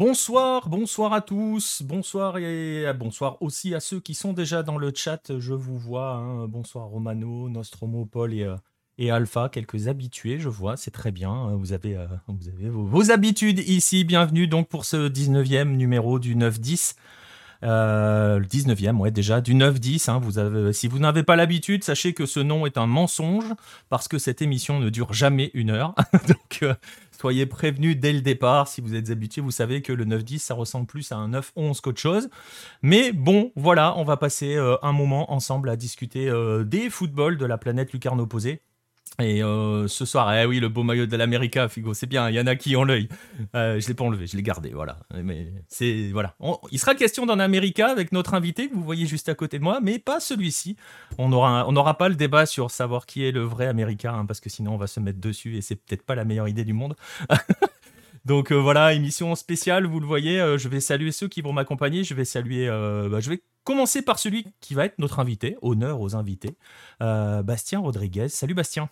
Bonsoir, bonsoir à tous, bonsoir et bonsoir aussi à ceux qui sont déjà dans le chat. Je vous vois. hein. Bonsoir Romano, Nostromo, Paul et, euh, et Alpha, quelques habitués, je vois, c'est très bien. hein. Vous avez, euh, vous avez vos, habitudes ici. Bienvenue donc pour ce 19e numéro du 9-10. Euh, le 19e, ouais, déjà, du 9-10. hein. si vous n'avez pas l'habitude, sachez que ce nom est un mensonge parce que cette émission ne dure jamais une heure. donc, soyez prévenus dès le départ. Si vous êtes habitué, vous savez que le 9-10, ça ressemble plus à un 9-11 qu'autre chose. Mais bon, voilà, on va passer euh, un moment ensemble à discuter euh, des footballs de la planète lucarne opposée. Et euh, ce soir, eh oui, le beau maillot de l'América, Figo, c'est bien, il y en a qui ont l'œil. Euh, je l'ai pas enlevé, je l'ai gardé, voilà. Mais c'est voilà. Il sera question d'un América avec notre invité que vous voyez juste à côté de moi, mais pas celui-ci. On aura, on n'aura pas le débat sur savoir qui est le vrai Américain, hein, parce que sinon on va se mettre dessus et c'est peut-être pas la meilleure idée du monde. Donc euh, voilà, émission spéciale, vous le voyez. je vais saluer ceux qui vont m'accompagner. Je vais saluer. bah, je vais commencer par celui qui va être notre invité. Honneur aux invités. Bastien Rodriguez. Salut Bastien.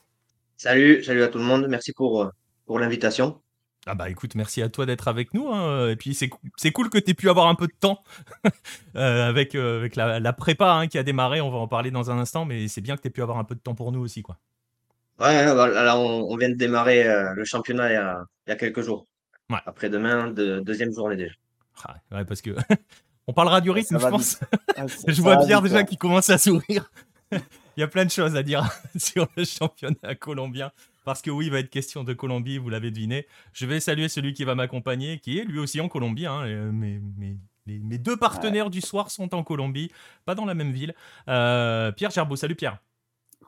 Salut, salut à tout le monde. Merci pour, euh, pour l'invitation. Ah bah écoute, merci à toi d'être avec nous. hein. Et puis c'est cool que tu aies pu avoir un peu de temps euh, avec, euh, avec la, la prépa hein, qui a démarré. On va en parler dans un instant, mais c'est bien que tu aies pu avoir un peu de temps pour nous aussi. quoi. Ouais, voilà, là, on, on vient de démarrer euh, le championnat il y a, il y a quelques jours. Ouais. Après-demain, de, deuxième journée déjà. Ah, ouais, parce que on parlera du rythme, ça je pense. Ah, Je vois Pierre déjà qui commence à sourire. Il y a plein de choses à dire sur le championnat colombien. Parce que oui, il va être question de Colombie, vous l'avez deviné. Je vais saluer celui qui va m'accompagner, qui est lui aussi en Colombie. hein. Euh, mes, mes- les- mes deux partenaires du soir sont en Colombie, pas dans la même ville. Euh, Pierre Gerbeau, salut Pierre.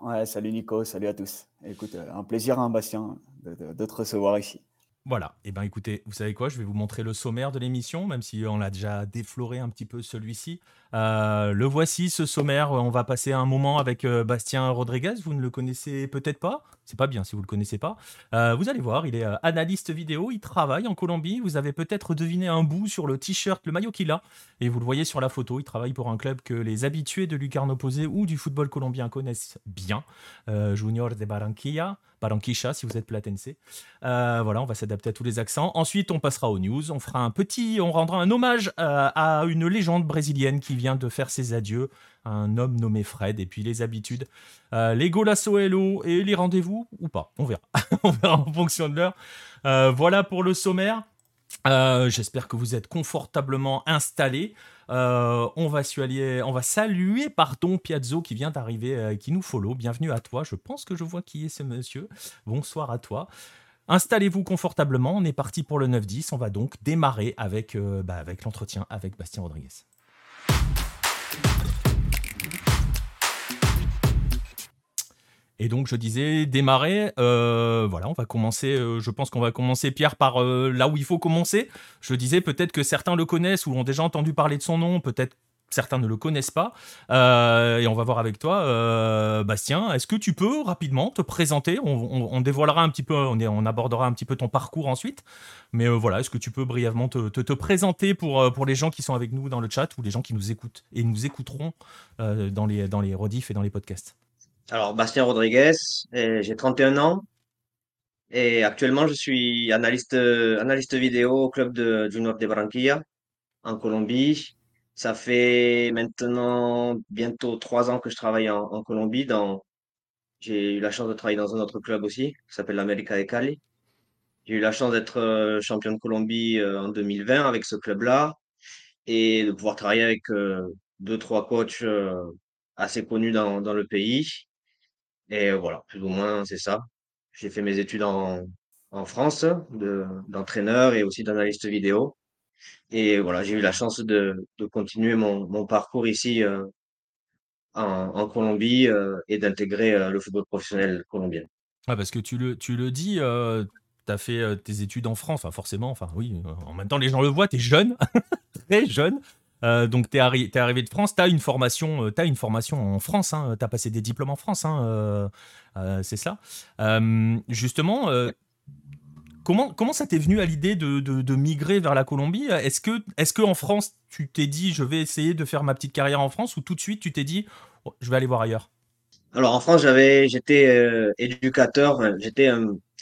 Ouais, salut Nico, salut à tous. Écoute, euh, un plaisir, hein, Bastien, de, de- de te recevoir ici. Voilà, et ben écoutez, vous savez quoi, je vais vous montrer le sommaire de l'émission, même si on l'a déjà défloré un petit peu celui-ci. Euh, le voici, ce sommaire, on va passer un moment avec euh, Bastien Rodriguez, vous ne le connaissez peut-être pas, c'est pas bien si vous le connaissez pas. Euh, vous allez voir, il est analyste vidéo, il travaille en Colombie, vous avez peut-être deviné un bout sur le t-shirt, le maillot qu'il a, et vous le voyez sur la photo, il travaille pour un club que les habitués de Lucarne opposé ou du football colombien connaissent bien, Junior de Barranquilla, Barranquilla si vous êtes platense. Voilà, on va s'adapter à tous les accents. Ensuite, on passera aux news. On fera un petit, on rendra un hommage euh, à une légende brésilienne qui vient de faire ses adieux, un homme nommé Fred. Et puis les habitudes, euh, les Golasso Hello et les rendez-vous ou pas. On verra. on verra en fonction de l'heure. Euh, voilà pour le sommaire. Euh, J'espère que vous êtes confortablement installés. On, va saluer, on va saluer pardon, Piazzo qui vient d'arriver, qui nous follow. Bienvenue à toi. Je pense que je vois qui est ce monsieur. Bonsoir à toi. Installez-vous confortablement. On est parti pour le 9-10. On va donc démarrer avec, bah, avec l'entretien avec Bastien Rodriguez. Et donc je disais démarrer, euh, voilà, on va commencer, euh, je pense qu'on va commencer Pierre par euh, là où il faut commencer. Je disais peut-être que certains le connaissent ou ont déjà entendu parler de son nom, peut-être certains ne le connaissent pas. Et on va voir avec toi, Bastien, est-ce que tu peux rapidement te présenter? On, dévoilera un petit peu, on, abordera un petit peu ton parcours ensuite. Mais voilà, est-ce que tu peux brièvement te, te- te présenter pour, les gens qui sont avec nous dans le chat ou les gens qui nous écoutent et nous écouteront dans, les, dans les rediffs et dans les podcasts? Alors, Bastien Rodriguez, j'ai 31 ans et actuellement, je suis analyste, analyste vidéo au club de Junior de Barranquilla en Colombie. Ça fait maintenant bientôt trois ans que je travaille en, Colombie. Dans, j'ai eu la chance de travailler dans un autre club aussi, qui s'appelle l'América de Cali. J'ai eu la chance d'être euh, champion de Colombie euh, en 2020 avec ce club-là et de pouvoir travailler avec euh, deux, trois coachs assez connus dans, dans le pays. Et voilà, plus ou moins, c'est ça. J'ai fait mes études en, France de, d'entraîneur et aussi d'analyste vidéo. Et voilà, j'ai eu la chance de, continuer mon, parcours ici euh, en, Colombie euh, et d'intégrer euh, le football professionnel colombien. Ouais, parce que tu le, tu le dis, tu as fait tes études en France, enfin forcément, enfin oui, en même temps les gens le voient, tu es jeune, très jeune. Euh, donc tu es, arrivé de France, tu as une formation, euh, t'as une formation en France, hein, tu as passé des diplômes en France, hein, euh, euh, c'est ça. Justement, comment, comment ça t'est venu à l'idée de, de- migrer vers la Colombie? Est-ce que, est en France, tu t'es dit je vais essayer de faire ma petite carrière en France ou tout de suite tu t'es dit oh, je vais aller voir ailleurs? Alors en France, j'étais éducateur, j'étais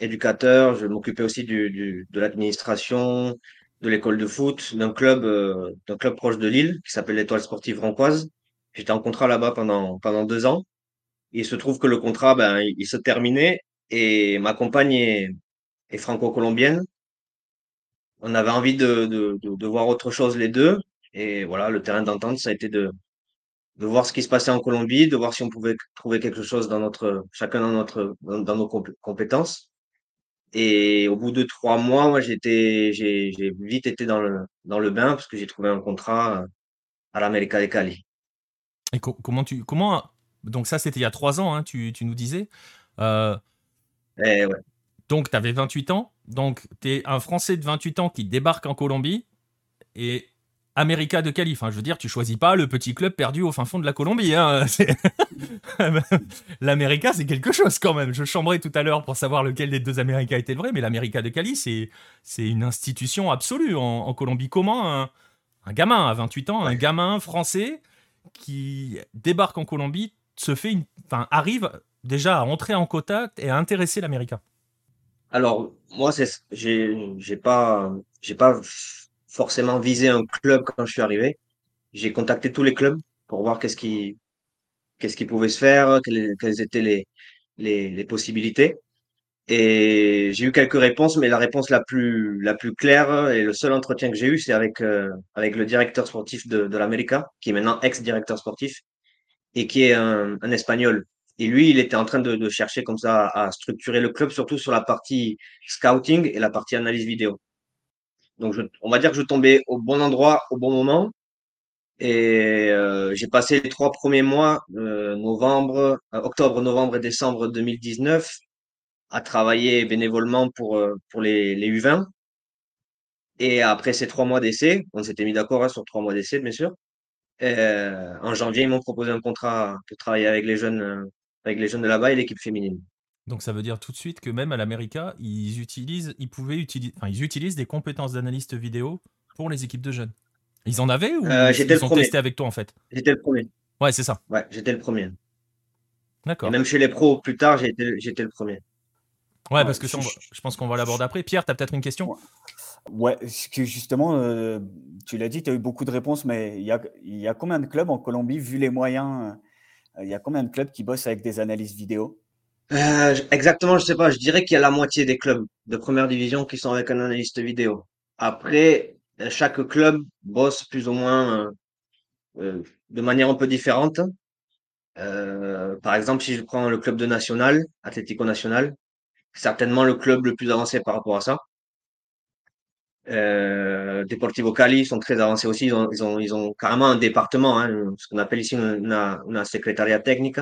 éducateur, je m'occupais aussi du, de l'administration de l'école de foot, d'un club, euh, d'un club proche de Lille qui s'appelle l'Étoile Sportive Rancoise. J'étais en contrat là-bas pendant, pendant deux ans. Il se trouve que le contrat, ben, il, se terminait et ma compagne est, est franco-colombienne. On avait envie de, de, de, de, voir autre chose les deux. Et voilà, le terrain d'entente, ça a été de, de voir ce qui se passait en Colombie, de voir si on pouvait trouver quelque chose dans notre, chacun dans notre, dans, dans nos compétences. Et au bout de trois mois, moi, j'étais, j'ai, j'ai vite été dans le, dans le bain parce que j'ai trouvé un contrat à l'América de Cali. Et comment tu, comment, donc ça, c'était il y a trois ans, hein, tu, tu, nous disais. Euh, eh ouais. Donc, tu avais 28 ans. Donc, tu es un Français de 28 ans qui débarque en Colombie. Et América de Cali. Enfin, je veux dire, tu choisis pas le petit club perdu au fin fond de la Colombie. Hein. L'América, c'est quelque chose quand même. Je chambrais tout à l'heure pour savoir lequel des deux Américains était le vrai, mais l'América de Cali, c'est une institution absolue en, Colombie. Comment un, gamin à 28 ans, un gamin français qui débarque en Colombie, se fait une, enfin, arrive déjà à entrer en contact et à intéresser l'América Alors, moi, j'ai pas, j'ai pas forcément visé un club quand je suis arrivé. J'ai contacté tous les clubs pour voir qu'est-ce qui, qu'est-ce qui pouvait se faire, quelles, étaient les, les, possibilités. Et j'ai eu quelques réponses, mais la réponse la plus, la plus claire et le seul entretien que j'ai eu, c'est avec, euh, avec le directeur sportif de, de l'América, qui est maintenant ex-directeur sportif et qui est un, un, Espagnol. Et lui, il était en train de chercher comme ça à structurer le club, surtout sur la partie scouting et la partie analyse vidéo. Donc, on va dire que je tombais au bon endroit, au bon moment. Et euh, j'ai passé les trois premiers mois, euh, novembre, euh, octobre, novembre et décembre 2019, à travailler bénévolement pour, pour les, les U20. Et après ces trois mois d'essai, on s'était mis d'accord hein, sur trois mois d'essai, bien sûr. en janvier, ils m'ont proposé un contrat pour travailler avec les jeunes, avec les jeunes de là-bas et l'équipe féminine. Donc ça veut dire tout de suite que même à l'América, ils utilisent, ils pouvaient utiliser, enfin, ils utilisent des compétences d'analyste vidéo pour les équipes de jeunes. Ils en avaient ou euh, ils ont testé avec toi en fait? J'étais le premier. Ouais, c'est ça. Ouais, j'étais le premier. D'accord. Même chez les pros, plus tard, j'étais le premier. Ouais, parce que je pense qu'on va l'aborder après. Pierre, tu as peut-être une question? Ouais, que justement, euh, tu l'as dit, tu as eu beaucoup de réponses, mais il y a, y a, combien de clubs en Colombie, vu les moyens, euh, il y a combien de clubs qui bossent avec des analyses vidéo? Euh, exactement, je sais pas. Je dirais qu'il y a la moitié des clubs de première division qui sont avec un analyste vidéo. Après, chaque club bosse plus ou moins euh, euh, de manière un peu différente. par exemple, si je prends le club de National, Atlético National, certainement le club le plus avancé par rapport à ça. Deportivo Cali sont très avancés aussi. Ils ont, ils ont, ils ont carrément un département, hein, ce qu'on appelle ici une, une, secrétariat technique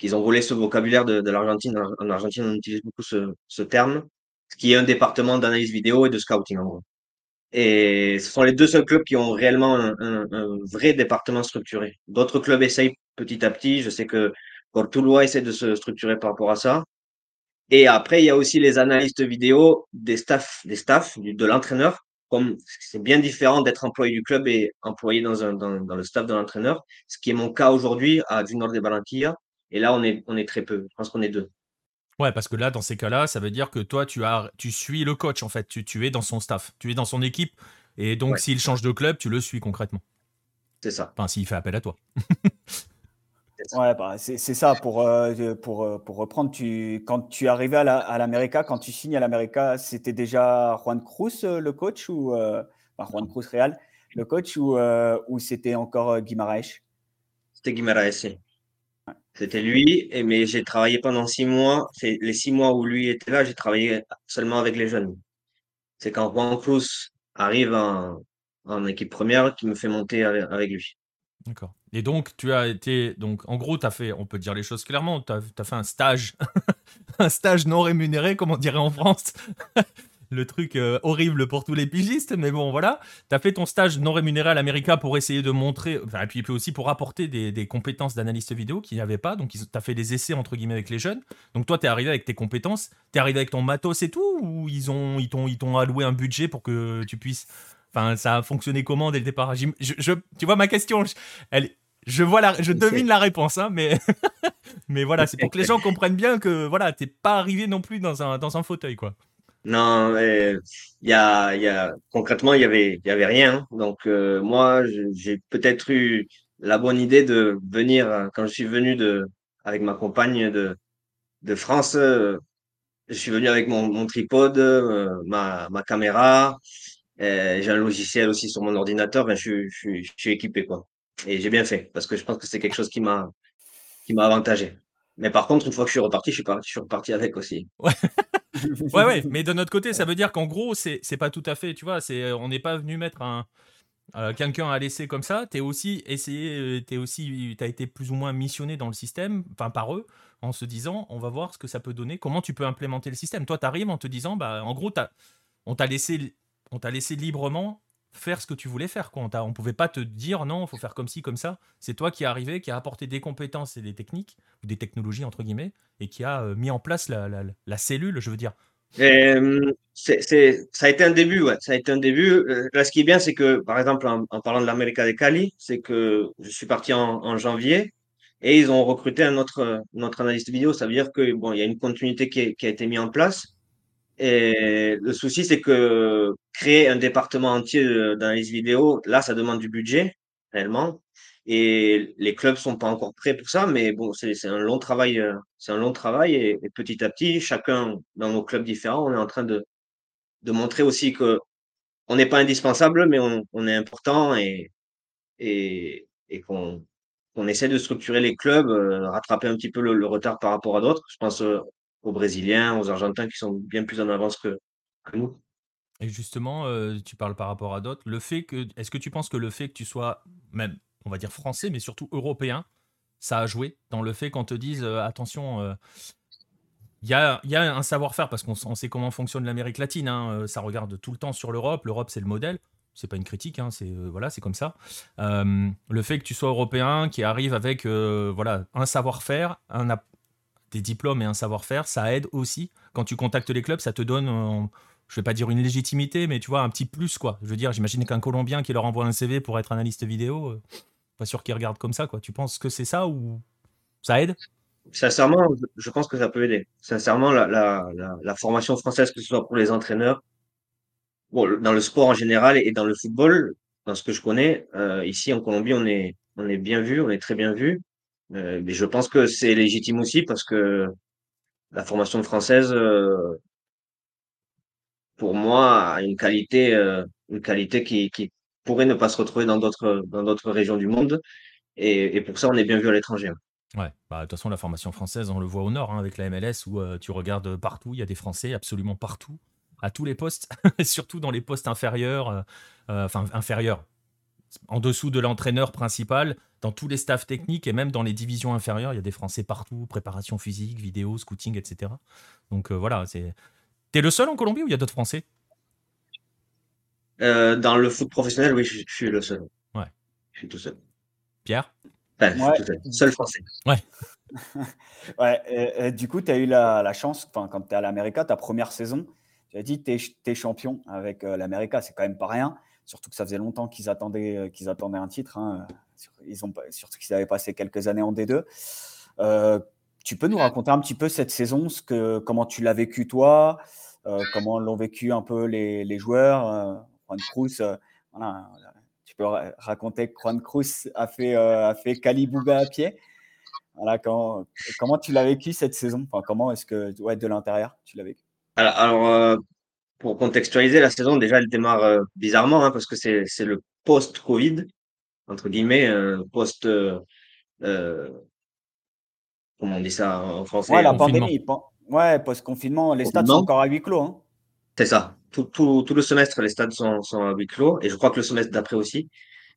qu'ils ont volé ce vocabulaire de, l'Argentine. En Argentine, on utilise beaucoup ce, terme, ce qui est un département d'analyse vidéo et de scouting en gros. Et ce sont les deux seuls clubs qui ont réellement un, vrai département structuré. D'autres clubs essayent petit à petit. Je sais que Cortuluá essaie de se structurer par rapport à ça. Et après, il y a aussi les analystes vidéo des staffs, des staffs de l'entraîneur. Comme c'est bien différent d'être employé du club et employé dans le staff de l'entraîneur, ce qui est mon cas aujourd'hui à Junior de Barranquilla, et là, on est, on est très peu. Je pense qu'on est deux. Ouais, parce que là, dans ces cas-là, ça veut dire que toi, tu, as, tu suis le coach, en fait. Tu, tu es dans son staff, tu es dans son équipe. Et donc, s'il change de club, tu le suis concrètement. C'est ça. Enfin, s'il fait appel à toi. ouais, bah, c'est ça. Pour, euh, pour, euh, pour reprendre, tu, quand tu es arrivé à l'América, quand tu signes à l'América, c'était déjà Juan Cruz euh, le coach ou enfin, Juan Cruz Real le coach ou, ou c'était encore Guimaraes? C'était Guimaraes, c'était lui, mais j'ai travaillé pendant six mois. Les six mois où lui était là, j'ai travaillé seulement avec les jeunes. C'est quand Juan Cruz arrive en, équipe première qui me fait monter avec, lui. D'accord. Et donc, tu as été. Donc, en gros, tu as fait, on peut dire les choses clairement, tu as, fait un stage, un stage non rémunéré, comme on dirait en France, le truc euh, horrible pour tous les pigistes, mais bon, voilà. Tu as fait ton stage non rémunéré à l'América pour essayer de montrer, enfin, et puis, aussi pour apporter des, compétences d'analyste vidéo qu'il n'y avait pas. Donc, tu as fait des essais, entre guillemets, avec les jeunes. Donc, toi, tu es arrivé avec tes compétences, tu es arrivé avec ton matos et tout, ou ils ont ils t'ont alloué un budget pour que tu puisses. Enfin, ça a fonctionné comment dès le départ? Je, Tu vois ma question elle, je vois la, je devine la réponse, hein, mais, mais voilà, c'est pour que les gens comprennent bien que voilà, t'es pas arrivé non plus dans un, dans un fauteuil, quoi. Non, il y a, y a, concrètement, il y avait, y avait rien. Donc, euh, moi, j'ai peut-être eu la bonne idée de venir, euh, quand je suis venu de, avec ma compagne de, de France, euh, je suis venu avec mon, mon tripode, ma, ma caméra, j'ai un logiciel aussi sur mon ordinateur, ben, je, je, je suis équipé, quoi. Et j'ai bien fait, parce que je pense que c'est quelque chose qui m'a, qui m'a avantagé. Mais par contre, une fois que je suis reparti, je suis, parti, je suis reparti avec aussi. Ouais. ouais, ouais, mais de notre côté, ça veut dire qu'en gros, c'est pas tout à fait, tu vois, c'est on n'est pas venu mettre un. Euh, quelqu'un à laisser comme ça, t'es aussi essayé, euh, t'es aussi, t'as été plus ou moins missionné dans le système, enfin par eux, en se disant, on va voir ce que ça peut donner, comment tu peux implémenter le système. Toi, t'arrives en te disant, bah, en gros, as, on t'a laissé, on t'a laissé librement faire ce que tu voulais faire. Quoi. On ne pouvait pas te dire non, il faut faire comme ci, comme ça. C'est toi qui es arrivé, qui a apporté des compétences et des techniques, ou des technologies, entre guillemets, et qui a euh, mis en place la, cellule, je veux dire. Ça a été un début. Ça a été un début. Euh, là, ce qui est bien, c'est que, par exemple, en, parlant de l'América de Cali, c'est que je suis parti en, janvier et ils ont recruté un autre, notre analyste vidéo. Ça veut dire que bon, il y a une continuité qui a été mise en place. Et le souci, c'est que créer un département entier d'analyse vidéo, là, ça demande du budget, réellement. Et les clubs sont pas encore prêts pour ça, mais bon, c'est un long travail, euh, c'est un long travail. Et, petit à petit, chacun dans nos clubs différents, on est en train de, montrer aussi que on n'est pas indispensable, mais on, est important et, qu'on on essaie de structurer les clubs, euh, rattraper un petit peu le, retard par rapport à d'autres. Je pense euh, aux Brésiliens, aux Argentins qui sont bien plus en avance que, nous. Et justement, euh, tu parles par rapport à d'autres. Le fait que, est-ce que tu penses que le fait que tu sois même, on va dire français, mais surtout européen, ça a joué dans le fait qu'on te dise attention, il y, a, y, a, un savoir-faire parce qu'on sait comment fonctionne l'Amérique latine. Hein, ça regarde tout le temps sur l'Europe. L'Europe, c'est le modèle c'est pas une critique, hein, c'est euh, voilà, c'est comme ça. Euh, le fait que tu sois européen, qui arrive avec euh, voilà un savoir-faire, un des diplômes et un savoir-faire, ça aide aussi. Quand tu contactes les clubs, ça te donne, je vais pas dire une légitimité, mais tu vois un petit plus quoi. Je veux dire, j'imagine qu'un Colombien qui leur envoie un CV pour être analyste vidéo, pas sûr qu'il regarde comme ça quoi. Tu penses que c'est ça ou ça aide? Sincèrement, je pense que ça peut aider. Sincèrement, la, formation française, que ce soit pour les entraîneurs, dans le sport en général et dans le football, dans ce que je connais, euh, ici en Colombie, on est bien vu, on est très bien vu. Euh, mais je pense que c'est légitime aussi parce que la formation française, euh, pour moi, a une qualité, euh, une qualité qui, pourrait ne pas se retrouver dans d'autres, dans d'autres régions du monde. Et, pour ça, on est bien vu à l'étranger. Ouais, bah, de toute façon, la formation française, on le voit au nord, hein, avec la MLS, où tu regardes partout, il y a des Français absolument partout à tous les postes, surtout dans les postes inférieurs, enfin inférieurs, en dessous de l'entraîneur principal, dans tous les staffs techniques et même dans les divisions inférieures, il y a des Français partout, préparation physique, vidéo, scouting, etc. Donc euh, voilà, c'est. T'es le seul en Colombie ou il y a d'autres Français? Dans le foot professionnel, oui, je, suis le seul. Ouais. Je suis tout seul. Pierre? Ben, je suis tout seul. seul français. Ouais. ouais, du coup, tu as eu la, la chance, quand tu es à l'América, ta première saison, tu as dit, tu es, champion avec euh, l'América, c'est quand même pas rien. Surtout que ça faisait longtemps qu'ils attendaient, euh, qu'ils attendaient un titre. Hein. Ils ont, surtout qu'ils avaient passé quelques années en D2. Euh, tu peux nous raconter un petit peu cette saison, ce que, comment tu l'as vécu toi, comment l'ont vécu un peu les, les joueurs. Juan Cruz, voilà, tu peux raconter que Juan Cruz a fait, a fait Calibuga à pied. Voilà, quand, comment tu l'as vécu cette saison? Enfin, Comment est-ce que, ouais, de l'intérieur, tu l'as vécu? Alors, euh, pour contextualiser, la saison, déjà, elle démarre euh, bizarrement, hein, parce que c'est, c'est le post-Covid, entre guillemets, euh, post. comment on dit ça en français Ouais, la pandémie. Ouais, post-confinement, les stades sont encore à huis clos. Hein. C'est ça. Tout, tout, tout, le semestre, les stades sont, sont à huis clos, et je crois que le semestre d'après aussi.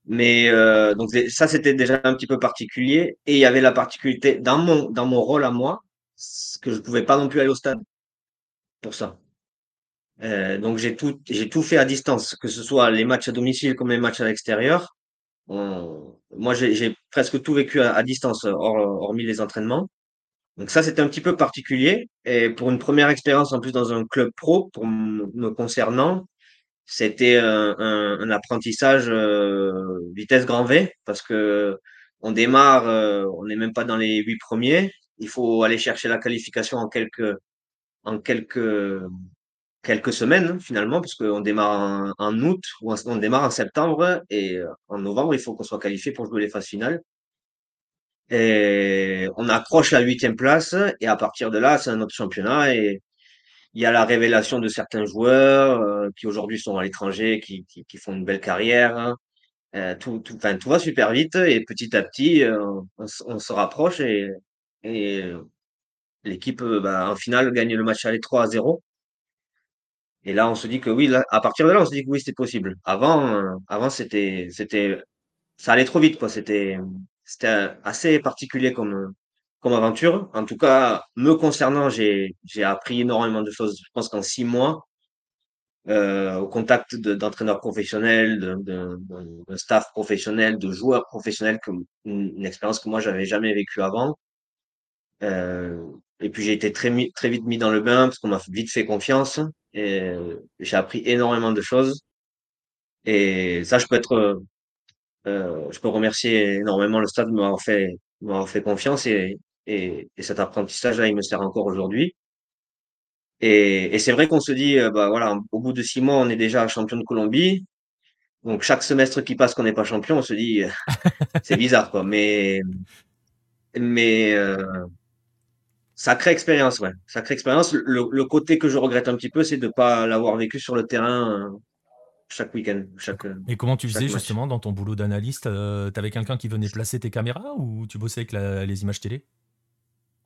Mais donc ça, c'était déjà un petit peu particulier. Et il y avait la particularité dans mon, dans mon rôle à moi, que je ne pouvais pas non plus aller au stade pour ça. Euh, donc j'ai tout, j'ai tout fait à distance, que ce soit les matchs à domicile comme les matchs à l'extérieur. moi, j'ai presque tout vécu à, distance, hormis les entraînements. Donc ça, c'était un petit peu particulier. Et pour une première expérience, en plus dans un club pro, pour me concernant, c'était un, apprentissage euh, vitesse grand V, parce que on démarre, euh, on n'est même pas dans les huit premiers. Il faut aller chercher la qualification en quelques en quelques quelques semaines finalement, parce qu'on démarre en, août ou on démarre en septembre et en novembre, il faut qu'on soit qualifié pour jouer les phases finales. Et on accroche la huitième place et à partir de là, c'est un autre championnat et il y a la révélation de certains joueurs euh, qui aujourd'hui sont à l'étranger, qui, qui, qui, font une belle carrière. Euh, tout, tout, enfin, tout va super vite et petit à petit, euh, on, on, se rapproche et, et l'équipe, bah, en finale, gagne le match aller 3 à 0. Et là, on se dit que oui, là, à partir de là, on se dit que oui, c'était possible. Avant, avant c'était, c'était, ça allait trop vite, quoi. C'était, c'était assez particulier comme, comme aventure. En tout cas, me concernant, j'ai, j'ai appris énormément de choses. Je pense qu'en six mois, euh, au contact d'entraîneurs professionnels, de, de, staff professionnel, de joueurs professionnels, comme une, expérience que moi j'avais jamais vécue avant. Euh, et puis j'ai été très, très vite mis dans le bain parce qu'on m'a vite fait confiance j'ai appris énormément de choses. Et ça, je peux être, euh, je peux remercier énormément le stade de m'avoir fait, m'avoir fait confiance et, et, et cet apprentissage-là, il me sert encore aujourd'hui. Et, et c'est vrai qu'on se dit, euh, bah voilà, au bout de six mois, on est déjà champion de Colombie. Donc chaque semestre qui passe qu'on n'est pas champion, on se dit, c'est bizarre, quoi. Mais, mais euh, sacrée expérience, ouais. Sacrée expérience. Le, le, côté que je regrette un petit peu, c'est de ne pas l'avoir vécu sur le terrain euh, chaque week-end. Chaque, Et comment tu faisais justement dans ton boulot d'analyste euh, Tu avais quelqu'un qui venait placer tes caméras ou tu bossais avec la, les images télé?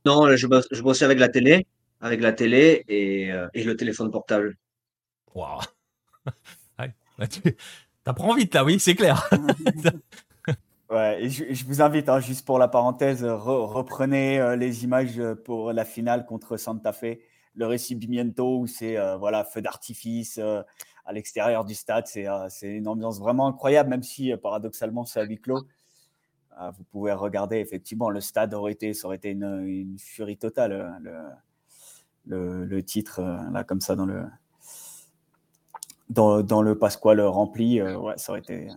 Non, je, je bossais avec la télé avec la télé et, euh, et le téléphone portable. Waouh ouais, bah, Tu apprends vite là, oui, c'est clair. ouais, je, vous invite, hein, juste pour la parenthèse, reprenez euh, les images pour la finale contre Santa Fe, le récibimiento où c'est euh, voilà, feu d'artifice à l'extérieur du stade. C'est une ambiance vraiment incroyable, même si paradoxalement c'est à huis clos. vous pouvez regarder, effectivement, le stade aurait été, ça aurait été une, furie totale. Le, le, titre euh, là comme ça dans le dans, le Pasquale rempli, euh, ouais, ça aurait été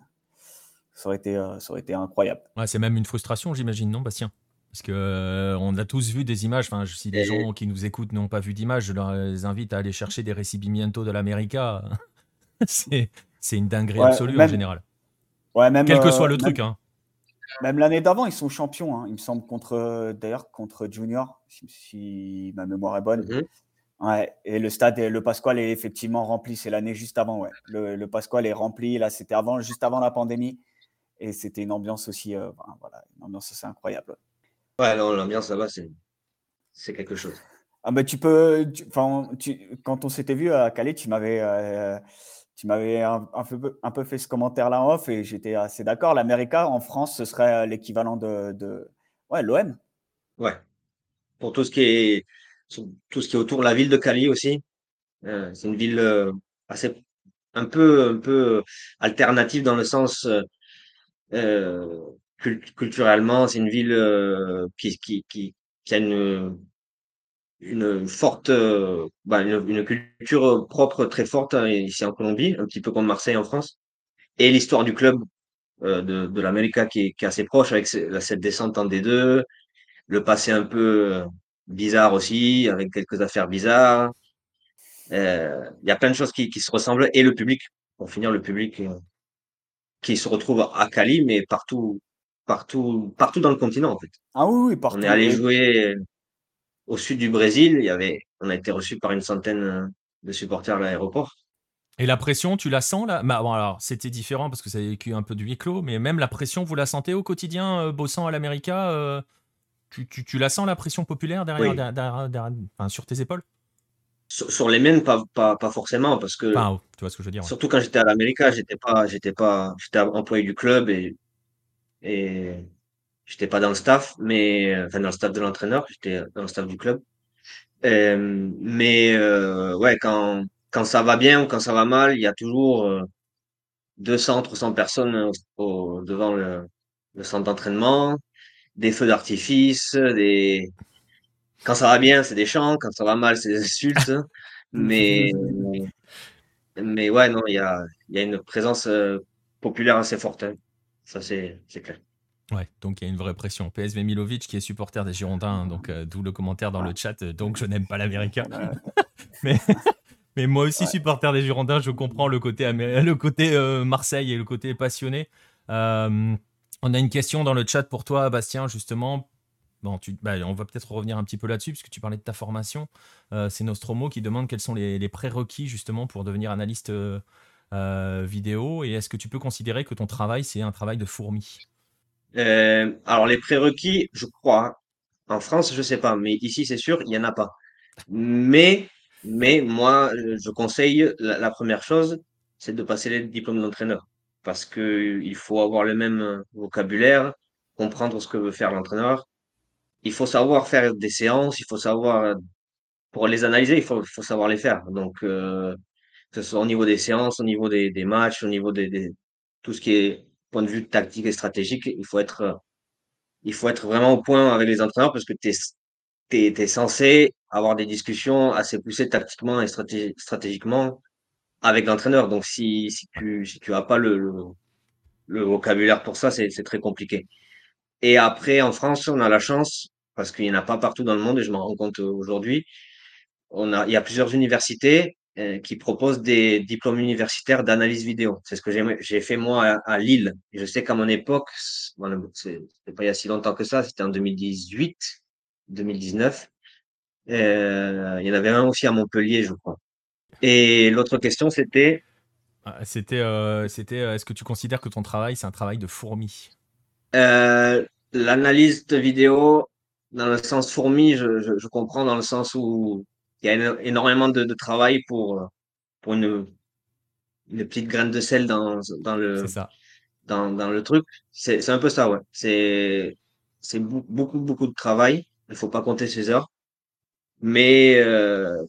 ça aurait été, euh, ça aurait été incroyable. Ouais, c'est même une frustration, j'imagine, non, Bastien? Parce que on a tous vu des images. Enfin, si les gens qui nous écoutent n'ont pas vu d'images, je leur invite à aller chercher des récibimientos de l'América. c'est une dinguerie absolue en général. Ouais, même, Quel que soit le truc. Hein. Même l'année d'avant, ils sont champions, hein. il me semble, contre d'ailleurs contre Junior, si, ma mémoire est bonne. Mhm. Ouais, et le stade, le Pasquale est effectivement rempli. C'est l'année juste avant, ouais. Le, le Pasquale est rempli. Là, c'était avant, juste avant la pandémie, et c'était une ambiance aussi, euh, voilà, une ambiance assez incroyable. Ouais, l'ambiance là-bas, c'est quelque chose. Ah ben tu peux, enfin, quand on s'était vu à Calais, tu m'avais euh, tu m'avais un, un, peu, fait ce commentaire-là en off et j'étais assez d'accord. L'América, en France, ce serait euh, l'équivalent de, de, ouais, l'OM. Ouais. Pour tout ce qui est tout ce qui est autour de la ville de Cali aussi. Euh, c'est une ville euh, assez un peu un peu alternative dans le sens culturellement. C'est une ville qui, qui, qui, qui a une une forte, euh, bah, une, culture propre très forte hein, ici en Colombie, un petit peu comme Marseille en France, et l'histoire du club euh, de, de l'América qui qui est assez proche avec cette descente en D2, le passé un peu euh, bizarre aussi, avec quelques affaires bizarres. Il y a plein de choses qui, qui, se ressemblent et le public, pour finir, le public qui se retrouve à Cali, mais partout, partout, partout dans le continent en fait. Ah oui, oui partout. On est allé jouer au sud du Brésil, il y avait, on a été reçu par une centaine de supporters à l'aéroport. Et la pression, tu la sens là? Bah, bon, alors, C'était différent parce que ça a vécu un peu de huis clos, mais même la pression, vous la sentez au quotidien, euh, bossant à l'América euh, tu, tu, tu, la sens la pression populaire derrière, derrière, enfin, sur tes épaules? Sur, les miennes, pas, pas, pas, forcément, parce que. Enfin, tu vois ce que je veux dire. Surtout quand j'étais à l'América, j'étais pas, j'étais pas, j'étais employé du club et, et J'étais pas dans le staff, mais enfin dans le staff de l'entraîneur, j'étais dans le staff du club. Euh, mais euh, ouais, quand quand ça va bien ou quand ça va mal, il y a toujours euh, 200, 300 personnes au, devant le, le centre d'entraînement, des feux d'artifice, des quand ça va bien, c'est des chants, quand ça va mal, c'est des insultes. mais mais ouais, non, il y a il y a une présence euh, populaire assez forte. Hein. Ça c'est c'est clair. Ouais, donc il y a une vraie pression. PSV Milovic qui est supporter des Girondins, donc euh, d'où le commentaire dans le chat. Euh, donc je n'aime pas l'Américain. mais Mais moi aussi, supporter des Girondins, je comprends le côté, le côté Marseille et le côté passionné. on a une question dans le chat pour toi, Bastien, justement. Bon, bah, on va peut-être revenir un petit peu là-dessus, puisque tu parlais de ta formation. c'est Nostromo qui demande quels sont les, prérequis, justement, pour devenir analyste vidéo. Et est-ce que tu peux considérer que ton travail, c'est un travail de fourmi? Euh, Alors, les prérequis, je crois, en France, je sais pas, mais ici, c'est sûr, il n'y en a pas. Mais, moi, je conseille la, première chose, c'est de passer les diplômes d'entraîneur. Parce que il faut avoir le même vocabulaire, comprendre ce que veut faire l'entraîneur. Il faut savoir faire des séances, il faut savoir, pour les analyser, il faut, faut savoir les faire. Donc, euh, que ce soit au niveau des séances, au niveau des, des matchs, au niveau des, tout ce qui est point de vue tactique et stratégique, il faut être, il faut être vraiment au point avec les entraîneurs parce que tu es es, censé avoir des discussions assez poussées tactiquement et stratégiquement avec l'entraîneur. Donc, si, si tu si tu as pas le, le, vocabulaire pour ça, c'est très compliqué. Et après, en France, on a la chance, parce qu'il n'y en a pas partout dans le monde, et je m'en rends compte aujourd'hui, on a, il y a plusieurs universités euh, qui proposent des diplômes universitaires d'analyse vidéo. C'est ce que j'ai fait moi à, Lille. Et je sais qu'à mon époque, c'est pas il y a si longtemps que ça, c'était en 2018, 2019. Euh, il y en avait un aussi à Montpellier, je crois. Et l'autre question, c'était? Ah, c'était, euh, c'était, est-ce que tu considères que ton travail, c'est un travail de fourmi? Euh, L'analyse de vidéo, dans le sens fourmi, je, je, je, comprends dans le sens où il y a énormément de, de travail pour, pour une, une petite graine de sel dans, dans le. Ça. Dans, dans le truc, c'est un peu ça, ouais. C'est beaucoup, beaucoup de travail. Il faut pas compter ses heures. Mais euh,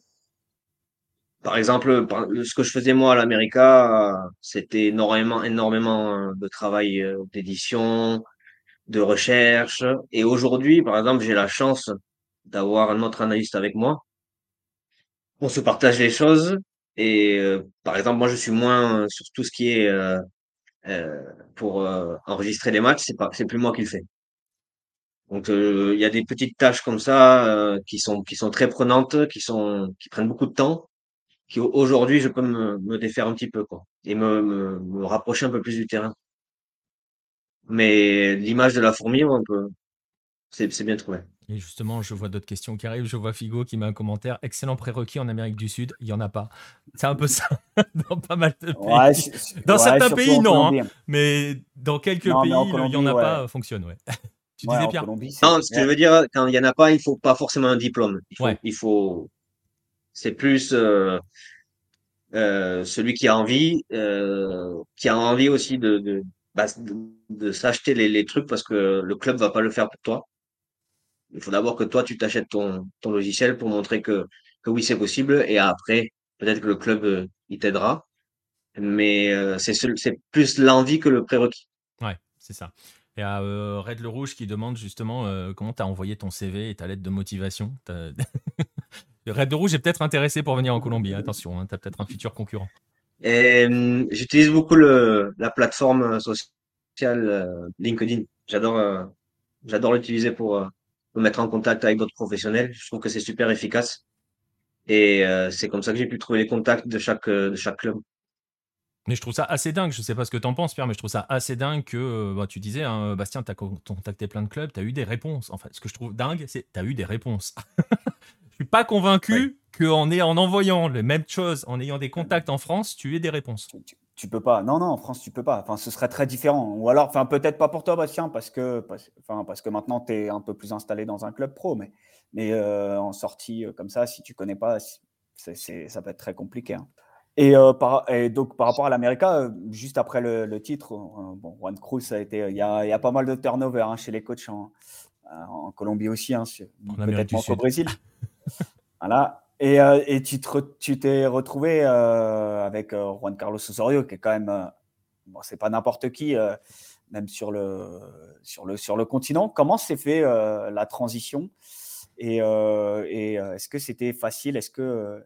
par exemple, ce que je faisais moi à l'América, c'était énormément, énormément de travail euh, d'édition, de recherche. Et aujourd'hui, par exemple, j'ai la chance d'avoir un autre analyste avec moi. On se partage les choses. Et euh, par exemple, moi, je suis moins sur tout ce qui est pour enregistrer les matchs. C'est pas, c'est plus moi qui le fais. Donc il y a des petites tâches comme ça qui sont qui sont très prenantes, qui sont qui prennent beaucoup de temps, qui aujourd'hui je peux me, défaire un petit peu quoi et me, rapprocher un peu plus du terrain. Mais l'image de la fourmi, on peut c'est bien trouvé. Et justement, je vois d'autres questions qui arrivent. Je vois Figo qui met un commentaire. Excellent prérequis en Amérique du Sud. Il n'y en a pas. C'est un peu ça dans pas mal de pays. dans certains pays, non. Hein. Mais dans quelques pays, il n'y en a pas. Fonctionne, ouais. Tu disais, Pierre? Non, ce que je veux dire, quand il n'y en a pas, il ne faut pas forcément un diplôme. Il faut, il faut... c'est plus euh, euh, celui qui a envie, euh, qui a envie aussi de, de, bah, de, s'acheter les, trucs parce que le club va pas le faire pour toi. Il faut d'abord que toi, tu t'achètes ton, logiciel pour montrer que, oui, c'est possible. Et après, peut-être que le club, il t'aidera. Mais c'est plus l'envie que le prérequis. Ouais, c'est ça. Il y a euh, Red le Rouge qui demande justement euh, comment tu as envoyé ton CV et ta lettre de motivation? Red le Rouge est peut-être intéressé pour venir en Colombie. Attention, hein, tu as peut-être un futur concurrent. J'utilise beaucoup la plateforme sociale euh, LinkedIn. J'adore j'adore l'utiliser pour me mettre en contact avec d'autres professionnels. Je trouve que c'est super efficace. Et c'est comme ça que j'ai pu trouver les contacts de chaque, de chaque club. Mais je trouve ça assez dingue, je sais pas ce que tu en penses Pierre, mais je trouve ça assez dingue que, euh, bah, tu disais, hein, Bastien, tu as contacté plein de clubs, tu as eu des réponses. Enfin, ce que je trouve dingue, c'est tu as eu des réponses. je suis pas convaincu qu'en en envoyant les mêmes choses, en ayant des contacts en France, tu aies des réponses. Tu, peux pas. Non, non, en France, tu peux pas. Enfin, ce serait très différent. Ou alors, enfin, peut-être pas pour toi, Bastien, parce que, enfin, parce que maintenant, tu es un peu plus installé dans un club pro, mais, mais euh, en sortie euh, comme ça, si tu connais pas, ça peut être très compliqué. Hein. Et, euh, par, et, donc, par rapport à l'Amérique, euh, juste après le, le titre, euh, bon, Juan Cruz, ça a été, il y a, y a, pas mal de turnover hein, chez les coachs en, en Colombie aussi, hein, peut-être qu'au Brésil. voilà. Et, et tu, t'es retrouvé avec Juan Carlos Osorio, qui est quand même, bon, c'est pas n'importe qui, même sur le, sur, le, sur le continent. Comment s'est fait la transition? Et, est-ce que c'était facile? Est-ce que,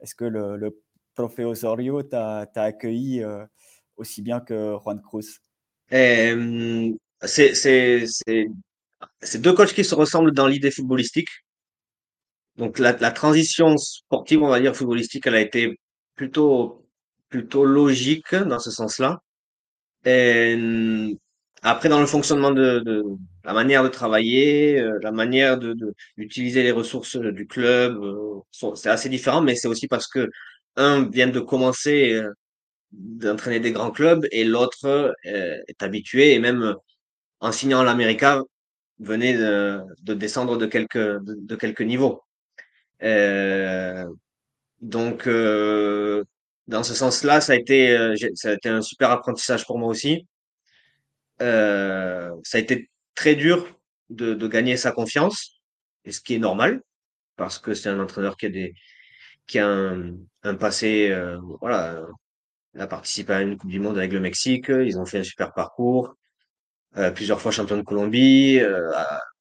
est-ce que le, le Profe Osorio t'a accueilli euh, aussi bien que Juan Cruz? C'est deux coachs qui se ressemblent dans l'idée footballistique. Donc la, transition sportive, on va dire footballistique, elle a été plutôt plutôt logique dans ce sens-là. Et après, dans le fonctionnement de, la manière de travailler, euh, la manière d'utiliser les ressources du club, euh, c'est assez différent, mais c'est aussi parce que un vient de commencer euh, d'entraîner des grands clubs et l'autre est habitué et même en signant l'América venait de, de, descendre de quelques de quelques niveaux. Euh, donc euh, dans ce sens-là, ça a été ça a été un super apprentissage pour moi aussi. Euh, ça a été très dur de, de, gagner sa confiance, et ce qui est normal, parce que c'est un entraîneur qui a, des, qui a un, un passé, euh, voilà, il a participé à une Coupe du Monde avec le Mexique, ils ont fait un super parcours, euh, plusieurs fois champion de Colombie, euh,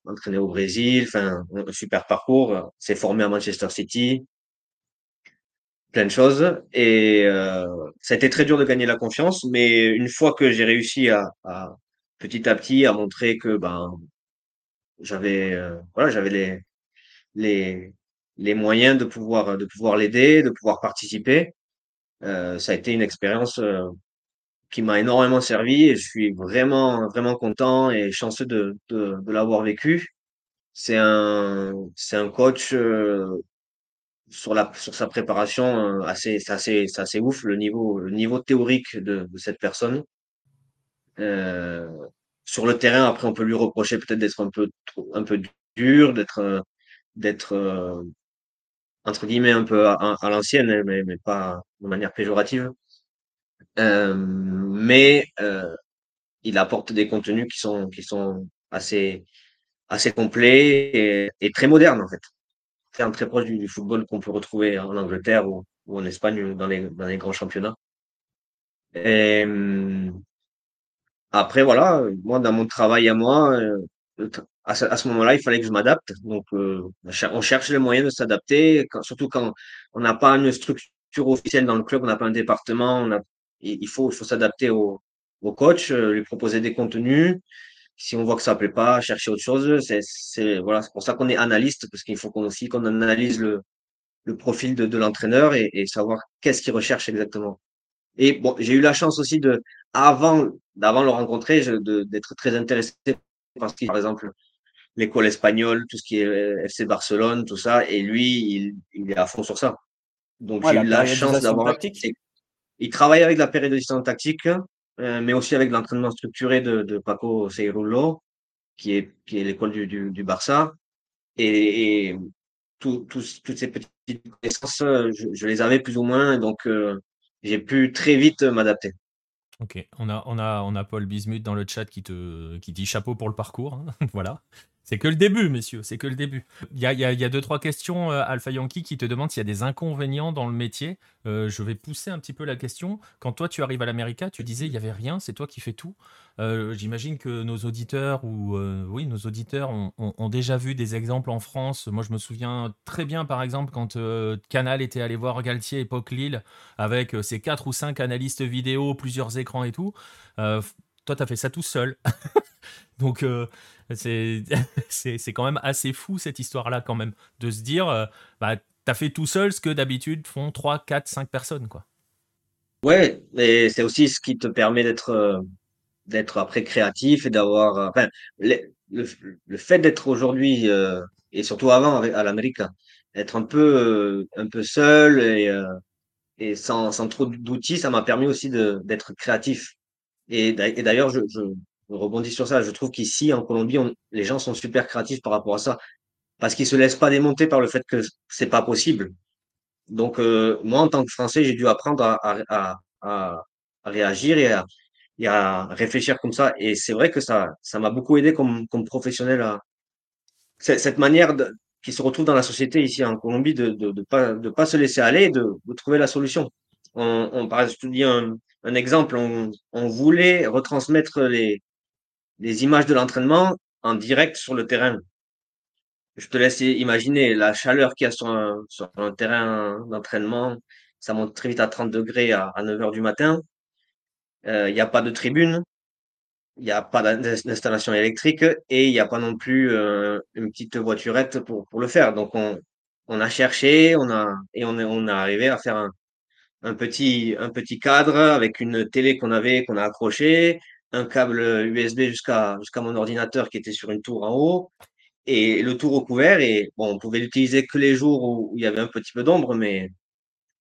entraîné au Brésil, enfin, un super parcours, s'est formé à Manchester City, plein de choses. Et euh, ça a été très dur de gagner la confiance, mais une fois que j'ai réussi à, à, petit à petit à montrer que ben j'avais euh, voilà j'avais les les les moyens de pouvoir de pouvoir l'aider, de pouvoir participer. Euh, ça a été une expérience euh, qui m'a énormément servi et je suis vraiment vraiment content et chanceux de de, de l'avoir vécu. C'est un c'est un coach euh, sur la sur sa préparation euh, assez c'est assez c'est assez ouf le niveau le niveau théorique de, de cette personne. Euh, sur le terrain, après, on peut lui reprocher peut-être d'être un peu un peu dur, d'être euh, d'être euh, entre guillemets un peu à, à l'ancienne, mais, mais pas de manière péjorative. Euh, mais euh, il apporte des contenus qui sont qui sont assez assez complets et, très modernes en fait. C'est très proche du, football qu'on peut retrouver en Angleterre ou, en Espagne dans les dans les grands championnats. Après, voilà, moi, dans mon travail à moi, euh, à ce, ce moment-là, il fallait que je m'adapte. Donc, on cherche les moyens de s'adapter, surtout quand on n'a pas une structure officielle dans le club, on n'a pas un département, on a, il faut, il faut s'adapter au, au coach, euh, lui proposer des contenus. Si on voit que ça plaît pas, chercher autre chose. C'est, c'est, voilà, c'est pour ça qu'on est analyste, parce qu'il faut qu'on aussi qu'on analyse le, le profil de, de l'entraîneur et, et savoir qu'est-ce qu'il recherche exactement. Et bon, j'ai eu la chance aussi de, avant, d'avant le rencontrer, d'être très intéressé par ce qui, par exemple, l'école espagnole, tout ce qui est euh, FC Barcelone, tout ça. Et lui, il, il est à fond sur ça. Donc, j'ai eu la chance d'avoir. Il travaille avec la périodisation tactique, euh, mais aussi avec l'entraînement structuré de, Paco Seirulo, qui est, l'école du, Barça. Et, et tout, tout, toutes ces petites connaissances, je, les avais plus ou moins. Donc, euh, j'ai pu très vite m'adapter. Ok, on a Paul Bismuth dans le chat qui, te, qui dit chapeau pour le parcours. Hein. voilà. C'est que le début, messieurs, c'est que le début. Il y a, deux, trois questions, euh, Alpha Yankee, qui te demandent s'il y a des inconvénients dans le métier. Euh, je vais pousser un petit peu la question. Quand toi, tu arrives à l'América, tu disais il n'y avait rien, c'est toi qui fais tout. Euh, J'imagine que nos auditeurs, euh, oui, nos auditeurs ont, ont, déjà vu des exemples en France. Moi, je me souviens très bien, par exemple, quand Canal était allé voir Galtier, époque Lille, avec ses quatre ou cinq analystes vidéo, plusieurs écrans et tout. Toi, tu as fait ça tout seul. Donc, euh, c'est quand même assez fou cette histoire-là, quand même, de se dire, euh, bah, t'as fait tout seul ce que d'habitude font 3, 4, 5 personnes, quoi. Ouais, et c'est aussi ce qui te permet d'être euh, d'être après créatif et d'avoir. Enfin, le, le, le, fait d'être aujourd'hui, euh, et surtout avant à l'Amérique, être un peu, un peu seul et, et sans, sans trop d'outils, ça m'a permis aussi d'être créatif. Et d'ailleurs, je, rebondis sur ça. Je trouve qu'ici, en Colombie, les gens sont super créatifs par rapport à ça. Parce qu'ils se laissent pas démonter par le fait que c'est pas possible. Donc, euh, moi, en tant que Français, j'ai dû apprendre à, réagir et à, réfléchir comme ça. Et c'est vrai que ça, m'a beaucoup aidé comme, professionnel à cette manière qui se retrouve dans la société ici en Colombie de de pas se laisser aller, de, trouver la solution. On, on par exemple, je te dis un exemple, on, voulait retransmettre les images de l'entraînement en direct sur le terrain. Je te laisse imaginer la chaleur qu'il y a sur un, terrain d'entraînement. Ça monte très vite à 30 degrés à, à 9 heures du matin. Euh, il n'y a pas de tribune, il n'y a pas d'installation électrique et il n'y a pas non plus euh, une petite voiturette pour, le faire. Donc on, a cherché, on a, et on on est arrivé à faire un, un petit, un petit cadre avec une télé qu'on avait, qu'on a accroché, un câble USB jusqu'à jusqu'à mon ordinateur qui était sur une tour en haut, et le tout recouvert. Et bon, on pouvait l'utiliser que les jours où, il y avait un petit peu d'ombre, mais,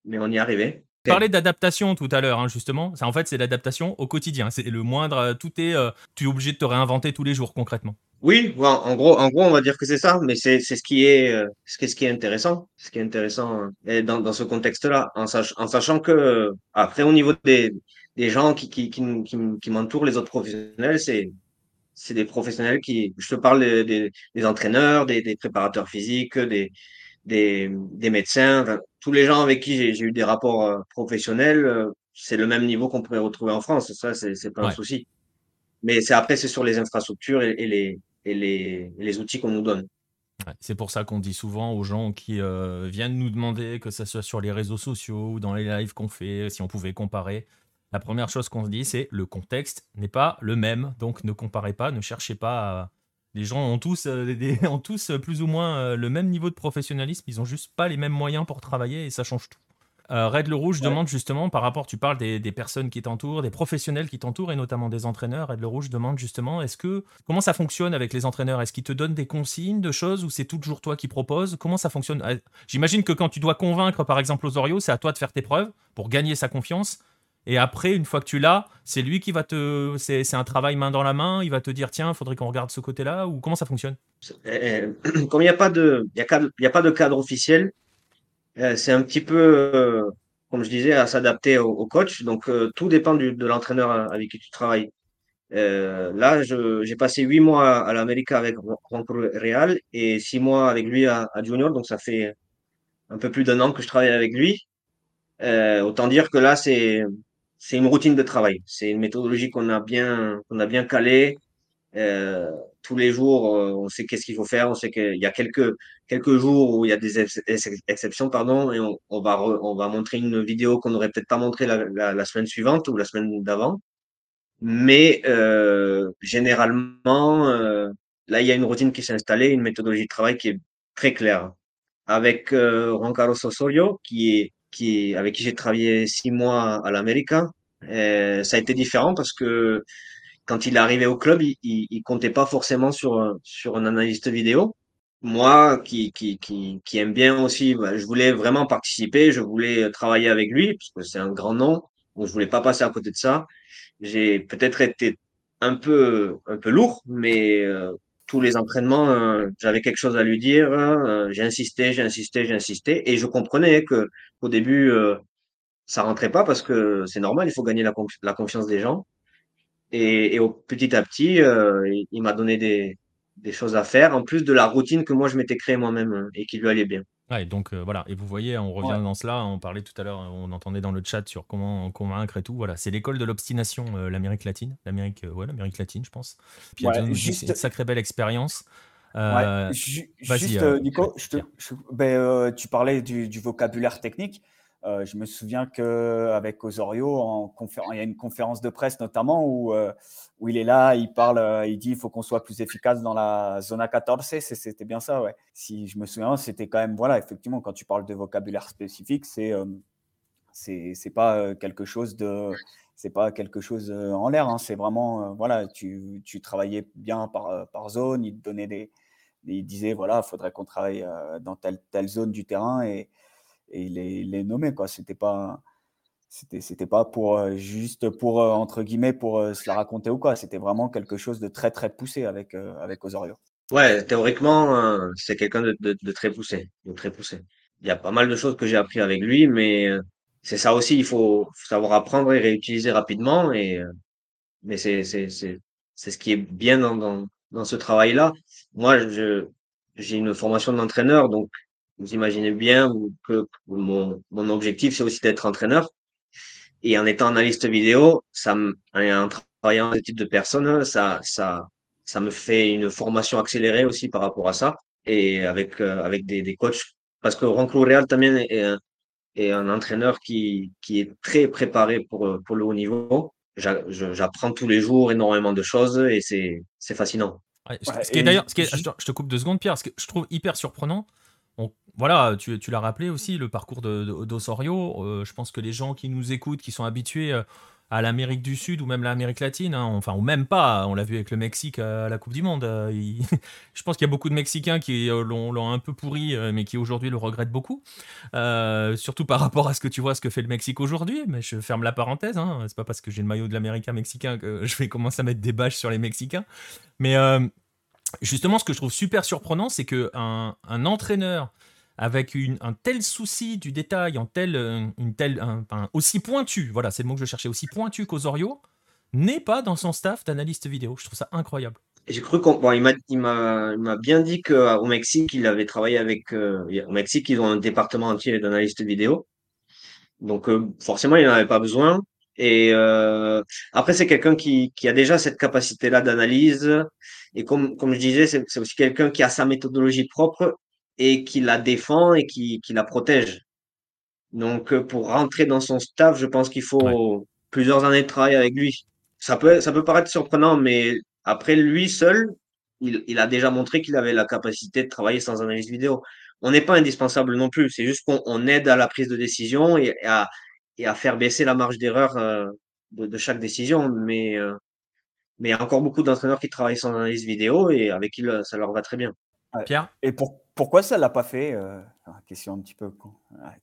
mais on y arrivait. Tu parlais d'adaptation tout à l'heure, hein, justement. Ça, en fait, c'est l'adaptation au quotidien. C'est le moindre, tout est, euh, tu es obligé de te réinventer tous les jours concrètement. Oui, en gros, en gros, on va dire que c'est ça, mais c'est ce qui est euh, ce qui, est intéressant, ce qui est intéressant euh, dans, dans ce contexte-là, en, en sachant que après au niveau des, des gens qui qui qui, qui, m'entourent, les autres professionnels, c'est c'est des professionnels qui, je te parle des, des, entraîneurs, des, des, préparateurs physiques, des des, des médecins, tous les gens avec qui j'ai eu des rapports euh, professionnels, c'est le même niveau qu'on pourrait retrouver en France, ça c'est pas un souci. Mais c'est après c'est sur les infrastructures et les et les, les outils qu'on nous donne. c'est pour ça qu'on dit souvent aux gens qui euh, viennent nous demander, que ce soit sur les réseaux sociaux ou dans les lives qu'on fait, si on pouvait comparer. La première chose qu'on se dit, c'est le contexte n'est pas le même, donc ne comparez pas, ne cherchez pas à... Les gens ont tous, euh, ont tous plus ou moins euh, le même niveau de professionnalisme, ils ont juste pas les mêmes moyens pour travailler et ça change tout. Euh, Red le Rouge demande justement, par rapport, tu parles des, personnes qui t'entourent, des professionnels qui t'entourent et notamment des entraîneurs. Red le Rouge demande justement, est-ce que comment ça fonctionne avec les entraîneurs? Est-ce qu'ils te donnent des consignes de choses ou c'est toujours toi qui proposes? Comment ça fonctionne? Euh, J'imagine que quand tu dois convaincre, par exemple, Osorio, c'est à toi de faire tes preuves pour gagner sa confiance. Et après, une fois que tu l'as, c'est lui qui va te. C'est un travail main dans la main. Il va te dire tiens, il faudrait qu'on regarde ce côté-là. Ou comment ça fonctionne? Eh, Comme il n'y a, pas de, y a, a pas de cadre officiel, euh, c'est un petit peu, euh, comme je disais, à s'adapter au, coach. Donc, euh, tout dépend de l'entraîneur avec qui tu travailles. là, j'ai passé huit mois à, l'Amérique avec Juan Real et six mois avec lui à, Junior. Donc, ça fait un peu plus d'un an que je travaille avec lui. autant dire que là, c'est c'est une routine de travail. C'est une méthodologie qu'on a bien qu'on a bien calée. Euh, tous les jours, euh, on sait qu'est-ce qu'il faut faire. On sait qu'il y a quelques, quelques jours où il y a des exceptions, pardon, et on, va, on va montrer une vidéo qu'on n'aurait peut-être pas montré la, la, semaine suivante ou la semaine d'avant. Mais euh, généralement, euh, là, il y a une routine qui s'est installée, une méthodologie de travail qui est très claire. Avec euh, Juan Carlos Osorio, qui est, qui avec qui j'ai travaillé six mois à l'América, ça a été différent parce que quand il est arrivé au club, il, il, comptait pas forcément sur, sur un analyste vidéo. Moi, qui, qui, qui, qui aime bien aussi, bah, je voulais vraiment participer, je voulais travailler avec lui, parce que c'est un grand nom, donc je voulais pas passer à côté de ça. J'ai peut-être été un peu, un peu lourd, mais euh, tous les entraînements, euh, j'avais quelque chose à lui dire. Euh, j'ai insisté, j'ai insisté, j'ai insisté, et je comprenais que au début, ça rentrait pas parce que c'est normal, il faut gagner la, confiance des gens. Et, au, petit à petit, euh, il, m'a donné des, des, choses à faire, en plus de la routine que moi je m'étais créée moi-même hein, et qui lui allait bien. Ouais, donc euh, voilà, et vous voyez, on revient dans cela, on parlait tout à l'heure, on entendait dans le chat sur comment convaincre et tout, voilà, c'est l'école de l'obstination, euh, l'Amérique latine, l'Amérique, ouais, l'Amérique latine, je pense. Puis juste... une sacrée belle expérience. juste, Nico, ben, tu parlais du, du vocabulaire technique. Euh, je me souviens qu'avec Osorio, en il y a une conférence de presse notamment où, euh, où il est là, il parle, euh, il dit il faut qu'on soit plus efficace dans la zone 14. C'était bien ça, ouais. Si je me souviens, c'était quand même, voilà, effectivement, quand tu parles de vocabulaire spécifique, c'est c'est pas quelque chose de c'est pas quelque chose en l'air hein. c'est vraiment voilà tu, tu, travaillais bien par, par zone il donnait des il disait voilà faudrait qu'on travaille dans telle telle zone du terrain et, et il les, les nommait quoi. C'était pas c'était c'était pas pour euh, juste pour euh, entre guillemets pour euh, se la raconter ou quoi. C'était vraiment quelque chose de très très poussé avec avec Osorio. Ouais, théoriquement c'est quelqu'un de, de, très poussé, de très poussé. Il y a pas mal de choses que j'ai appris avec lui, mais c'est ça aussi. Il faut, savoir apprendre et réutiliser rapidement. Et mais c'est c'est c'est c'est ce qui est bien dans dans, dans ce travail-là. Moi, je j'ai une formation d'entraîneur, donc vous imaginez bien que mon, mon objectif, c'est aussi d'être entraîneur. Et en étant analyste vidéo, ça en travaillant avec ce type de personnes, ça, ça, ça me fait une formation accélérée aussi par rapport à ça. Et avec, euh, avec des, des coachs. Parce que Ronco Real también est un, est un entraîneur qui, qui est très préparé pour, pour le haut niveau. J'apprends tous les jours énormément de choses et c'est, fascinant. ce qui est d'ailleurs, je te coupe deux secondes, Pierre, ce que je trouve hyper surprenant, voilà, tu, l'as rappelé aussi, le parcours d'Osorio. De, je pense que les gens qui nous écoutent, qui sont habitués à l'Amérique du Sud ou même l'Amérique latine, hein, enfin, ou même pas, on l'a vu avec le Mexique à la Coupe du Monde. Euh, je pense qu'il y a beaucoup de Mexicains qui euh, l'ont un peu pourri, euh, mais qui aujourd'hui le regrettent beaucoup. surtout par rapport à ce que tu vois, ce que fait le Mexique aujourd'hui. Mais je ferme la parenthèse, hein, c'est pas parce que j'ai le maillot de l'Américain mexicain que je vais commencer à mettre des bâches sur les Mexicains. Mais justement, ce que je trouve super surprenant, c'est qu'un un entraîneur avec un tel souci du détail, en tel, euh, une telle, aussi pointu, voilà, c'est le mot que je cherchais, aussi pointu qu'Osorio, n'est pas dans son staff d'analyste vidéo. Je trouve ça incroyable. J'ai cru qu'on, il m'a, bien dit qu'au Mexique, il avait travaillé avec, euh, au Mexique, ils ont un département entier d'analystes vidéo. Donc, euh, forcément, il n'en avait pas besoin. Et après, c'est quelqu'un qui, a déjà cette capacité-là d'analyse. Et comme je disais, c'est aussi quelqu'un qui a sa méthodologie propre et qui la défend et qui, qui la protège. Donc, euh, pour rentrer dans son staff, je pense qu'il faut plusieurs années de travail avec lui. Ça peut, ça peut paraître surprenant, mais après lui seul, il, il a déjà montré qu'il avait la capacité de travailler sans analyse vidéo. On n'est pas indispensable non plus. C'est juste qu'on aide à la prise de décision et à, et à faire baisser la marge d'erreur euh, de, de, chaque décision. Mais, euh, mais il y a encore beaucoup d'entraîneurs qui travaillent sans analyse vidéo et avec qui ça leur va très bien. Pierre? Et pour, pourquoi ça ne l'a pas fait euh, Question un petit peu.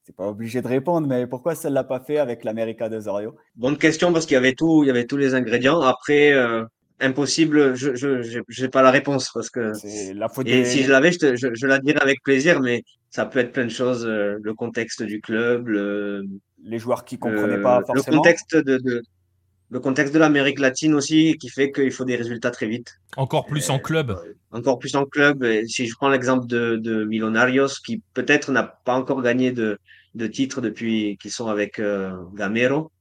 Tu pas obligé de répondre, mais pourquoi ça ne l'a pas fait avec l'América de Zorio Bonne question, parce qu'il y avait tout, il y avait tous les ingrédients. Après, euh, impossible, je n'ai pas la réponse. parce que la faute Et si je l'avais, je, je, la dirais avec plaisir, mais ça peut être plein de choses. Euh, le contexte du club, le, les joueurs qui ne comprenaient pas forcément. Le contexte de, de le contexte de l'Amérique latine aussi qui fait qu'il faut des résultats très vite. Encore plus en club. Euh, encore plus en club. Et si je prends l'exemple de, de Milonarios, qui peut-être n'a pas encore gagné de, de titre depuis qu'ils sont avec euh, Gamero,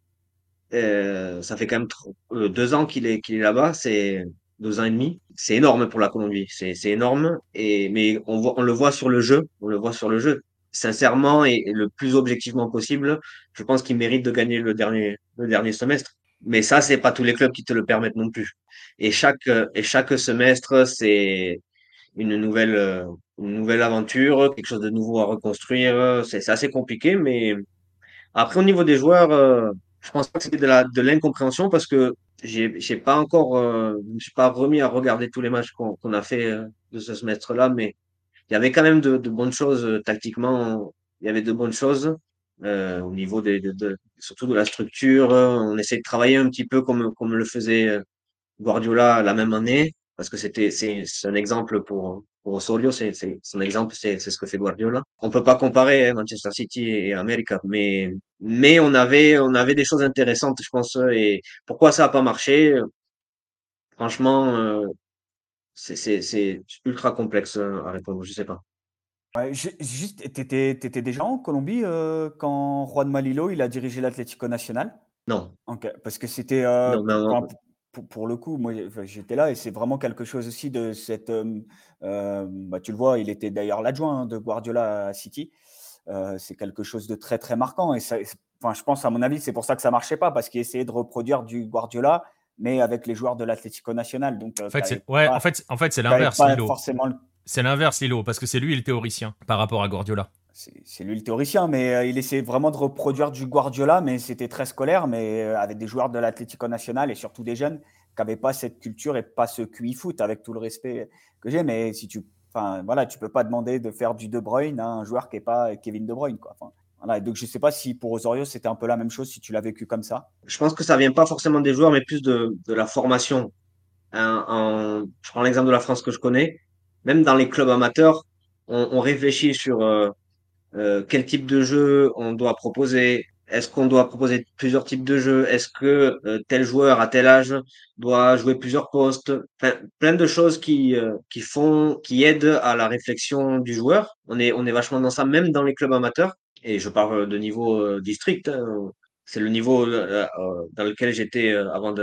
euh, ça fait quand même deux ans qu'il est, qu'il est là-bas. C'est deux ans et demi. C'est énorme pour la Colombie. C'est, énorme. Et, mais on, voit, on le voit sur le jeu. On le voit sur le jeu. Sincèrement et, et le plus objectivement possible, je pense qu'il mérite de gagner le dernier, le dernier semestre. Mais ça, c'est pas tous les clubs qui te le permettent non plus. Et chaque, et chaque semestre, c'est une nouvelle, une nouvelle aventure, quelque chose de nouveau à reconstruire. C'est assez compliqué, mais après, au niveau des joueurs, euh, je pense que c'était de la, de l'incompréhension parce que j'ai, pas encore, euh, je suis pas remis à regarder tous les matchs qu'on, a fait euh, de ce semestre-là, mais il y avait quand même de, de bonnes choses tactiquement. Il y avait de bonnes choses. Euh, au niveau de, de, surtout de la structure. On essaie de travailler un petit peu comme, comme le faisait euh, Guardiola la même année, parce que c'était c'est un exemple pour, pour Osorio, c'est son exemple, c'est ce que fait Guardiola. On peut pas comparer hein, Manchester City et América, mais mais on avait on avait des choses intéressantes, je pense. Et pourquoi ça a pas marché Franchement, euh, c'est ultra complexe à répondre. Je sais pas juste, tu étais, déjà en Colombie euh, quand Juan Malilo il a dirigé l'Atlético National Non. parce que c'était. Euh, pour, le coup, moi j'étais là et c'est vraiment quelque chose aussi de cette. Euh, bah, tu le vois, il était d'ailleurs l'adjoint hein, de Guardiola à City. c'est quelque chose de très très marquant et ça, enfin, je pense à mon avis c'est pour ça que ça marchait pas parce qu'il essayait de reproduire du Guardiola mais avec les joueurs de l'Atlético National. Donc, en fait, c'est ouais, en fait, en fait, c'est l'inverse. Forcément le c'est l'inverse, Lilo, parce que c'est lui le théoricien par rapport à Guardiola. C'est lui le théoricien, mais euh, il essaie vraiment de reproduire du Guardiola, mais c'était très scolaire, mais euh, avec des joueurs de l'Atlético Nacional et surtout des jeunes qui n'avaient pas cette culture et pas ce QI foot, avec tout le respect que j'ai. Mais si tu, enfin voilà, tu peux pas demander de faire du De Bruyne à un joueur qui n'est pas Kevin De Bruyne, quoi. voilà, donc je ne sais pas si pour Osorio c'était un peu la même chose, si tu l'as vécu comme ça. Je pense que ça vient pas forcément des joueurs, mais plus de, de la formation. je prends l'exemple de la France que je connais même dans les clubs amateurs, on, réfléchit sur euh, euh, quel type de jeu on doit proposer. Est-ce qu'on doit proposer plusieurs types de jeux? Est-ce que euh, tel joueur à tel âge doit jouer plusieurs postes? Plein de choses qui qui font, qui aident à la réflexion du joueur. On est on est vachement dans ça, même dans les clubs amateurs. Et je parle de niveau district. Hein. C'est le niveau dans lequel j'étais avant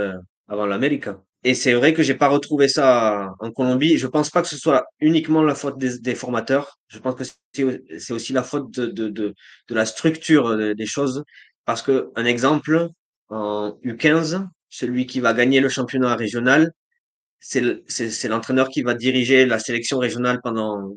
avant l'Amérique. Et c'est vrai que j'ai pas retrouvé ça en Colombie. Je pense pas que ce soit uniquement la faute des, formateurs. Je pense que c'est aussi la faute de, de, la structure des choses. Parce que un exemple, en U15, celui qui va gagner le championnat régional, c'est l'entraîneur qui va diriger la sélection régionale pendant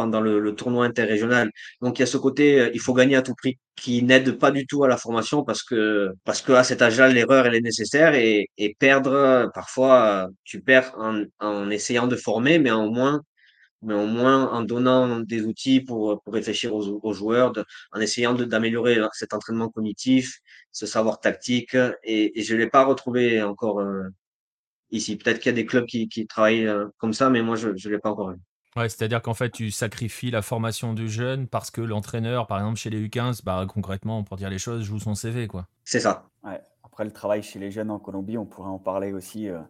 pendant le, tournoi interrégional. Donc il y a ce côté, euh, il faut gagner à tout prix, qui n'aide pas du tout à la formation parce que parce que à cet âge-là, l'erreur elle est nécessaire et, et perdre, parfois tu perds en, en essayant de former, mais au moins mais au moins en donnant des outils pour, pour réfléchir aux, aux joueurs, en essayant d'améliorer cet entraînement cognitif, ce savoir tactique. Et, et je l'ai pas retrouvé encore euh, ici. Peut-être qu'il y a des clubs qui, qui travaillent euh, comme ça, mais moi, je ne l'ai pas encore vu. Ouais, c'est-à-dire qu'en fait, tu sacrifies la formation du jeune parce que l'entraîneur, par exemple, chez les U15, bah, concrètement, pour dire les choses, joue son CV. quoi. C'est ça. Ouais. Après, le travail chez les jeunes en Colombie, on pourrait en parler aussi. Euh,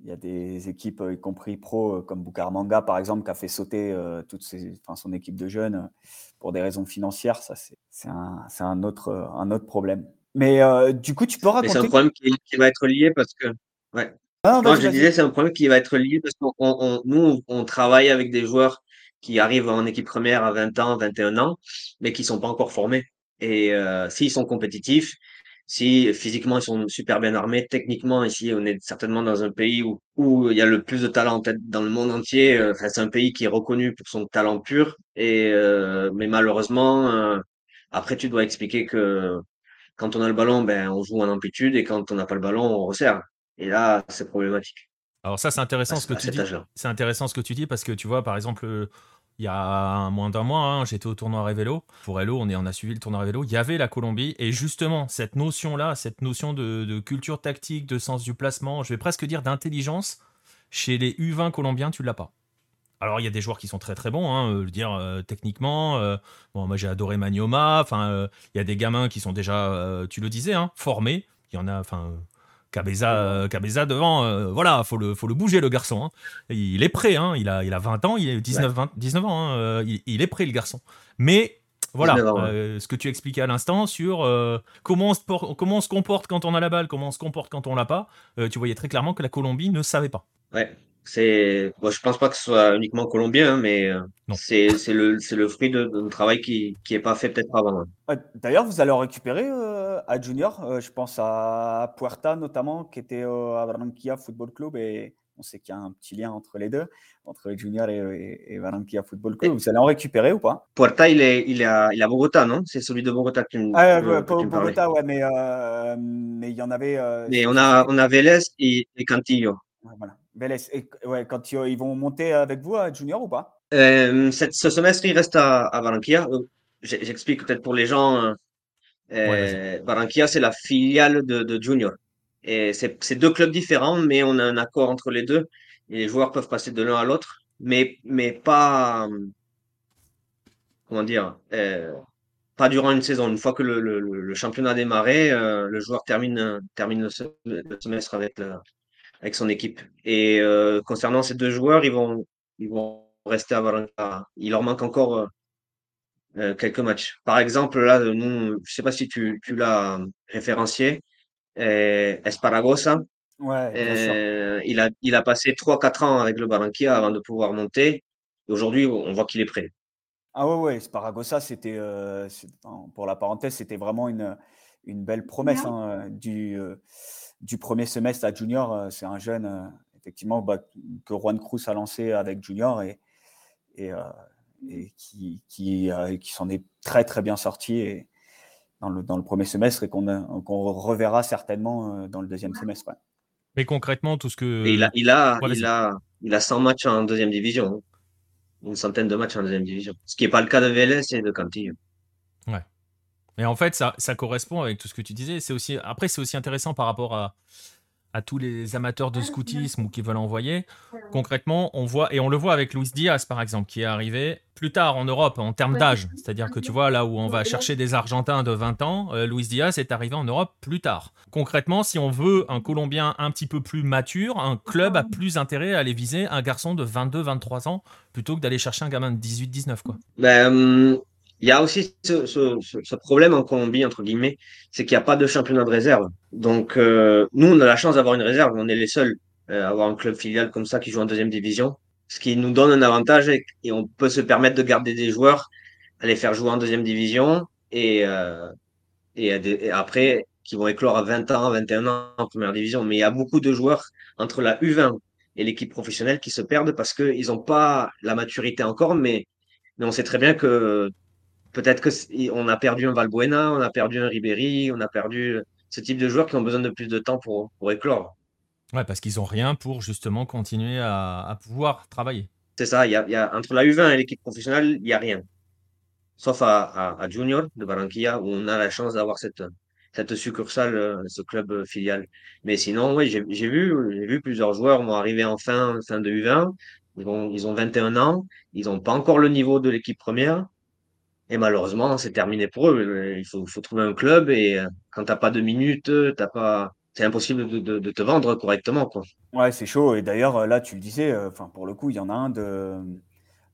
il y a des équipes, y compris pro, comme Bucaramanga, par exemple, qui a fait sauter euh, toute ses, enfin, son équipe de jeunes pour des raisons financières. Ça, c'est un, un, autre, un autre problème. Mais du coup, tu peux raconter. C'est un problème qui, qui, va être lié parce que. Ouais. Non, je disais, c'est un problème qui va être lié parce que nous, on travaille avec des joueurs qui arrivent en équipe première à 20 ans, 21 ans, mais qui sont pas encore formés. Et euh, s'ils sont compétitifs, si physiquement ils sont super bien armés, techniquement ici on est certainement dans un pays où, où il y a le plus de talent dans le monde entier. Euh, enfin, c'est un pays qui est reconnu pour son talent pur. Et euh, mais malheureusement, euh, après tu dois expliquer que quand on a le ballon, ben on joue en amplitude et quand on n'a pas le ballon, on resserre. Et là, c'est problématique. Alors ça, c'est intéressant ce que tu dis. C'est intéressant ce que tu dis parce que tu vois, par exemple, euh, il y a moins d'un mois, hein, j'étais au tournoi Révélo. Pour Hello, on, est, on a suivi le tournoi Révélo. Il y avait la Colombie et justement cette notion-là, cette notion de, culture tactique, de sens du placement, je vais presque dire d'intelligence, chez les U20 colombiens, tu l'as pas. Alors il y a des joueurs qui sont très très bons, hein, euh, dire euh, techniquement. bon, moi j'ai adoré Manioma. Enfin, il y a des gamins qui sont déjà, tu le disais, hein, formés. Il y en a, enfin, Cabeza, Cabeza devant, euh, voilà, faut le, faut le bouger le garçon. Hein. Il est prêt, hein. il, a, il a 20 ans, il est 19, 20, 19 ans, hein. euh, il, est prêt le garçon. Mais voilà, euh, ce que tu expliquais à l'instant sur comment, on se comment on se comporte quand on a la balle, comment on se comporte quand on l'a pas, tu voyais très clairement que la Colombie ne savait pas. Ouais, c'est, bon, je pense pas que ce soit uniquement colombien, hein, mais euh, c'est, le, c'est le fruit d'un travail qui, qui est pas fait peut-être avant. Hein. D'ailleurs, vous allez en récupérer euh, à Junior. Euh, je pense à Puerta notamment, qui était à Barranquilla Football Club, et on sait qu'il y a un petit lien entre les deux, entre Junior et, et, Barranquilla Football Club. vous allez en récupérer ou pas? Puerta, il est, il est à, il Bogota, non? C'est celui de Bogota qui me. Ah, pas Bogota, ouais, mais mais il y en avait. mais on a, on a Vélez et, et Cantillo. Voilà. Et, ouais, quand ils, vont monter avec vous à Junior ou pas? Euh, Ce semestre, il reste à, à Barranquilla. Euh, j'explique peut-être pour les gens. Euh, Barranquilla, c'est la filiale de, de Junior. Et c'est deux clubs différents, mais on a un accord entre les deux. Et les joueurs peuvent passer de l'un à l'autre, mais, mais pas. Comment dire Pas durant une saison. Une fois que le, le, le championnat a démarré, le joueur termine, termine le, semestre avec la, avec son équipe. Et euh, concernant ces deux joueurs, ils vont, ils vont rester à Valencia. Il leur manque encore euh, euh, quelques matchs. Par exemple, là, nous, je sais pas si tu, tu l'as référencié, Esparagosa. Ouais, il, a, il a passé 3-4 ans avec le Barranquilla avant de pouvoir monter. Aujourd'hui, on voit qu'il est prêt. Ah ouais, ouais, Esparagosa, c'était, pour la parenthèse, c'était vraiment une, une belle promesse hein, du, du premier semestre à Junior. Euh, c'est un jeune, euh, effectivement, bah, que Juan Cruz a lancé avec Junior et, et, euh, qui, qui, qui s'en est très, très bien sorti et, dans, le, dans le premier semestre et qu'on reverra certainement dans le deuxième semestre. Mais concrètement, tout ce que. il, a, il, a, il, a, il a 100 matchs en deuxième division. Hein. Une centaine de matchs en deuxième division. Ce qui n'est pas le cas de Vélez et de Cantillo. Ouais. Et en fait, ça, ça, correspond avec tout ce que tu disais. C'est aussi, après, c'est aussi intéressant par rapport à, à tous les amateurs de scoutisme ou qui veulent envoyer. Concrètement, on voit, et on le voit avec Luis Diaz, par exemple, qui est arrivé plus tard en Europe en termes d'âge. C'est-à-dire que tu vois, là où on va chercher des Argentins de 20 ans, euh, Luis Diaz est arrivé en Europe plus tard. Concrètement, si on veut un Colombien un petit peu plus mature, un club a plus intérêt à aller viser un garçon de 22-23 ans plutôt que d'aller chercher un gamin de 18-19. quoi. Ben, il y a aussi ce, problème en Colombie, entre guillemets, c'est qu'il n'y a pas de championnat de réserve. Donc, euh, nous, on a la chance d'avoir une réserve. On est les seuls euh, à avoir un club filial comme ça qui joue en deuxième division, ce qui nous donne un avantage et, on peut se permettre de garder des joueurs, à les faire jouer en deuxième division et, euh, après qui vont éclore à 20 ans, 21 ans en première division. Mais il y a beaucoup de joueurs entre la U20 et l'équipe professionnelle qui se perdent parce qu'ils n'ont pas la maturité encore, Mais on sait très bien que peut-être qu'on a perdu un Valbuena, on a perdu un Ribéry, on a perdu ce type de joueurs qui ont besoin de plus de temps pour, pour éclore. Ouais, parce qu'ils n'ont rien pour justement continuer à, pouvoir travailler. C'est ça, il y a, entre la U20 et l'équipe professionnelle, il n'y a rien. Sauf à, à, Junior de Barranquilla, où on a la chance d'avoir cette, cette succursale, euh, ce club euh, filial. Mais sinon, oui, j'ai vu, plusieurs joueurs vont arriver en fin, fin de U20. Ils, vont, ils ont 21 ans, ils n'ont pas encore le niveau de l'équipe première. Et malheureusement, c'est terminé pour eux. Il faut, faut trouver un club et euh, quand t'as pas de minutes, t'as pas, c'est impossible de, de, te vendre correctement, quoi. Ouais, c'est chaud. Et d'ailleurs, là, tu le disais, enfin, pour le coup, il y en a un de,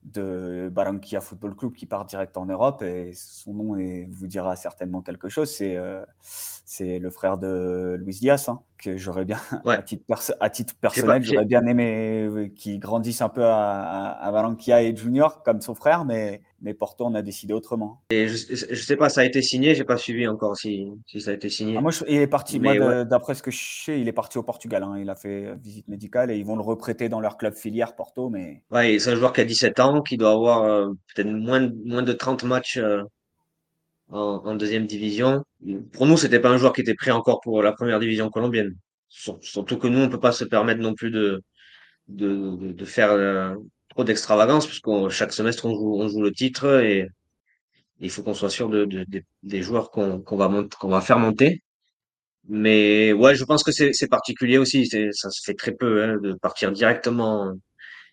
de Barranquilla Football Club qui part direct en Europe et son nom vous dira certainement quelque chose. C'est c'est le frère de Luis Diaz, hein, que j'aurais bien, à, titre à, titre personnel, j'aurais bien aimé euh, qu'il grandisse un peu à, à, et Junior comme son frère, mais, mais Porto, on a décidé autrement. Et je, je sais pas, ça a été signé, j'ai pas suivi encore si, si ça a été signé. Ah, moi, il est parti, moi, d'après ce que je sais, il est parti au Portugal. Hein. il a fait visite médicale et ils vont le reprêter dans leur club filière Porto. Mais... Ouais, c'est un joueur qui a 17 ans, qui doit avoir euh, peut-être moins, moins de 30 matchs. Euh, en, deuxième division. Pour nous, c'était pas un joueur qui était prêt encore pour la première division colombienne. Surtout que nous, on peut pas se permettre non plus de, de, de, faire euh, trop d'extravagance, puisque chaque semestre, on joue, on joue le titre et il faut qu'on soit sûr de, des joueurs qu'on va, qu'on va faire monter. Mais ouais, je pense que c'est particulier aussi. Ça se fait très peu hein, de partir directement.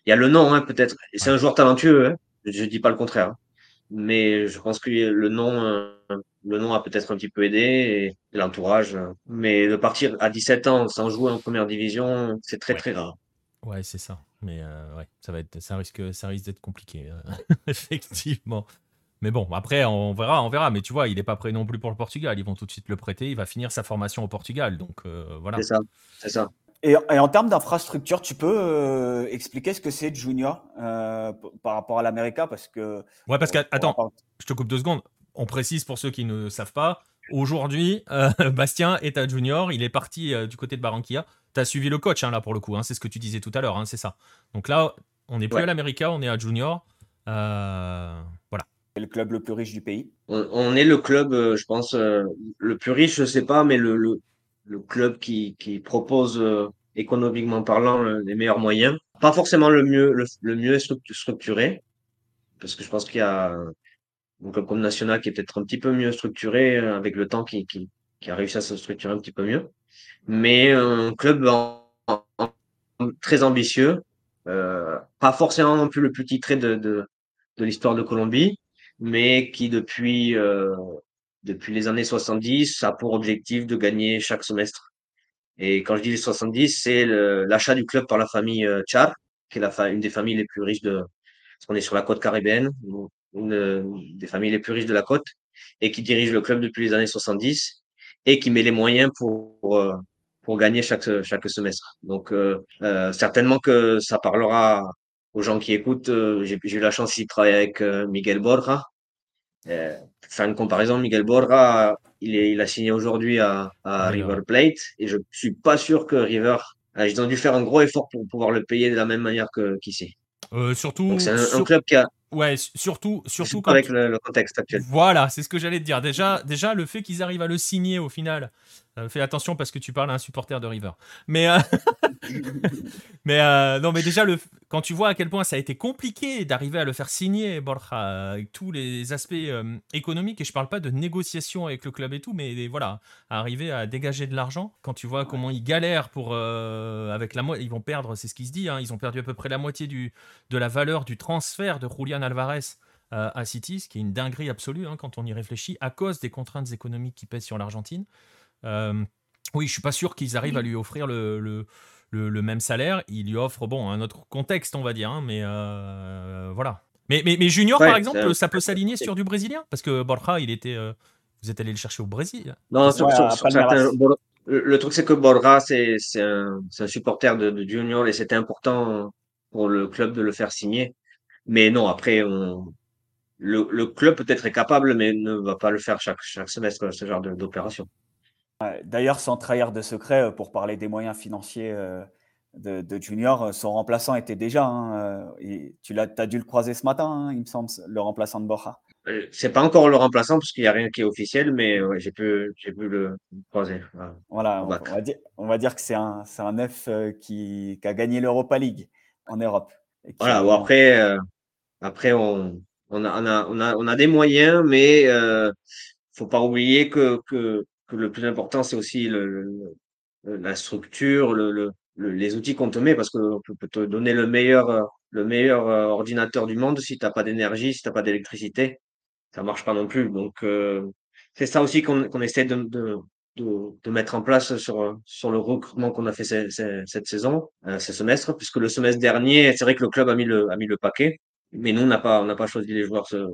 Il y a le nom, hein, peut-être. C'est un joueur talentueux. Hein. Je dis pas le contraire. Hein mais je pense que le nom, euh, le nom a peut-être un petit peu aidé et l'entourage. Mais de partir à 17 ans sans jouer en première division, c'est très très rare. Ouais, c'est ça. Mais euh, ouais, ça va être, ça risque, ça risque d'être compliqué, euh, effectivement. Mais bon, après, on verra, on verra. Mais tu vois, il n'est pas prêt non plus pour le Portugal. Ils vont tout de suite le prêter. Il va finir sa formation au Portugal. Donc voilà. C'est ça, c'est ça. Et, en termes d'infrastructure, tu peux euh, expliquer ce que c'est Junior euh, par rapport à l'América? Parce que. Ouais, parce que attends, je te coupe deux secondes. On précise pour ceux qui ne savent pas. Aujourd'hui, euh, Bastien est à Junior. Il est parti du côté de Barranquilla. Tu as suivi le coach hein, là pour le coup. Hein, c'est ce que tu disais tout à l'heure. Hein, c'est ça. Donc là, on n'est plus à l'América, on est à Junior. voilà. C'est le club le plus riche du pays. On, est le club, je pense, le plus riche, je sais pas, mais le, le le club qui, qui propose euh, économiquement parlant les meilleurs moyens. Pas forcément le mieux, le, mieux structuré, parce que je pense qu'il y a un club comme National qui est peut-être un petit peu mieux structuré euh, avec le temps qui, qui, qui, a réussi à se structurer un petit peu mieux. Mais un club très ambitieux, euh, pas forcément non plus le plus titré de, de, de l'histoire de Colombie, mais qui depuis euh, depuis les années 70, a pour objectif de gagner chaque semestre. Et quand je dis les 70, c'est l'achat du club par la famille euh, Char, qui est la, une des familles les plus riches de, parce qu'on est sur la côte caribéenne, une des familles les plus riches de la côte, et qui dirige le club depuis les années 70, et qui met les moyens pour, pour, euh, pour gagner chaque, chaque semestre. Donc, euh, euh, certainement que ça parlera aux gens qui écoutent. J'ai eu la chance de travailler avec Miguel Borja, faire une comparaison, Miguel Borja, il, est, il a signé aujourd'hui à, à River Plate et je suis pas sûr que River, ils ont dû faire un gros effort pour pouvoir le payer de la même manière qu'ici. Euh, surtout, c'est un, club qui a. Ouais, surtout, surtout quand avec le, contexte actuel. Voilà, c'est ce que j'allais te dire. Déjà, déjà, le fait qu'ils arrivent à le signer au final, euh, fais attention parce que tu parles à un supporter de River. Mais, euh, mais euh, non, mais déjà, le, quand tu vois à quel point ça a été compliqué d'arriver à le faire signer, Borja, avec tous les aspects économiques, et je parle pas de négociation avec le club et tout, mais voilà, arriver à dégager de l'argent, quand tu vois comment ils galèrent pour. avec la ils vont perdre, c'est ce qui se dit, hein, ils ont perdu à peu près la moitié du, de la valeur du transfert de Julian Alvarez à City, ce qui est une dinguerie absolue hein, quand on y réfléchit, à cause des contraintes économiques qui pèsent sur l'Argentine. Euh, oui, je suis pas sûr qu'ils arrivent à lui offrir le, le, le, même salaire. Il lui offre bon un autre contexte, on va dire, hein, mais euh, voilà. Mais, mais, mais Junior, par exemple, ça peut s'aligner sur du brésilien? Parce que Borja, il était. Euh, vous êtes allé le chercher au Brésil. Non, sur, certains, le, truc, c'est que Borja, c'est un, un, supporter de, de Junior et c'était important pour le club de le faire signer. Mais non, après, on, le, le, club peut-être est capable, mais ne va pas le faire chaque, chaque semestre, ce genre d'opération. D'ailleurs, sans trahir de secret, euh, pour parler des moyens financiers euh, de, junior, son remplaçant était déjà. Hein, et tu as, as, dû le croiser ce matin, hein, il me semble, le remplaçant de Borja. Euh, c'est pas encore le remplaçant parce qu'il n'y a rien qui est officiel, mais j'ai pu, j'ai pu le croiser. Voilà, on, va dire, on, va dire, que c'est un, c'est un neuf euh, qui, qui, a gagné l'Europa League en Europe. Voilà, bon, après, euh, après on, on, a, on, a, on, a, on a des moyens, mais euh, faut pas oublier que, que, que le plus important, c'est aussi le, la structure, le, le, les outils qu'on te met, parce qu'on peut te donner le meilleur, le meilleur ordinateur du monde si tu n'as pas d'énergie, si tu n'as pas d'électricité ça marche pas non plus. Donc, euh, c'est ça aussi qu'on essaie de, de, de, mettre en place sur, sur le recrutement qu'on a fait cette saison, euh, ce semestre, puisque le semestre dernier, c'est vrai que le club a mis le, a mis le paquet, mais nous, on n'a pas, on n'a pas choisi les joueurs ce,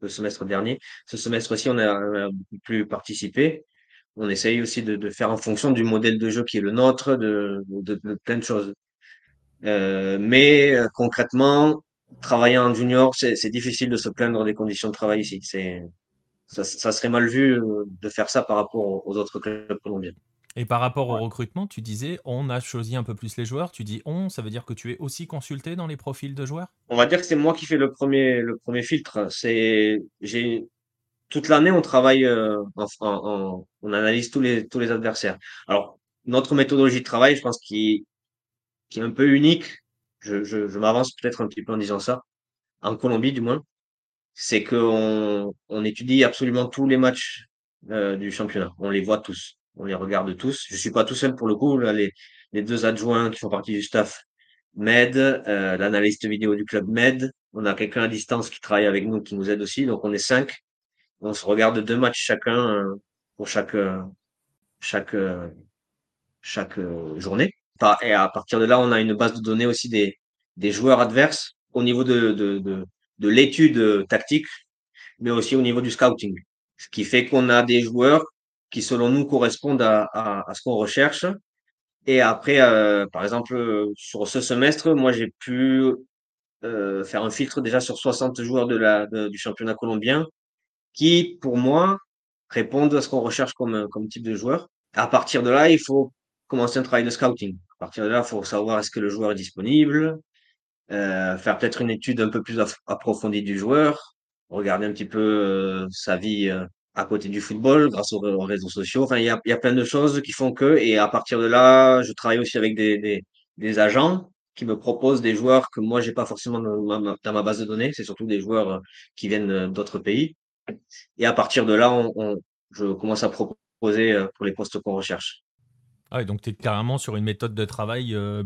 le semestre dernier. Ce semestre-ci, on, a, beaucoup plus participé. On essaye aussi de, de, faire en fonction du modèle de jeu qui est le nôtre, de, de, plein de choses. Euh, mais euh, concrètement, travailler en junior, c'est difficile de se plaindre des conditions de travail ici. C'est ça, ça, serait mal vu euh, de faire ça par rapport aux autres clubs colombiens. Et par rapport au recrutement, tu disais on a choisi un peu plus les joueurs. Tu dis on, ça veut dire que tu es aussi consulté dans les profils de joueurs? On va dire que c'est moi qui fais le premier, le premier filtre. C'est j'ai toute l'année on travaille, euh, en, on analyse tous les tous les adversaires. Alors notre méthodologie de travail, je pense qui qui est un peu unique je, je, je m'avance peut-être un petit peu en disant ça, en Colombie du moins, c'est qu'on on étudie absolument tous les matchs euh, du championnat. On les voit tous, on les regarde tous. Je suis pas tout seul pour le coup. Les, deux adjoints qui font partie du staff Med, euh, l'analyste vidéo du club Med. On a quelqu'un à distance qui travaille avec nous, qui nous aide aussi. Donc on est cinq. On se regarde deux matchs chacun euh, pour chaque chaque chaque journée. Et à partir de là, on a une base de données aussi des, des joueurs adverses au niveau de, de, de l'étude tactique, mais aussi au niveau du scouting. Ce qui fait qu'on a des joueurs qui, selon nous, correspondent à, à, à ce qu'on recherche. Et après, euh, par exemple, sur ce semestre, moi, j'ai pu euh, faire un filtre déjà sur 60 joueurs de la, du championnat colombien qui, pour moi, répondent à ce qu'on recherche comme, comme type de joueur. À partir de là, il faut commencer un travail de scouting. À partir de là, il faut savoir est-ce que le joueur est disponible, euh, faire peut-être une étude un peu plus approfondie du joueur, regarder un petit peu euh, sa vie euh, à côté du football grâce aux, réseaux sociaux. Enfin, il y a, plein de choses qui font que, et à partir de là, je travaille aussi avec des, agents qui me proposent des joueurs que moi, j'ai pas forcément dans ma, base de données. C'est surtout des joueurs qui viennent d'autres pays. Et à partir de là, on, je commence à proposer pour les postes qu'on recherche. Ah donc tu es carrément sur une méthode de travail euh,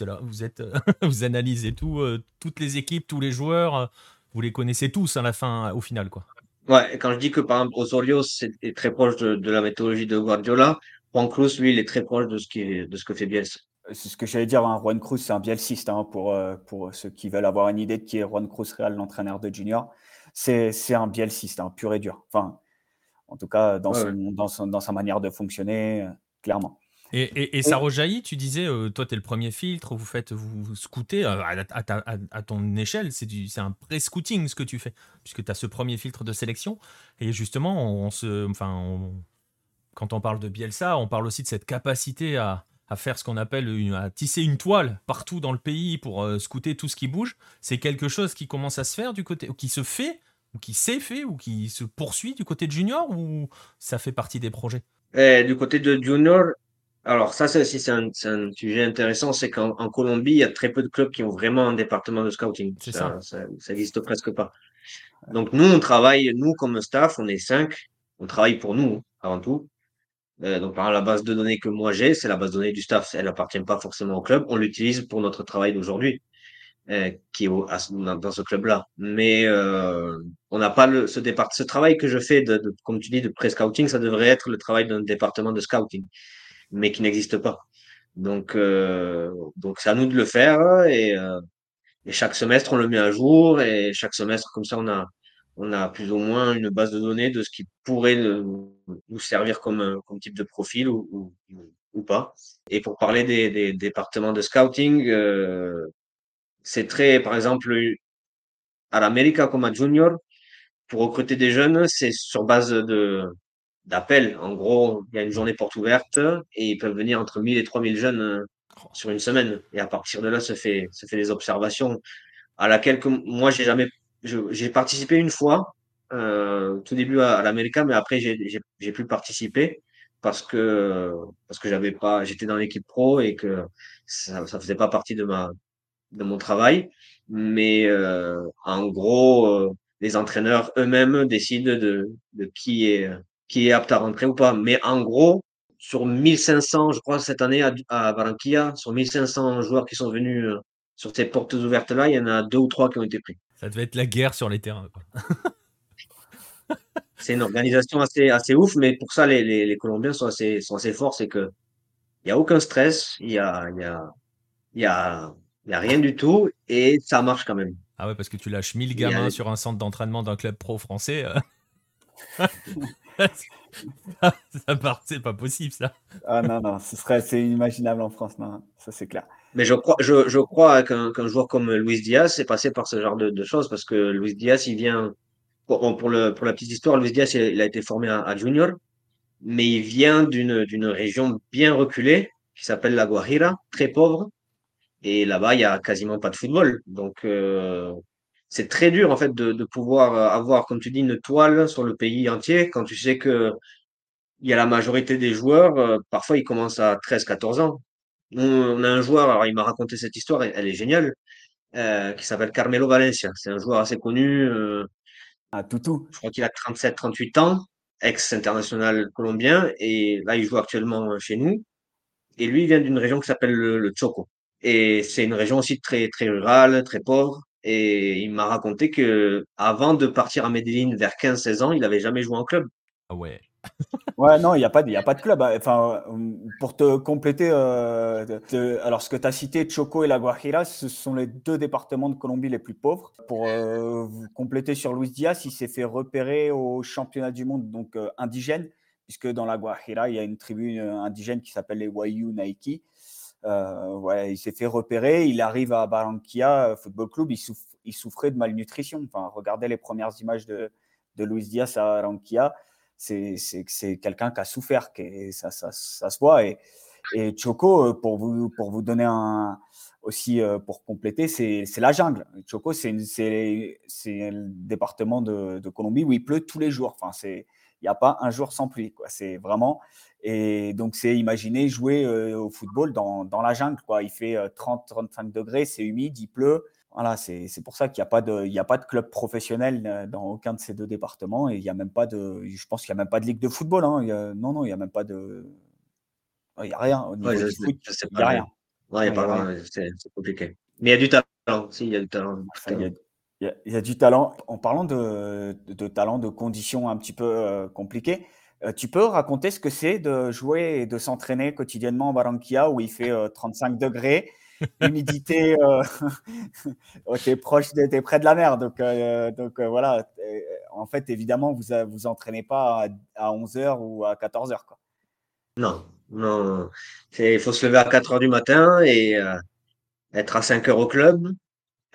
là. Vous êtes, vous analysez tout, euh, toutes les équipes, tous les joueurs, euh, vous les connaissez tous à la fin, au final quoi. Ouais, quand je dis que par exemple Osorio est très proche de, de, la méthodologie de Guardiola, Juan Cruz lui il est très proche de ce qui est, de ce que fait Bielsa. C'est ce que j'allais dire, hein. Juan Cruz c'est un bielciste hein, pour, pour ceux qui veulent avoir une idée de qui est Juan Cruz Real, l'entraîneur de Junior. C'est un bielciste, hein, pur et dur. Enfin, en tout cas dans, son, Dans, son, dans, sa manière de fonctionner, clairement. Et, ça rejaillit, tu disais, euh, toi, tu es le premier filtre, vous faites, vous scoutez euh, à, ton échelle, c'est un pré-scouting ce que tu fais, puisque tu as ce premier filtre de sélection. Et justement, on, se, enfin, quand on parle de Bielsa, on parle aussi de cette capacité à, faire ce qu'on appelle, une, à tisser une toile partout dans le pays pour euh, scouter tout ce qui bouge. C'est quelque chose qui commence à se faire du côté, qui se fait, ou qui s'est fait, ou qui se poursuit du côté de Junior, ou ça fait partie des projets? Eh, Du côté de Junior, alors ça, c'est aussi c'est un, un, sujet intéressant, c'est qu'en Colombie, il y a très peu de clubs qui ont vraiment un département de scouting. Ça, ça. ça, existe presque pas. Donc nous, on travaille, nous comme staff, on est cinq, on travaille pour nous avant tout. Euh, donc par la base de données que moi j'ai, c'est la base de données du staff. Elle appartient pas forcément au club. On l'utilise pour notre travail d'aujourd'hui, euh, qui est au, dans ce club-là. Mais euh, on n'a pas le, ce départ, ce travail que je fais de, de comme tu dis, de pré-scouting, ça devrait être le travail d'un département de scouting mais qui n'existe pas. Donc, euh, donc c'est à nous de le faire et, euh, et, chaque semestre on le met à jour et chaque semestre comme ça on a on a plus ou moins une base de données de ce qui pourrait nous servir comme, comme type de profil ou, ou, pas. Et pour parler des, des, départements de scouting, euh, c'est très, par exemple, à l'Amérique comme à Junior, pour recruter des jeunes, c'est sur base de, d'appel. En gros, il y a une journée porte ouverte et ils peuvent venir entre 1000 et 3000 jeunes sur une semaine. Et à partir de là, se fait, se fait des observations à laquelle moi, j'ai jamais, j'ai participé une fois, euh, tout début à, l'Américain, mais après, j'ai plus participé parce que, parce que j'avais pas, j'étais dans l'équipe pro et que ça, ça faisait pas partie de ma, de mon travail. Mais euh, en gros, euh, les entraîneurs eux-mêmes décident de, de qui est, qui est apte à rentrer ou pas. Mais en gros, sur 1500, je crois, cette année à, à Barranquilla, sur 1500 joueurs qui sont venus euh, sur ces portes ouvertes-là, il y en a deux ou trois qui ont été pris. Ça devait être la guerre sur les terrains. c'est une organisation assez, assez ouf, mais pour ça, les, les, les Colombiens sont assez, sont assez forts. C'est que il n'y a aucun stress, il y a, y, a, y, a, y a rien du tout, et ça marche quand même. Ah ouais, parce que tu lâches 1000 gamins sur un centre d'entraînement d'un club pro français. Euh. ça part, c'est pas possible ça. Ah non, non, ce serait, c'est inimaginable en France, non, ça c'est clair. Mais je crois, je, je crois qu'un joueur comme Luis Diaz est passé par ce genre de, de choses parce que Luis Diaz, il vient, pour, pour, le, pour la petite histoire, Luis Diaz, il a été formé à, Junior, mais il vient d'une, d'une région bien reculée qui s'appelle la Guajira, très pauvre. Et là-bas, il y a quasiment pas de football. Donc, euh, c'est très dur, en fait, de, de pouvoir avoir, comme tu dis, une toile sur le pays entier quand tu sais que il y a la majorité des joueurs, euh, parfois ils commencent à 13, 14 ans. On, a un joueur, alors il m'a raconté cette histoire, elle, est géniale, euh, qui s'appelle Carmelo Valencia. C'est un joueur assez connu. Euh, ah, Toutou. Je crois qu'il a 37, 38 ans, ex-international colombien, et là il joue actuellement chez nous. Et lui, il vient d'une région qui s'appelle le, Choco. Et c'est une région aussi très, très rurale, très pauvre. Et il m'a raconté que avant de partir à Medellin vers 15-16 ans, il n'avait jamais joué en club. Ah ouais ouais, non, il n'y a, pas de, a pas de club. Hein. Enfin, pour te compléter, euh, alors ce que tu as cité, Choco et la Guajira, ce sont les deux départements de Colombie les plus pauvres. Pour euh, vous compléter sur Luis Diaz, il s'est fait repérer au championnat du monde donc euh, indigène, puisque dans la Guajira, il y a une tribu indigène qui s'appelle les Wayu Naiki. Ouais, il s'est fait repérer, il arrive à Barranquilla Football Club, il, souffrait de malnutrition. Enfin, regardez les premières images de, de Luis Diaz à Barranquilla c'est quelqu'un qui a souffert, qui ça, ça, ça, se voit. Et, Choco, euh, pour vous, pour vous donner un, aussi, euh, pour compléter, c'est la jungle. Choco, c'est le département de, de, Colombie où il pleut tous les jours. Enfin, il n'y a pas un jour sans pluie. C'est vraiment. Et donc, c'est imaginer jouer euh, au football dans, dans, la jungle. Quoi. Il fait 30-35 degrés, c'est humide, il pleut. Voilà, c'est pour ça qu'il n'y a, pas de, a pas de club professionnel euh, dans aucun de ces deux départements et il y a même pas de. Je pense qu'il n'y a même pas de ligue de football. Hein. non, non, il n'y a même pas de. Il n'y a rien. Au niveau du foot, il n'y a rien. Ouais, c'est compliqué. Mais il y a du talent. Si, il y a du talent. Il y a, du talent. En parlant de, de, talent, de conditions un petit peu euh, compliquées, euh, tu peux raconter ce que c'est de jouer et de s'entraîner quotidiennement en Barranquilla où il fait 35 degrés humidité, euh, oh, tu es proche, es près de la mer. Donc, euh, donc euh, voilà, en fait, évidemment, vous vous entraînez pas à, 11h ou à 14h. Quoi. Non, non. Il faut se lever à 4h du matin et être à 5h au club.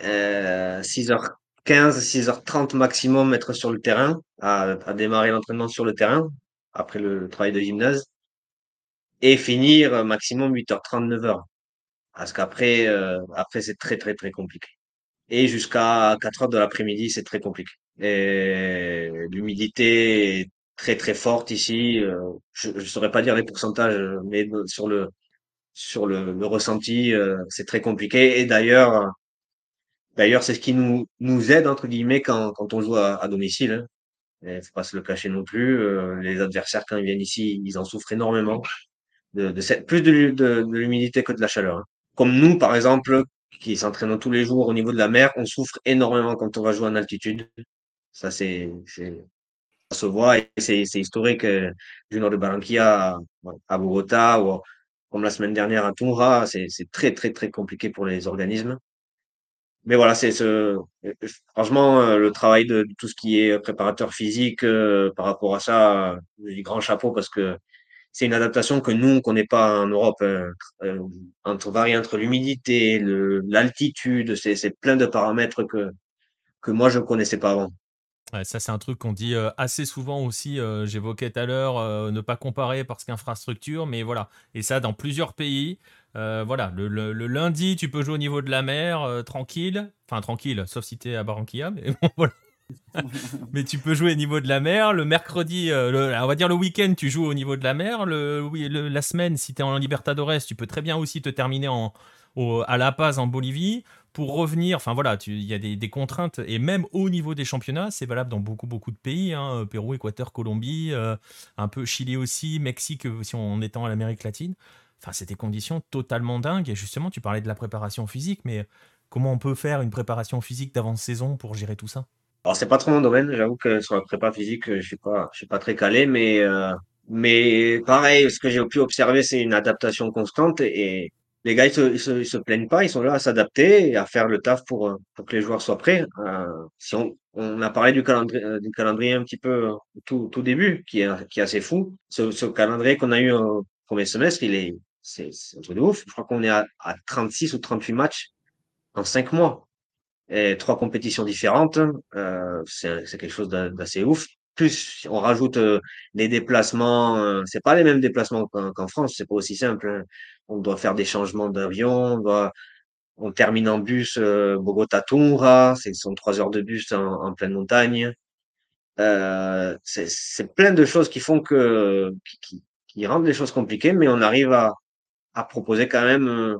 6h15, 6h30 maximum, être sur le terrain, à, démarrer l'entraînement sur le terrain, après le, travail de gymnase. Et finir maximum 8h30, 9h. Parce qu'après, euh, après, c'est très, très, très compliqué. Et jusqu'à 4 heures de l'après-midi, c'est très compliqué. Et l'humidité est très, très forte ici. Euh, je ne saurais pas dire les pourcentages, mais sur le, sur le, le ressenti, euh, c'est très compliqué. Et d'ailleurs, d'ailleurs, c'est ce qui nous, nous aide, entre guillemets, quand, quand on joue à, domicile. Il faut pas se le cacher non plus. les adversaires, quand ils viennent ici, ils en souffrent énormément. De, de cette, plus de, de, de l'humidité que de la chaleur. Hein. Comme nous, par exemple, qui s'entraînons tous les jours au niveau de la mer, on souffre énormément quand on va jouer en altitude. Ça, c'est, ça se voit et c'est, historique euh, du nord de Barranquilla à, Bogota ou comme la semaine dernière à Tunja. C'est, très, très, très compliqué pour les organismes. Mais voilà, c'est ce, franchement, euh, le travail de, tout ce qui est préparateur physique euh, par rapport à ça, du grand chapeau parce que c'est une adaptation que nous, on connaît pas en Europe. Hein. Euh, entre varier entre l'humidité, l'altitude, c'est plein de paramètres que, que moi, je ne connaissais pas avant. ça, c'est un truc qu'on dit euh, assez souvent aussi. Euh, j'évoquais tout à l'heure ne pas comparer parce qu'infrastructure, mais voilà. Et ça, dans plusieurs pays, voilà, le, lundi, tu peux jouer au niveau de la mer, tranquille. Enfin, tranquille, sauf si tu es à Barranquilla, mais voilà. mais tu peux jouer au niveau de la mer. Le mercredi, on va dire le week-end, tu joues au niveau de la mer. Le, oui, la semaine, si tu es en Libertadores, tu peux très bien aussi te terminer en, à La Paz en Bolivie pour revenir. Enfin voilà, il y a des, contraintes et même au niveau des championnats, c'est valable dans beaucoup beaucoup de pays, hein, Pérou, Équateur, Colombie, euh, un peu Chili aussi, Mexique euh, si on étant à l'Amérique latine. Enfin, c'est des conditions totalement dingues. Et justement, tu parlais de la préparation physique, mais comment on peut faire une préparation physique d'avant-saison pour gérer tout ça? Alors, c'est pas trop mon domaine. J'avoue que sur la prépa physique, je suis suis pas très calé, mais euh, mais pareil, ce que j'ai pu observer, c'est une adaptation constante et les gars, ils se, se, plaignent pas, ils sont là à s'adapter et à faire le taf pour, pour que les joueurs soient prêts. Euh, si on, on a parlé du calendrier, euh, du calendrier un petit peu tout, début, qui est, qui est assez fou. Ce calendrier qu'on a eu au premier semestre, il est, c'est, un truc de ouf. Je crois qu'on est à, à 36 ou 38 matchs en 5 mois. Et trois compétitions différentes, euh, c'est, quelque chose d'assez ouf plus on rajoute les déplacements, c'est pas les mêmes déplacements qu'en France, c'est pas aussi simple. Hein on doit faire des changements d'avion, on doit, on termine en bus euh, Bogota-Tunja, ce sont trois heures de bus en, pleine montagne. Euh, c'est plein de choses qui font que, qui, qui, rendent les choses compliquées, mais on arrive à, à proposer quand même euh,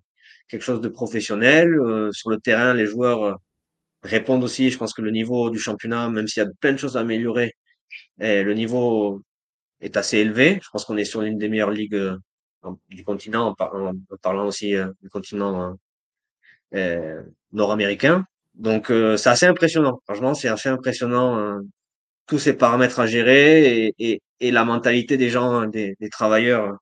quelque chose de professionnel. Euh, sur le terrain, les joueurs répondent aussi. Je pense que le niveau du championnat, même s'il y a plein de choses à améliorer, et le niveau est assez élevé. Je pense qu'on est sur l'une des meilleures ligues du continent, en, parlant aussi euh, du continent euh, nord-américain. Donc euh, c'est assez impressionnant. Franchement, c'est assez impressionnant tous ces paramètres à gérer et, et, et la mentalité des gens, hein, des, des travailleurs,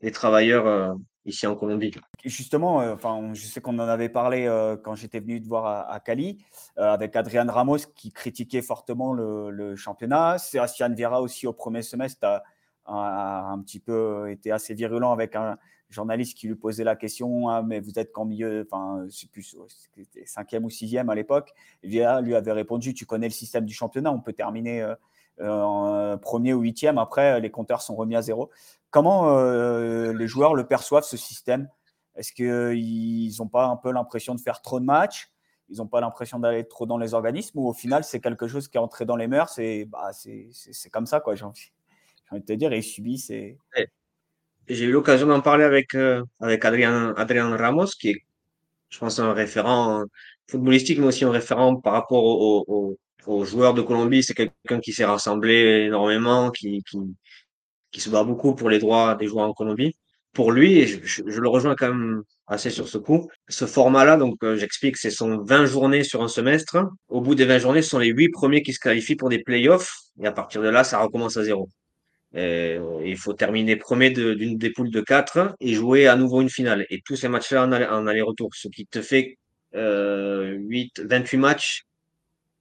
des travailleurs ici en Colombie. Justement, enfin, je sais qu'on en avait parlé quand j'étais venu te voir à, Cali avec Adrian Ramos qui critiquait fortement le, championnat. Sébastien Vieira aussi au premier semestre a, un petit peu été assez virulent avec un journaliste qui lui posait la question ah, mais vous êtes qu'en milieu, enfin, c'est plus cinquième ou sixième à l'époque. Via lui avait répondu tu connais le système du championnat, on peut terminer euh, en premier ou huitième. Après, les compteurs sont remis à zéro. Comment euh, les joueurs le perçoivent ce système? Est-ce qu'ils n'ont pas un peu l'impression de faire trop de matchs? Ils n'ont pas l'impression d'aller trop dans les organismes? Ou au final c'est quelque chose qui est entré dans les mœurs bah, c'est comme ça quoi j'ai envie de te dire, et subissent. J'ai eu l'occasion d'en parler avec, euh, avec Adrien, Adrien Ramos, qui est, je pense, un référent footballistique, mais aussi un référent par rapport aux, aux, joueurs de Colombie. C'est quelqu'un qui s'est rassemblé énormément, qui, qui, qui se bat beaucoup pour les droits des joueurs en Colombie. Pour lui, et je, je, le rejoins quand même assez sur ce coup, ce format-là, donc euh, j'explique, c'est son 20 journées sur un semestre. Au bout des 20 journées, ce sont les 8 premiers qui se qualifient pour des playoffs, et à partir de là, ça recommence à zéro. Euh, il faut terminer premier d'une des poules de 4 et jouer à nouveau une finale. Et tous ces matchs-là en aller-retour, ce qui te fait euh, 8, 28 matchs.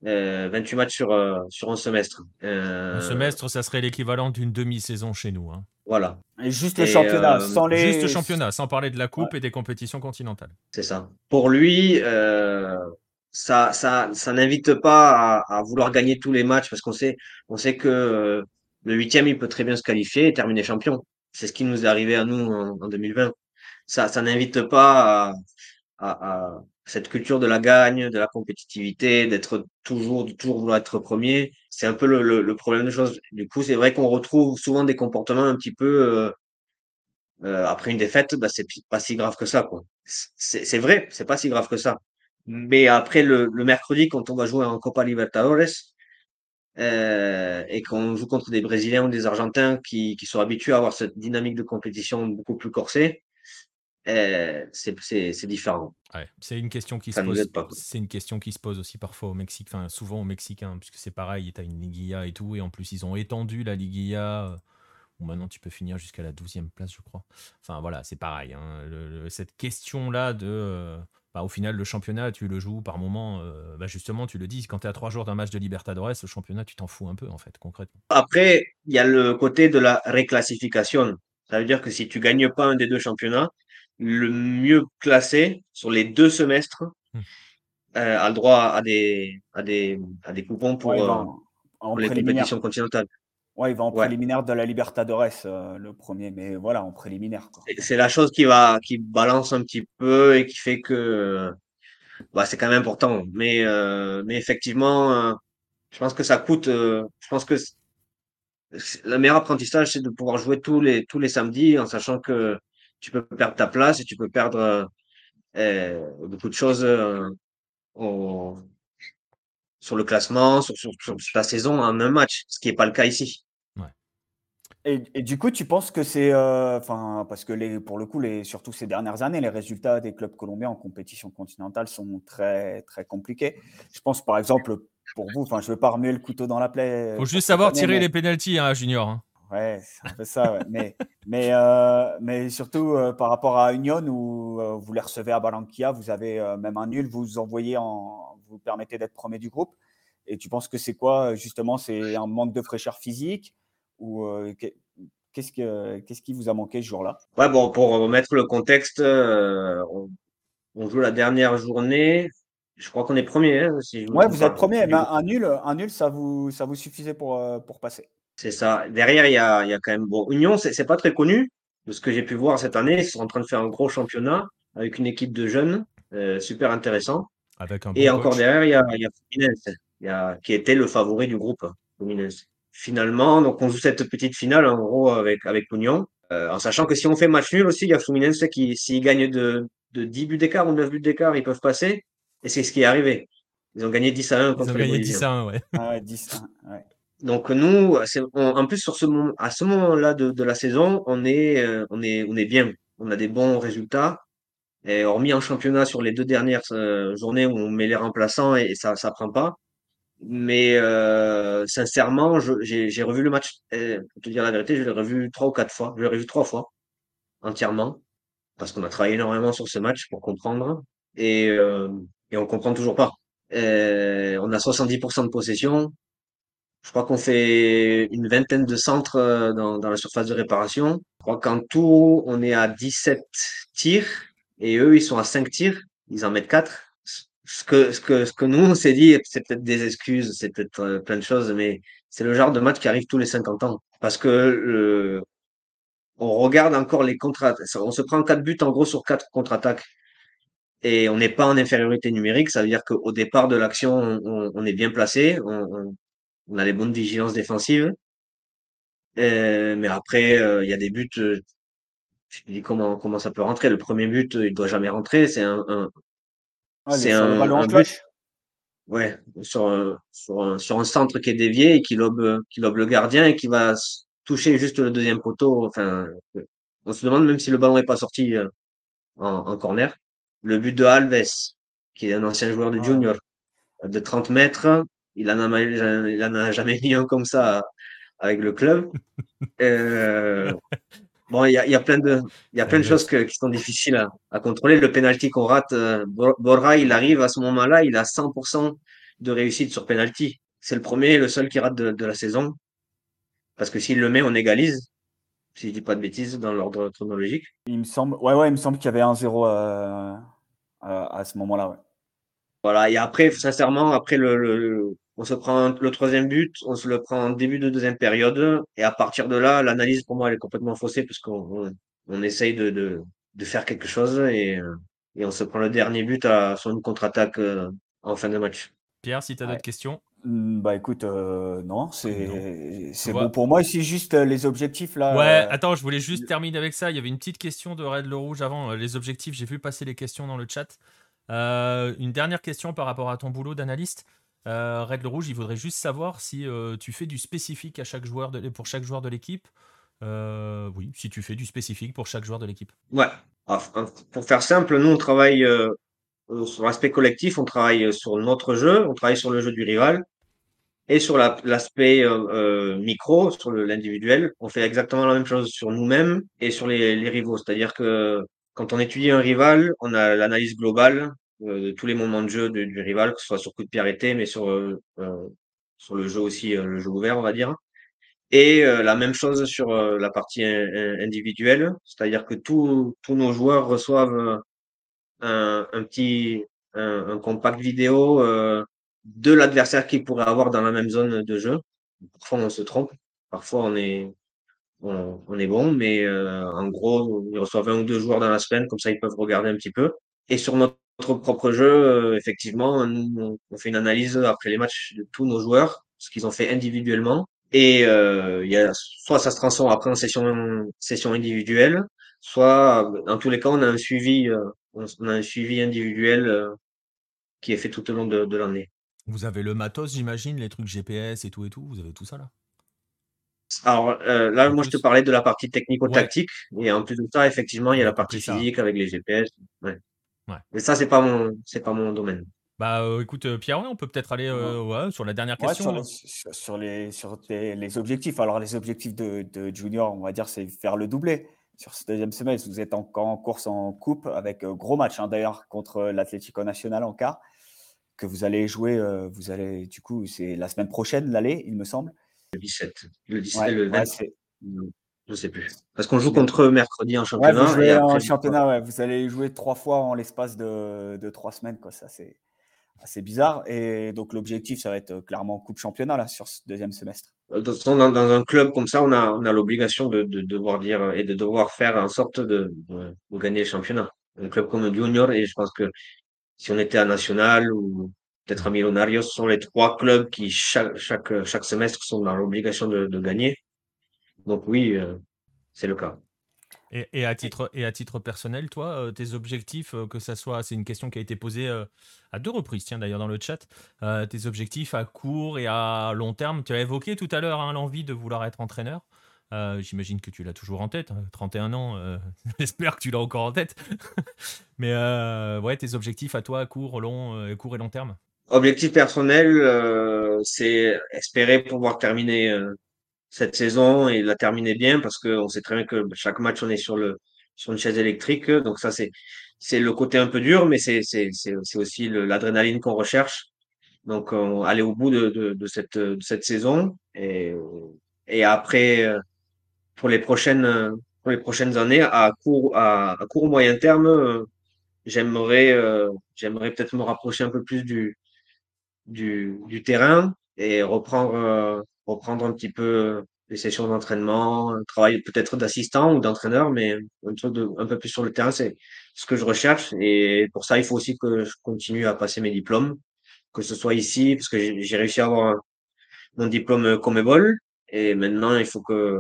Euh, 28 matchs sur, euh, sur un semestre. Euh, un semestre, ça serait l'équivalent d'une demi-saison chez nous. Hein. Voilà. Et juste le championnat, sans les... Juste le championnat, sans parler de la coupe et des compétitions continentales. C'est ça. Pour lui, ça, ça, ça n'invite pas à, à, vouloir gagner tous les matchs parce qu'on sait, on sait que le huitième, il peut très bien se qualifier et terminer champion. C'est ce qui nous est arrivé à nous en, 2020. Ça, ça n'invite pas à, cette culture de la gagne, de la compétitivité, d'être toujours, toujours vouloir être premier. C'est un peu le, problème de choses. Du coup, c'est vrai qu'on retrouve souvent des comportements un petit peu euh, euh, après une défaite. Bah, c'est pas si grave que ça, quoi. C'est vrai, c'est pas si grave que ça. Mais après le, le mercredi, quand on va jouer en Copa Libertadores, euh, et qu'on joue contre des Brésiliens ou des Argentins qui, qui, sont habitués à avoir cette dynamique de compétition beaucoup plus corsée, euh, c'est différent. Ouais, c'est une question qui se pose. C'est une question qui se pose aussi parfois au Mexique, enfin souvent au Mexique, hein, puisque c'est pareil, tu as une Liguilla et tout, et en plus ils ont étendu la Liguilla. Euh, où maintenant tu peux finir jusqu'à la 12e place, je crois. Enfin voilà, c'est pareil. Hein, cette question-là de euh, bah, au final, le championnat, tu le joues par moment. Euh, bah, justement, tu le dis, quand tu es à trois jours d'un match de Libertadores, le championnat, tu t'en fous un peu, en fait, concrètement. Après, il y a le côté de la réclassification. Ça veut dire que si tu gagnes pas un des deux championnats, le mieux classé sur les deux semestres hmm. euh, a le droit à des, à des, à des coupons pour, euh, les compétitions continentales. Ouais, il va en préliminaire de la Libertadores, euh, le premier, mais voilà, en préliminaire. C'est la chose qui va, qui balance un petit peu et qui fait que bah, c'est quand même important. Mais, euh, mais effectivement, euh, je pense que ça coûte. je pense que le meilleur apprentissage, c'est de pouvoir jouer tous les, tous les samedis en sachant que tu peux perdre ta place et tu peux perdre beaucoup de choses sur le classement, sur, sur, sur, la saison en un match, ce qui n'est pas le cas ici. Et, du coup, tu penses que c'est, euh, enfin, parce que les, pour le coup, les, surtout ces dernières années, les résultats des clubs colombiens en compétition continentale sont très, très compliqués. Je pense, par exemple, pour vous, enfin, je ne veux pas remuer le couteau dans la plaie. Faut juste savoir tirer les pénalties, hein, Junior. Hein. Ouais, c'est un peu ça. mais, mais, euh, mais surtout euh, par rapport à Union où vous les recevez à Balanquilla, vous avez même un nul, vous envoyez en, vous permettez d'être premier du groupe. Et tu penses que c'est quoi justement C'est un manque de fraîcheur physique ou qu'est-ce, que, qu'est-ce qui vous a manqué ce jour-là? Ouais, bon, pour remettre le contexte, on, joue la dernière journée. Je crois qu'on est premier. Hein, ouais, vous êtes premier, mais un nul, un nul, ça vous, ça vous suffisait pour, pour passer. C'est ça. Derrière, il y a, y a, quand même bon Union, c'est, c'est pas très connu de ce que j'ai pu voir cette année. Ils sont en train de faire un gros championnat avec une équipe de jeunes, super intéressant. Avec un Et encore derrière, il y a, y a Fluminense, y a, qui était le favori du groupe. Fluminense finalement, donc on joue cette petite finale en gros avec, avec l'Union, euh, en sachant que si on fait match nul aussi, il y a Fluminense qui, s'ils gagnent de, de 10 buts d'écart ou 9 buts d'écart, ils peuvent passer. Et c'est ce qui est arrivé. Ils ont gagné 10 à 1 contre Ils ont gagné 10 à 1, ouais. Ah ouais, 10 à 1, ouais. Donc nous, en plus sur ce moment, à ce moment-là de, de, la saison, on est, euh, on est, on est bien. On a des bons résultats. Et hormis en championnat sur les deux dernières euh, journées où on met les remplaçants et, et ça, ça prend pas. Mais euh, sincèrement, j'ai revu le match. pour te dire la vérité, je l'ai revu trois ou quatre fois. Je l'ai revu trois fois entièrement parce qu'on a travaillé énormément sur ce match pour comprendre et, euh, et on comprend toujours pas. Euh, on a 70% de possession. Je crois qu'on fait une vingtaine de centres euh, dans, dans la surface de réparation. Je crois qu'en tout, on est à 17 tirs et eux, ils sont à 5 tirs. Ils en mettent 4 ce que, ce que, ce que nous, on s'est dit, c'est peut-être des excuses, c'est peut-être euh, plein de choses, mais c'est le genre de match qui arrive tous les 50 ans. Parce que le, on regarde encore les contre On se prend quatre buts en gros sur quatre contre-attaques. Et on n'est pas en infériorité numérique. Ça veut dire qu'au départ de l'action, on, est bien placé. On, a les bonnes vigilances défensives. Euh, mais après, euh, il y a des buts. je me dis comment, comment ça peut rentrer. Le premier but, il doit jamais rentrer. C'est un, un, c'est un, un but. Ouais, sur un, sur, un, sur un centre qui est dévié et qui lobe, qui lobe le gardien et qui va toucher juste le deuxième poteau. Enfin, on se demande même si le ballon n'est pas sorti euh, en, en, corner. Le but de Alves, qui est un ancien joueur de junior, de 30 mètres, il en a, il en a jamais mis un comme ça avec le club. Euh, Bon, il y a, y a, plein de, il y a plein de choses que, qui sont difficiles à, à contrôler. Le penalty qu'on rate, euh, Borra, il arrive à ce moment-là, il a 100% de réussite sur penalty. C'est le premier et le seul qui rate de, de la saison. Parce que s'il le met, on égalise. Si je dis pas de bêtises dans l'ordre chronologique. Il me semble, ouais, ouais, il me semble qu'il y avait un 0 euh, à, à, ce moment-là. Ouais. Voilà. Et après, sincèrement, après le, le, on se prend le troisième but, on se le prend en début de deuxième période. Et à partir de là, l'analyse, pour moi, elle est complètement faussée parce qu'on on, essaye de, de, de, faire quelque chose et, et, on se prend le dernier but à, sur une contre-attaque euh, en fin de match. Pierre, si tu as d'autres questions? Mmh, bah écoute, euh, non, c'est bon pour moi. C'est juste euh, les objectifs là. Ouais, attends, je voulais juste terminer avec ça. Il y avait une petite question de Red Le Rouge avant. Les objectifs, j'ai vu passer les questions dans le chat. Une dernière question par rapport à ton boulot d'analyste. Euh, Red Rouge, il voudrait juste savoir si euh, tu fais du spécifique à chaque joueur de, pour chaque joueur de l'équipe. Euh, oui, si tu fais du spécifique pour chaque joueur de l'équipe. Ouais. Ah, pour faire simple, nous, on travaille sur l'aspect collectif, on travaille sur notre jeu, on travaille sur le jeu du rival. Et sur l'aspect micro, sur l'individuel, on fait exactement la même chose sur nous-mêmes et sur les, rivaux. C'est-à-dire que quand on étudie un rival, on a l'analyse globale euh, de tous les moments de jeu du, rival, que ce soit sur coup de pied arrêté, mais sur, euh, euh, sur le jeu aussi, le jeu ouvert, on va dire. Et la même chose sur la partie individuelle, c'est-à-dire que tous nos joueurs reçoivent un, petit un, compact vidéo de l'adversaire qu'ils pourraient avoir dans la même zone de jeu. Parfois, on se trompe. parfois on est, on, est bon, mais en gros, ils reçoivent un ou deux joueurs dans la semaine, comme ça ils peuvent regarder un petit peu. Et sur notre propre jeu, effectivement, on fait une analyse après les matchs de tous nos joueurs, ce qu'ils ont fait individuellement. Et il y a, soit ça se transforme après en session, session individuelle, soit dans tous les cas, on a un suivi, on a un suivi individuel qui est fait tout au long de, l'année. Vous avez le matos, j'imagine, les trucs GPS et tout et tout, vous avez tout ça là? Alors là, moi, je te parlais de la partie technico-tactique, et en plus de ça, effectivement, il y a la partie physique avec les GPS. Ouais. Mais ça, c'est pas mon, c'est pas mon domaine. Bah écoute, Pierre, on peut peut-être aller sur la dernière question. sur, les, sur, les, objectifs. Alors, les objectifs de, de Junior, on va dire, c'est faire le doublé sur ce deuxième semestre. Vous êtes encore en course en coupe avec gros match hein, d'ailleurs contre l'Atlético Nacional en quart que vous allez jouer. vous allez du coup, c'est la semaine prochaine l'aller, il me semble. Le 17, le 17 le 20. Je sais plus. Parce qu'on joue contre eux mercredi en championnat. vous en championnat, vous allez jouer trois fois en l'espace de, de, trois semaines. Quoi. Ça, c'est assez bizarre. Et donc, l'objectif, ça va être euh, clairement Coupe Championnat là, sur ce deuxième semestre. Euh, dans, dans un club comme ça, on a, on a l'obligation de, de, devoir dire et de devoir faire en sorte de, de, gagner le championnat. Un club comme Junior, et je pense que si on était à National ou peut-être à Millonarios, ce sont les trois clubs qui, chaque, chaque, chaque semestre, sont dans l'obligation de gagner. Donc, oui, euh, c'est le cas. Et, à titre, et à titre personnel, toi, euh, tes objectifs, euh, que ça soit, c'est une question qui a été posée à deux reprises, tiens d'ailleurs dans le chat, tes objectifs à court et à long terme, tu as évoqué tout à l'heure hein, l'envie de vouloir être entraîneur. J'imagine que tu l'as toujours en tête, 31 hein, ans, j'espère que tu l'as encore en tête. Mais ouais, tes objectifs à toi à court, long, court et long terme. Objectif personnel, c'est espérer pouvoir terminer cette saison et la terminer bien parce qu'on sait très bien que chaque match on est sur le sur une chaise électrique. Donc ça c'est c'est le côté un peu dur mais c'est c'est c'est aussi l'adrénaline qu'on recherche. Donc on, aller au bout de, de, de cette de cette saison et et après euh, pour les prochaines pour les prochaines années à court à, court moyen terme euh, j'aimerais euh, j'aimerais peut-être me rapprocher un peu plus du du du terrain et reprendre reprendre un petit peu les sessions d'entraînement, un travail peut-être d'assistant ou d'entraîneur, mais un un peu plus sur le terrain, c'est ce que je recherche. Et pour ça, il faut aussi que je continue à passer mes diplômes, que ce soit ici, parce que j'ai réussi à avoir mon diplôme Comebol. Et maintenant, il faut que,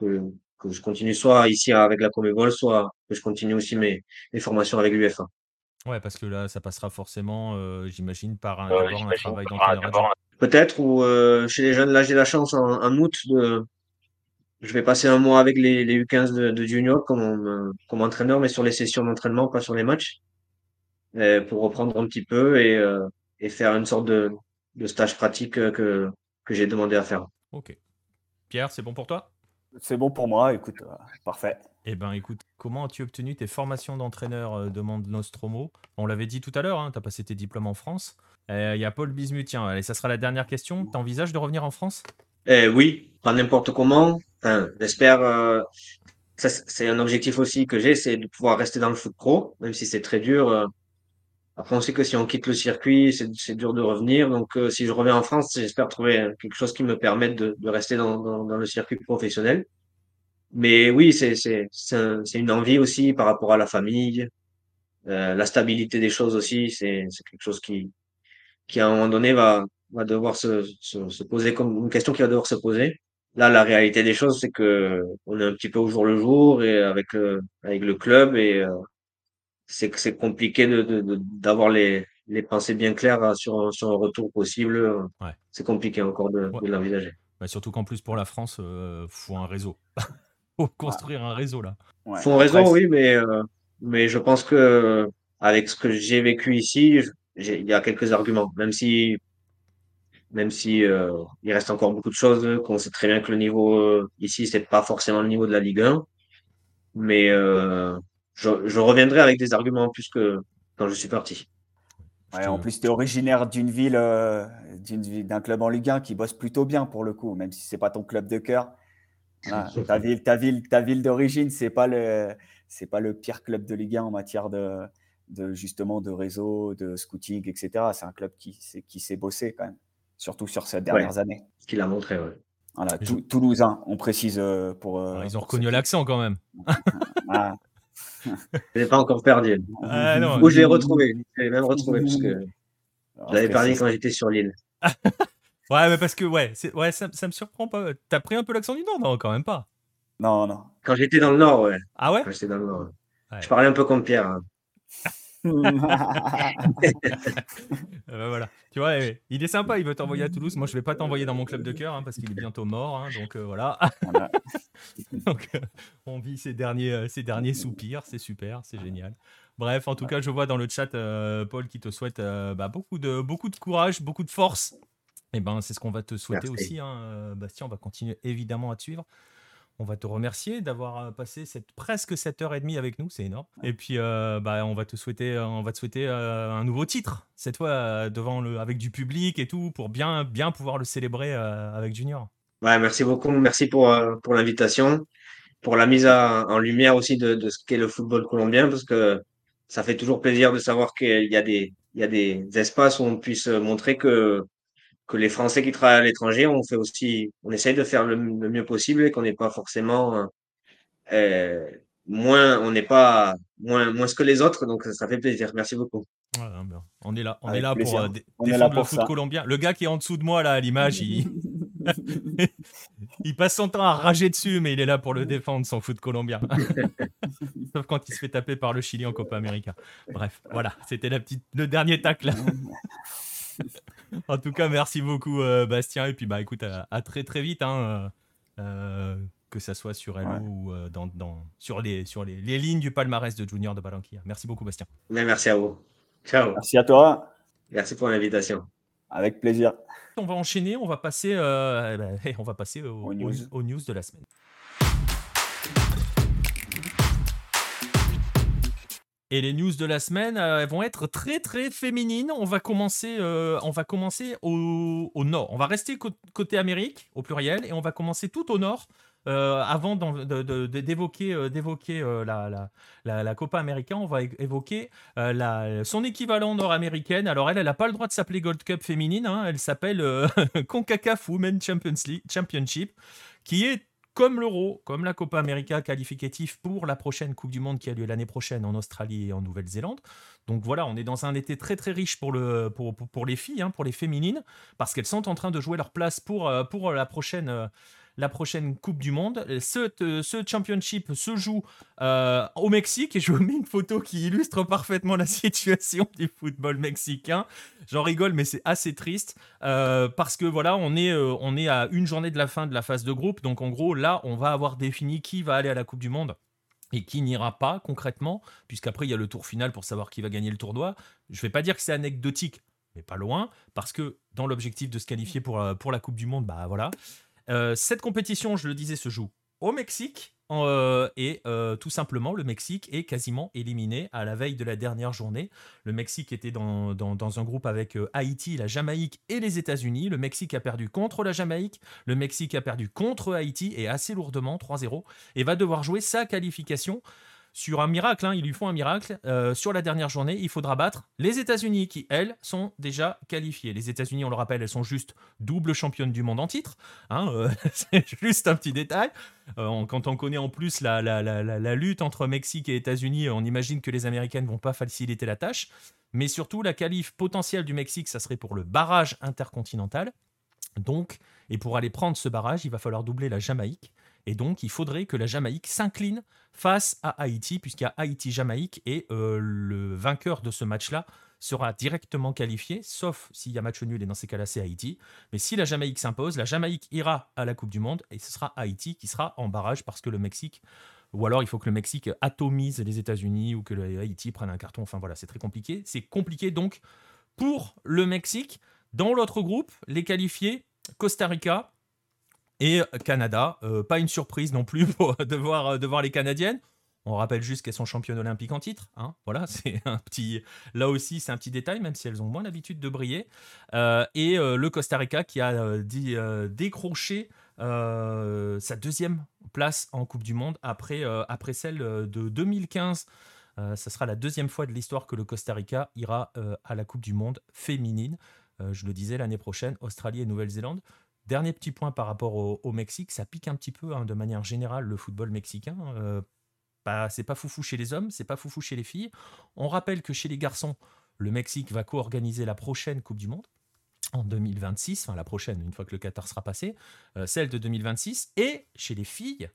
je continue soit ici avec la Comebol, soit que je continue aussi mes, mes formations avec l'UFA. Ouais, parce que là, ça passera forcément, euh, j'imagine, par un, euh, un travail d'entraîneur. Peut-être, ou euh, chez les jeunes, là j'ai la chance en, août de. Je vais passer un mois avec les, les U15 de, Junior comme, comme entraîneur, mais sur les sessions d'entraînement, pas sur les matchs, pour reprendre un petit peu et, et faire une sorte de, de stage pratique que, que j'ai demandé à faire. Ok. Pierre, c'est bon pour toi? C'est bon pour moi, écoute, parfait. Eh ben, écoute, comment as-tu obtenu tes formations d'entraîneur euh, demande Nostromo On l'avait dit tout à l'heure, hein, tu as passé tes diplômes en France. Euh, il y a Paul Bismuth, allez, ça sera la dernière question. Tu envisages de revenir en France? Eh, Oui, pas n'importe comment. J'espère. Euh, c'est un objectif aussi que j'ai, c'est de pouvoir rester dans le foot pro, même si c'est très dur. Après, on sait que si on quitte le circuit, c'est dur de revenir. Donc, si je reviens en France, j'espère trouver quelque chose qui me permette de, rester dans le circuit professionnel. Mais oui, c'est c'est c'est une envie aussi par rapport à la famille, euh, la stabilité des choses aussi. C'est c'est quelque chose qui qui à un moment donné va va devoir se, se, se poser comme une question qui va devoir se poser. Là, la réalité des choses, c'est que on est un petit peu au jour le jour et avec le avec le club et euh, c'est que c'est compliqué de d'avoir les les pensées bien claires sur sur un retour possible. Ouais. C'est compliqué encore de, de l'envisager. Bah surtout qu'en plus pour la France, euh, faut un réseau. faut construire un réseau là. Ouais. Faut un réseau, oui, mais, euh, mais je pense que avec ce que j'ai vécu ici, il y a quelques arguments, même si même si euh, il reste encore beaucoup de choses, qu'on sait très bien que le niveau euh, ici, c'est pas forcément le niveau de la Ligue 1, mais euh, je, je, reviendrai avec des arguments en plus que quand je suis parti. Ouais, en plus, tu es originaire d'une ville, euh, d'un club en Ligue 1 qui bosse plutôt bien pour le coup, même si c'est pas ton club de cœur ta ville, ta ville, ta ville d'origine, c'est pas le, c'est pas le pire club de Ligue 1 en matière de, de justement de réseau, de scouting, etc. C'est un club qui, qui s'est bossé quand même, surtout sur ces dernières années. Ce qu'il a montré, ouais. Voilà, Toulousain, on précise pour. Ah, ils ont reconnu l'accent quand même. ah. Je l'ai pas encore perdu. Ah, Ou je l'ai retrouvé. Je l'ai même retrouvé parce que je l'avais perdu quand j'étais sur l'île. ouais, mais parce que ouais, ouais ça, ça me surprend pas. T'as pris un peu l'accent du Nord, non Quand même pas. Non, non. Quand j'étais dans le Nord, ouais. Ah ouais? Quand j'étais dans le Nord. Je parlais un peu comme Pierre. Hein. Euh, bah, voilà. Tu vois, il est sympa, il veut t'envoyer à Toulouse. Moi, je vais pas t'envoyer dans mon club de cœur hein, parce qu'il est bientôt mort. Hein, donc euh, voilà. donc, euh, on vit ces derniers, ces derniers soupirs. C'est super, c'est génial. Bref, en tout cas, je vois dans le chat Paul qui te souhaite bah, beaucoup, de, beaucoup de courage, beaucoup de force. Eh ben, c'est ce qu'on va te souhaiter aussi, hein, Bastien. On va continuer évidemment à te suivre. On va te remercier d'avoir passé cette, presque 7 heures et demie avec nous, c'est énorme. Et puis, bah, on va te souhaiter, on va te souhaiter un nouveau titre, cette fois devant le, avec du public et tout, pour bien, bien pouvoir le célébrer avec Junior. Ouais, merci beaucoup, merci pour, pour l'invitation, pour la mise en lumière aussi de, de ce qu'est le football colombien, parce que ça fait toujours plaisir de savoir qu'il y a des, il y a des espaces où on puisse montrer que que les Français qui travaillent à l'étranger, on fait aussi, on essaye de faire le, mieux possible et qu'on n'est pas forcément euh, moins, on n'est pas moins, moins que les autres. Donc ça fait plaisir. Merci beaucoup. on est là, on est là pour euh, défendre le foot colombien. Le gars qui est en dessous de moi là à l'image, il... il passe son temps à rager dessus, mais il est là pour le défendre son foot colombien. Sauf quand il se fait taper par le Chili en Copa América. Bref, voilà, c'était la petite, le dernier tacle. en tout cas, merci beaucoup, euh, Bastien. Et puis, bah, écoute, à, très très vite, hein, euh, euh, que ça soit sur Hello ou dans, dans, sur, les, sur les, les, lignes du palmarès de Junior de Barranquilla. Merci beaucoup, Bastien. merci à vous. Ciao. Merci à toi. Merci pour l'invitation. Avec plaisir. On va enchaîner, on va passer, eh ben, on va passer aux news de la semaine. Et les news de la semaine euh, vont être très très féminines. On va commencer, euh, on va commencer au, nord. On va rester côté Amérique au pluriel et on va commencer tout au nord. Euh, avant d'évoquer la, Copa América, on va évoquer son équivalent nord-américaine. Alors elle, elle n'a pas le droit de s'appeler Gold Cup féminine. Hein. Elle s'appelle CONCACAF Women Championship, qui est comme l'Euro, comme la Copa América qualificatif pour la prochaine Coupe du Monde qui a lieu l'année prochaine en Australie et en Nouvelle-Zélande. Donc voilà, on est dans un été très très riche pour, le, pour, pour, les filles, hein, pour les féminines, parce qu'elles sont en train de jouer leur place pour, euh, la prochaine euh, la prochaine Coupe du Monde. Ce, ce championship se joue euh, au Mexique et je vous mets une photo qui illustre parfaitement la situation du football mexicain. J'en rigole, mais c'est assez triste euh, parce que voilà, on est, euh, on est à une journée de la fin de la phase de groupe. Donc en gros, là, on va avoir défini qui va aller à la Coupe du Monde et qui n'ira pas concrètement, puisqu'après il y a le tour final pour savoir qui va gagner le tournoi. Je ne vais pas dire que c'est anecdotique, mais pas loin, parce que dans l'objectif de se qualifier pour, pour la Coupe du Monde, bah voilà, euh, cette compétition, je le disais, se joue au Mexique. Euh, et euh, tout simplement, le Mexique est quasiment éliminé à la veille de la dernière journée. Le Mexique était dans, dans, un groupe avec Haïti, la Jamaïque et les États-Unis. Le Mexique a perdu contre la Jamaïque. Le Mexique a perdu contre Haïti et assez lourdement, 3-0. Et va devoir jouer sa qualification sur un miracle, hein, ils lui font un miracle. Euh, sur la dernière journée, il faudra battre les États-Unis qui, elles, sont déjà qualifiées. Les États-Unis, on le rappelle, elles sont juste double championnes du monde en titre. Hein, euh, c'est juste un petit détail. Euh, quand on connaît en plus la, la, lutte entre Mexique et États-Unis, on imagine que les Américaines vont pas faciliter la tâche. Mais surtout, la qualif potentielle du Mexique, ça serait pour le barrage intercontinental. Donc, et pour aller prendre ce barrage, il va falloir doubler la Jamaïque. Et donc, il faudrait que la Jamaïque s'incline face à Haïti, puisqu'il y a Haïti-Jamaïque, et euh, le vainqueur de ce match-là sera directement qualifié, sauf s'il y a match nul, et dans ces cas-là, c'est Haïti. Mais si la Jamaïque s'impose, la Jamaïque ira à la Coupe du Monde, et ce sera Haïti qui sera en barrage, parce que le Mexique, ou alors il faut que le Mexique atomise les États-Unis, ou que Haïti prenne un carton, enfin voilà, c'est très compliqué. C'est compliqué donc pour le Mexique. Dans l'autre groupe, les qualifiés, Costa Rica, et Canada. Euh, pas une surprise non plus pour, de, voir, de voir les Canadiennes. On rappelle juste qu'elles sont championnes olympiques en titre. Hein. Voilà, c'est un petit. Là aussi, c'est un petit détail, même si elles ont moins l'habitude de briller. Euh, et euh, le Costa Rica qui a décroché sa deuxième place en Coupe du Monde après, après celle de 2015. ça sera la deuxième fois de l'histoire que le Costa Rica ira à la Coupe du Monde féminine. je le disais l'année prochaine, Australie et Nouvelle-Zélande Dernier petit point par rapport au, Mexique, ça pique un petit peu hein, de manière générale le football mexicain. Euh, c'est pas foufou chez les hommes, c'est pas foufou chez les filles. On rappelle que chez les garçons, le Mexique va co-organiser la prochaine Coupe du Monde en 2026, enfin la prochaine, une fois que le Qatar sera passé, euh, celle de 2026. Et chez les filles,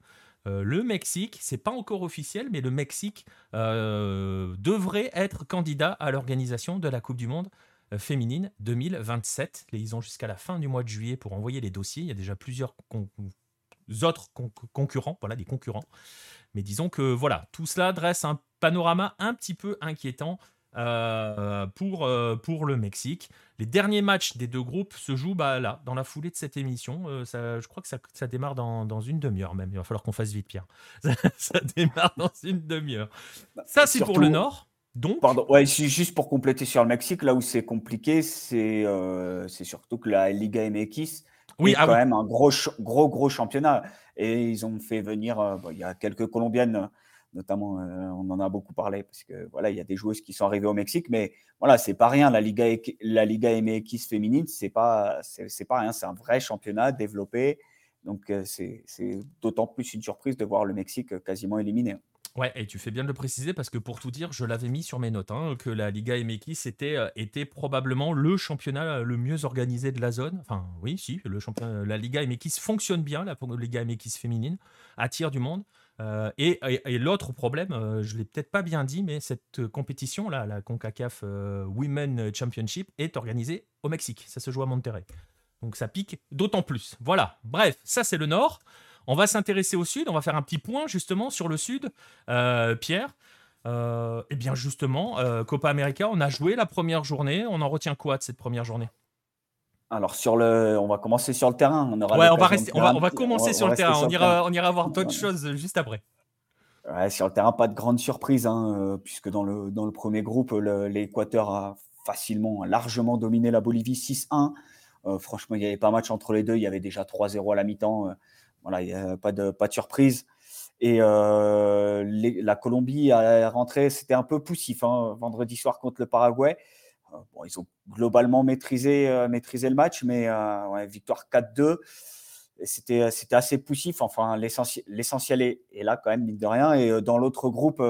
euh, le Mexique, c'est pas encore officiel, mais le Mexique euh, devrait être candidat à l'organisation de la Coupe du Monde féminine 2027. ils ont jusqu'à la fin du mois de juillet pour envoyer les dossiers. Il y a déjà plusieurs autres concurrents, voilà, des concurrents. Mais disons que voilà, tout cela dresse un panorama un petit peu inquiétant euh, pour, euh, pour le Mexique. Les derniers matchs des deux groupes se jouent bah, là, dans la foulée de cette émission. Euh, ça, je crois que ça, ça démarre dans, dans une demi-heure même. Il va falloir qu'on fasse vite, Pierre. ça, démarre dans une demi-heure. Bah, ça, c'est pour le Nord. Donc... Pardon, ouais, juste pour compléter sur le Mexique, là où c'est compliqué, c'est c'est surtout que la Liga MX oui, est ah quand même un gros, gros, gros championnat. Et ils ont fait venir, il y a quelques Colombiennes notamment, euh, on en a beaucoup parlé parce que voilà, il y a des joueuses qui sont arrivées au Mexique, mais voilà, c'est pas rien. La Liga, la Liga MX féminine, c'est pas, c'est pas rien. C'est un vrai championnat développé. Donc, euh, c'est d'autant plus une surprise de voir le Mexique quasiment éliminé. Ouais, et tu fais bien de le préciser parce que pour tout dire, je l'avais mis sur mes notes, hein, que la Liga MX était, euh, était probablement le championnat le mieux organisé de la zone. Enfin, oui, si, le championnat, la Liga MX fonctionne bien, la Liga MX féminine, attire du monde. Euh, et, l'autre problème, euh, je ne l'ai peut-être pas bien dit, mais cette compétition, là, la CONCACAF euh, Women Championship, est organisée au Mexique. Ça se joue à Monterrey. Donc ça pique d'autant plus. Voilà. Bref, ça c'est le nord. On va s'intéresser au sud. On va faire un petit point justement sur le sud. Pierre, eh bien justement, Copa América, on a joué la première journée. On en retient quoi de cette première journée? Alors sur le, on va commencer sur le terrain. On ouais, on va rester, on va, on va commencer sur le terrain. On ira, on ira voir d'autres choses juste après. Ouais, sur le terrain, pas de grande surprise, hein, euh, puisque dans le, dans le premier groupe, l'Équateur a facilement, largement dominé la Bolivie 6-1. Euh, franchement, il n'y avait pas match entre les deux. Il y avait déjà 3-0 à la mi-temps. Euh, voilà, il n'y a pas de, pas de surprise. Et la Colombie a rentré, c'était un peu poussif hein, vendredi soir contre le Paraguay. Euh, bon, ils ont globalement maîtrisé, euh, maîtrisé le match, mais euh, victoire 4-2. C'était, assez poussif. Enfin, l'essentiel est, là quand même, mine de rien. Et dans l'autre groupe,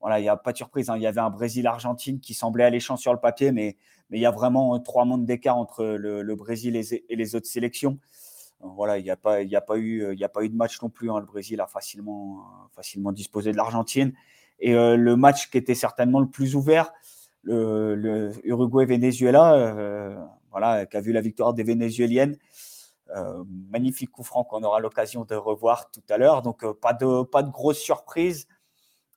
voilà, il n'y a pas de surprise. Hein. Il y avait un Brésil-Argentine qui semblait alléchant sur le papier, mais, mais il y a vraiment trois mondes d'écart entre le, Brésil et, les autres sélections. Voilà, il n'y a, pas, a, pas eu, il a pas eu de match non plus. Hein. Le Brésil a facilement, facilement disposé de l'Argentine. Et le match qui était certainement le plus ouvert, le, Uruguay-Venezuela, euh, voilà, qui a vu la victoire des Vénézuéliennes. Euh, magnifique coup franc qu'on aura l'occasion de revoir tout à l'heure. Donc, euh, pas, de, pas de grosse surprise.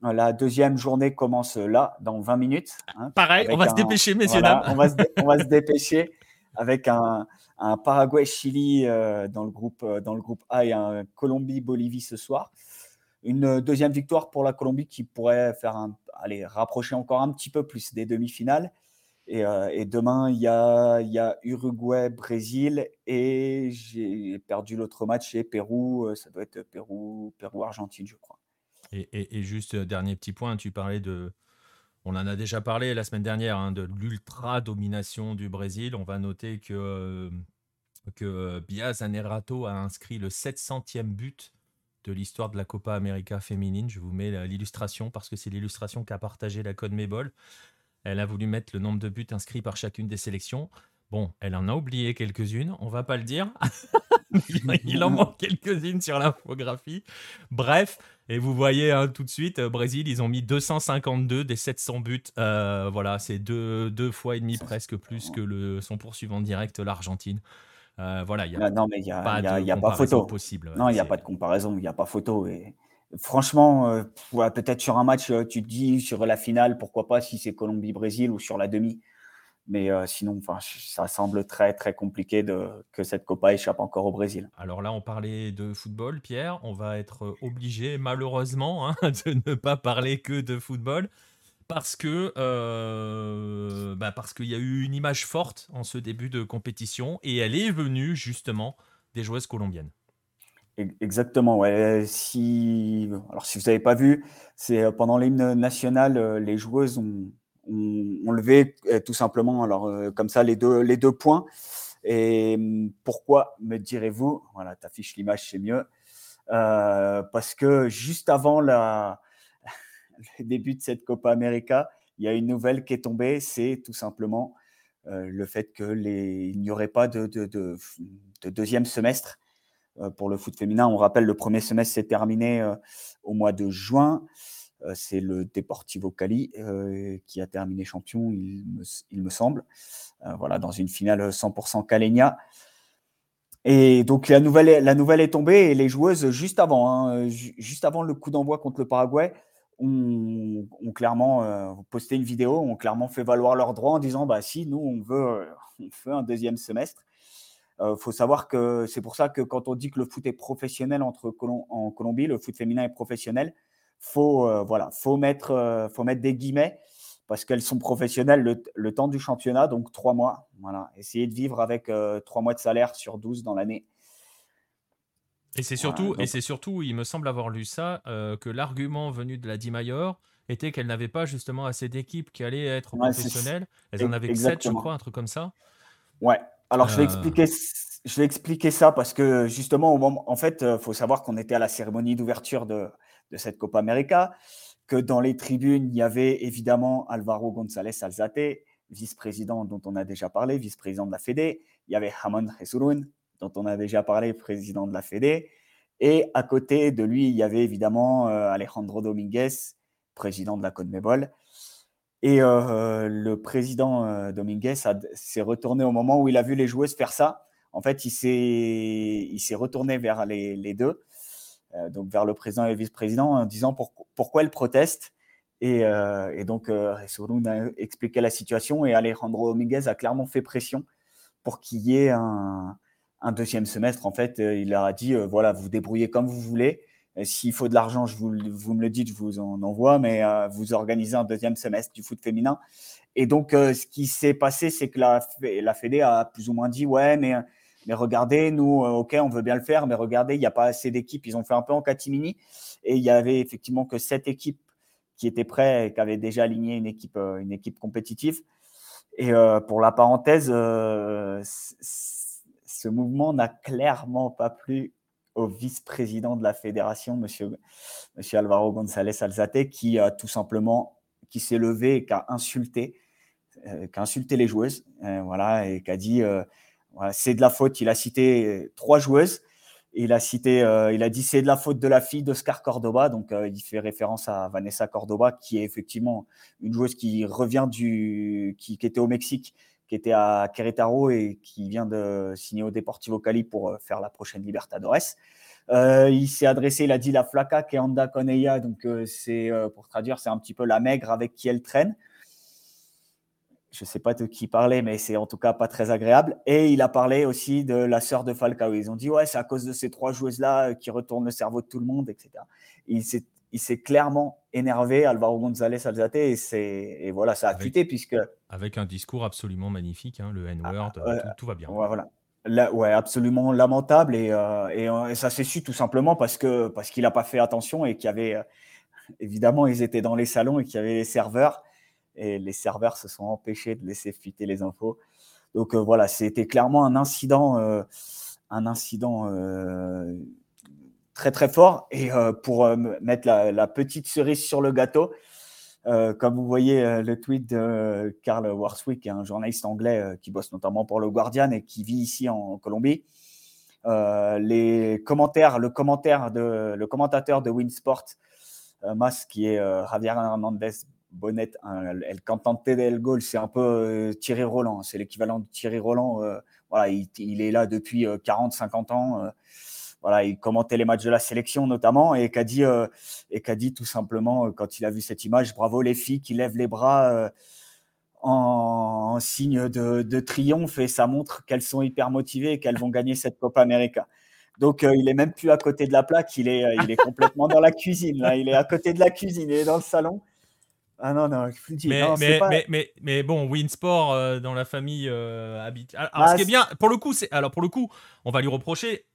La deuxième journée commence là, dans 20 minutes. Hein, Pareil, on va se dépêcher, messieurs, dames. On va, se, on va se dépêcher avec un, un Paraguay-Chili dans, le groupe, dans le groupe A et un Colombie-Bolivie ce soir. Une deuxième victoire pour la Colombie qui pourrait faire aller rapprocher encore un petit peu plus des demi-finales. Et, euh, demain, il y a, y a Uruguay-Brésil et j'ai perdu l'autre match chez Pérou. Euh, ça doit être Pérou, Pérou-Argentine, je crois. Et, juste euh, dernier petit point, tu parlais de. On en a déjà parlé la semaine dernière hein, de l'ultra domination du Brésil. On va noter que, que Bias Anerato a inscrit le 700e but de l'histoire de la Copa América féminine. Je vous mets l'illustration parce que c'est l'illustration qu'a partagé la Code Mebol. Elle a voulu mettre le nombre de buts inscrits par chacune des sélections. Bon, elle en a oublié quelques-unes, on va pas le dire. Il en manque quelques-unes sur l'infographie. Bref, et vous voyez hein, tout de suite, euh, Brésil, ils ont mis 252 des 700 buts. Euh, voilà, c'est deux, deux fois et demi presque plus que le, son poursuivant direct, l'Argentine. Euh, voilà, il y a non, mais il n'y a, pas, y a, pas photo. Possible, non, il n'y a pas de comparaison, il n'y a pas photo. Et franchement, peut-être sur un match, tu te dis sur la finale, pourquoi pas si c'est Colombie-Brésil ou sur la demi. Mais sinon, ça semble très très compliqué de, que cette Copa échappe encore au Brésil. Alors là, on parlait de football, Pierre. On va être obligé, malheureusement, hein, de ne pas parler que de football parce que euh, bah parce qu'il y a eu une image forte en ce début de compétition et elle est venue justement des joueuses colombiennes. Exactement, ouais. Si, alors si vous n'avez pas vu, c'est euh, pendant l'hymne national, euh, les joueuses ont, ont, levé tout simplement, alors comme ça, les deux, les deux points. Et hum, pourquoi, me direz-vous? Voilà, tu affiches l'image, c'est mieux. Euh, parce que juste avant la, le début de cette Copa América, il y a une nouvelle qui est tombée, c'est tout simplement euh, le fait qu'il n'y aurait pas de, deuxième semestre euh, pour le foot féminin. On rappelle, le premier semestre s'est terminé au mois de juin. C'est le Deportivo Cali qui a terminé champion, il me, semble. voilà, dans une finale 100% Calenia. Et donc la nouvelle, la nouvelle est tombée et les joueuses, juste avant, hein, juste avant le coup d'envoi contre le Paraguay, ont, clairement euh, posté une vidéo, ont clairement fait valoir leurs droits en disant bah si nous on veut, on veut un deuxième semestre. Il euh, faut savoir que c'est pour ça que quand on dit que le foot est professionnel entre en Colombie, le foot féminin est professionnel, faut euh, voilà, faut mettre, faut mettre des guillemets parce qu'elles sont professionnelles le, temps du championnat, donc trois mois. Voilà, essayer de vivre avec euh, trois mois de salaire sur 12 dans l'année. Et c'est surtout, et c'est surtout, il me semble avoir lu ça, euh, que l'argument venu de la Dimayor était qu'elle n'avait pas justement assez d'équipes qui allaient être professionnelles. Elles en avaient 7, je crois, un truc comme ça. Ouais. Alors, je, vais euh. expliquer, je vais expliquer ça parce que justement, au moment, en fait, il faut savoir qu'on était à la cérémonie d'ouverture de, de cette Copa América que dans les tribunes, il y avait évidemment Alvaro González Alzate, vice-président dont on a déjà parlé, vice-président de la Fédé. Il y avait Hamon Jesurun, dont on a déjà parlé, président de la Fédé. Et à côté de lui, il y avait évidemment euh, Alejandro Dominguez, président de la CONMEBOL. Et euh, le président euh, Dominguez s'est retourné au moment où il a vu les joueuses faire ça. En fait, il s'est retourné vers les, deux donc vers le président et le vice-président en disant pourquoi elle proteste. Et, euh, et donc, euh, a expliqué la situation et Alejandro Dominguez a clairement fait pression pour qu'il y ait un, un, deuxième semestre. En fait, il leur a dit voilà, vous débrouillez comme vous voulez. S'il faut de l'argent, vous, vous, me le dites, je vous en envoie, mais vous organisez un deuxième semestre du foot féminin. Et donc, ce qui s'est passé, c'est que la, la Fédé a plus ou moins dit ouais, mais mais regardez, nous, euh, OK, on veut bien le faire, mais regardez, il n'y a pas assez d'équipes. Ils ont fait un peu en catimini. Et il y avait effectivement que sept équipes qui étaient prêtes et qui avaient déjà aligné une équipe, euh, une équipe compétitive. Et euh, pour la parenthèse, ce mouvement n'a clairement pas plu au vice-président de la fédération, monsieur, Alvaro González Alzate, qui a tout simplement qui s'est levé et qui a insulté, qui a insulté les joueuses, voilà, et qui a dit c'est de la faute. Il a cité euh, trois joueuses. Il a cité, euh, il a dit c'est de la faute de la fille d'Oscar Cordoba. Donc, euh, il fait référence à Vanessa Cordoba, qui est effectivement une joueuse qui revient du, qui, était au Mexique, qui était à Querétaro et qui vient de signer au Deportivo Cali pour faire la prochaine Libertadores. il s'est adressé, il a dit la flaca que anda con. Donc, c'est pour traduire, c'est un petit peu la maigre avec qui elle traîne je ne sais pas de qui parlait, mais c'est en tout cas pas très agréable. Et il a parlé aussi de la sœur de Falcao. Ils ont dit, ouais, c'est à cause de ces trois joueuses-là euh, qui retournent le cerveau de tout le monde, etc. il s'est clairement énervé, Alvaro González Alzate, et, et voilà, ça a tué puisque. Avec un discours absolument magnifique, hein, le N-word, ah, tout, va bien. Voilà. ouais, absolument lamentable, et, euh, et, ça s'est su tout simplement parce qu'il parce qu'il n'a pas fait attention et qu'il y avait. Euh, évidemment, ils étaient dans les salons et qu'il y avait les serveurs et les serveurs se sont empêchés de laisser fuiter les infos. Donc euh, voilà, c'était clairement un incident, euh, un incident euh, très très fort. Et pour mettre la, petite cerise sur le gâteau, comme vous voyez le tweet de Karl Warswick, un journaliste anglais qui bosse notamment pour le Guardian et qui vit ici en Colombie. les commentaires, le commentaire de le commentateur de Winsport, Mas, qui est Javier Hernandez Bonnet, El Cantante del Gol, c'est un peu euh, Thierry Roland, c'est l'équivalent de Thierry Roland. Euh, voilà, il, est là depuis 40-50 euh, ans. voilà, il commentait les matchs de la sélection notamment et qu'a dit, dit tout simplement quand il a vu cette image, bravo les filles qui lèvent les bras en, signe de, triomphe et ça montre qu'elles sont hyper motivées et qu'elles vont gagner cette Copa América. Donc, il est même plus à côté de la plaque, il est, il est complètement dans la cuisine. Là. Il est à côté de la cuisine, il est dans le salon. Ah non, non, mais, mais, mais, mais, mais, bon, Winsport euh, dans la famille euh, habite. Alors, ah, ce qui est bien, pour le coup, c'est alors pour le coup, on va lui reprocher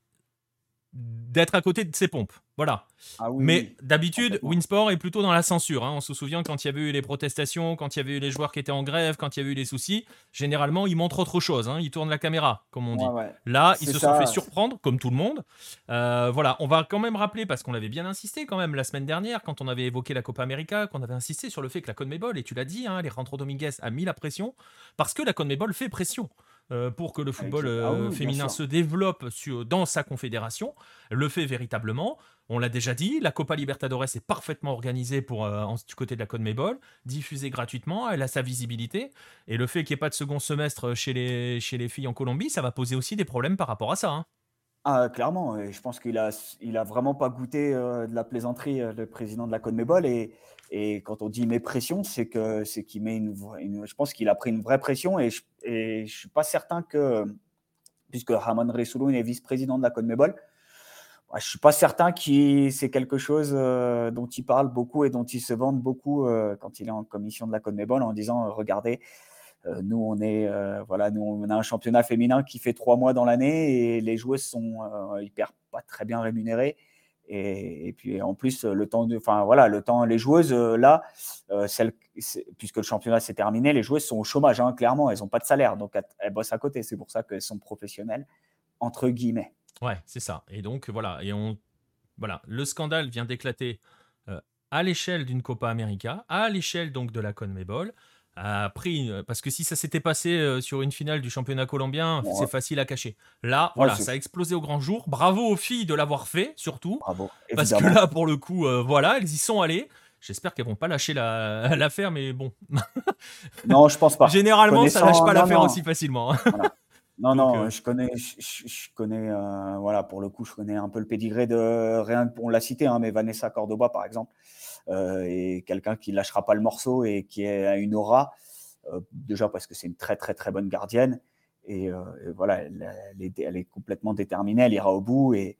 d'être à côté de ses pompes. Voilà. Ah mais d'habitude, Winsport est plutôt dans la censure. Hein. On se souvient quand il y avait eu les protestations, quand il y avait eu les joueurs qui étaient en grève, quand il y avait eu les soucis. Généralement, ils montrent autre chose. Hein. Ils tournent la caméra, comme on dit. Là, ils se sont fait surprendre, comme tout le monde. Euh, voilà, on va quand même rappeler, parce qu'on avait bien insisté quand même la semaine dernière, quand on avait évoqué la Copa América, qu'on avait insisté sur le fait que la CONMEBOL, et tu l'as dit, hein, Alejandro Dominguez a mis la pression, parce que la CONMEBOL fait pression. Euh, pour que le football ah euh, féminin se développe dans sa confédération, le fait véritablement. On l'a déjà dit, la Copa Libertadores est parfaitement organisée pour, euh, du côté de la CONMEBOL, diffusée gratuitement, elle a sa visibilité. Et le fait qu'il n'y ait pas de second semestre chez les, chez les filles en Colombie, ça va poser aussi des problèmes par rapport à ça. Hein. Ah, clairement, je pense qu'il a, il a vraiment pas goûté de la plaisanterie, le président de la CONMEBOL. Et, et quand on dit met pression, c'est que c'est qu'il met une, je pense qu'il a pris une vraie pression et je, je suis pas certain que puisque Ramon Resouloun est vice-président de la CONMEBOL, je suis pas certain que c'est quelque chose euh, dont il parle beaucoup et dont il se vante beaucoup euh, quand il est en commission de la CONMEBOL en disant regardez euh, nous on est voilà nous on a un championnat féminin qui fait trois mois dans l'année et les joueuses sont hyper pas très bien rémunérées et, puis en plus, le temps de, enfin voilà, le temps, les joueuses euh, là, euh, puisque le championnat s'est terminé, les joueuses sont au chômage, hein, clairement, elles n'ont pas de salaire, donc elles, bossent à côté. C'est pour ça qu'elles sont professionnelles entre guillemets. Ouais, c'est ça. Et donc voilà, et on, voilà, le scandale vient d'éclater euh, à l'échelle d'une Copa América, à l'échelle donc de la CONMEBOL a pris euh, parce que si ça s'était passé euh, sur une finale du championnat colombien, c'est facile à cacher. Là, voilà, ça a explosé au grand jour. Bravo aux filles de l'avoir fait, surtout. Bravo. Parce que là, pour le coup, euh, voilà, elles y sont allées. J'espère qu'elles vont pas lâcher l'affaire, mais bon. non, je pense pas. Généralement, ça lâche pas l'affaire aussi facilement. Hein. Non, non, je connais, je, connais, voilà, pour le coup, je connais un peu le pédigré de rien. On l'a cité, hein, mais Vanessa Cordoba, par exemple. Euh, et quelqu'un qui lâchera pas le morceau et qui a une aura, euh, déjà parce que c'est une très très très bonne gardienne. Et, euh, voilà, elle, est, complètement déterminée, elle ira au bout et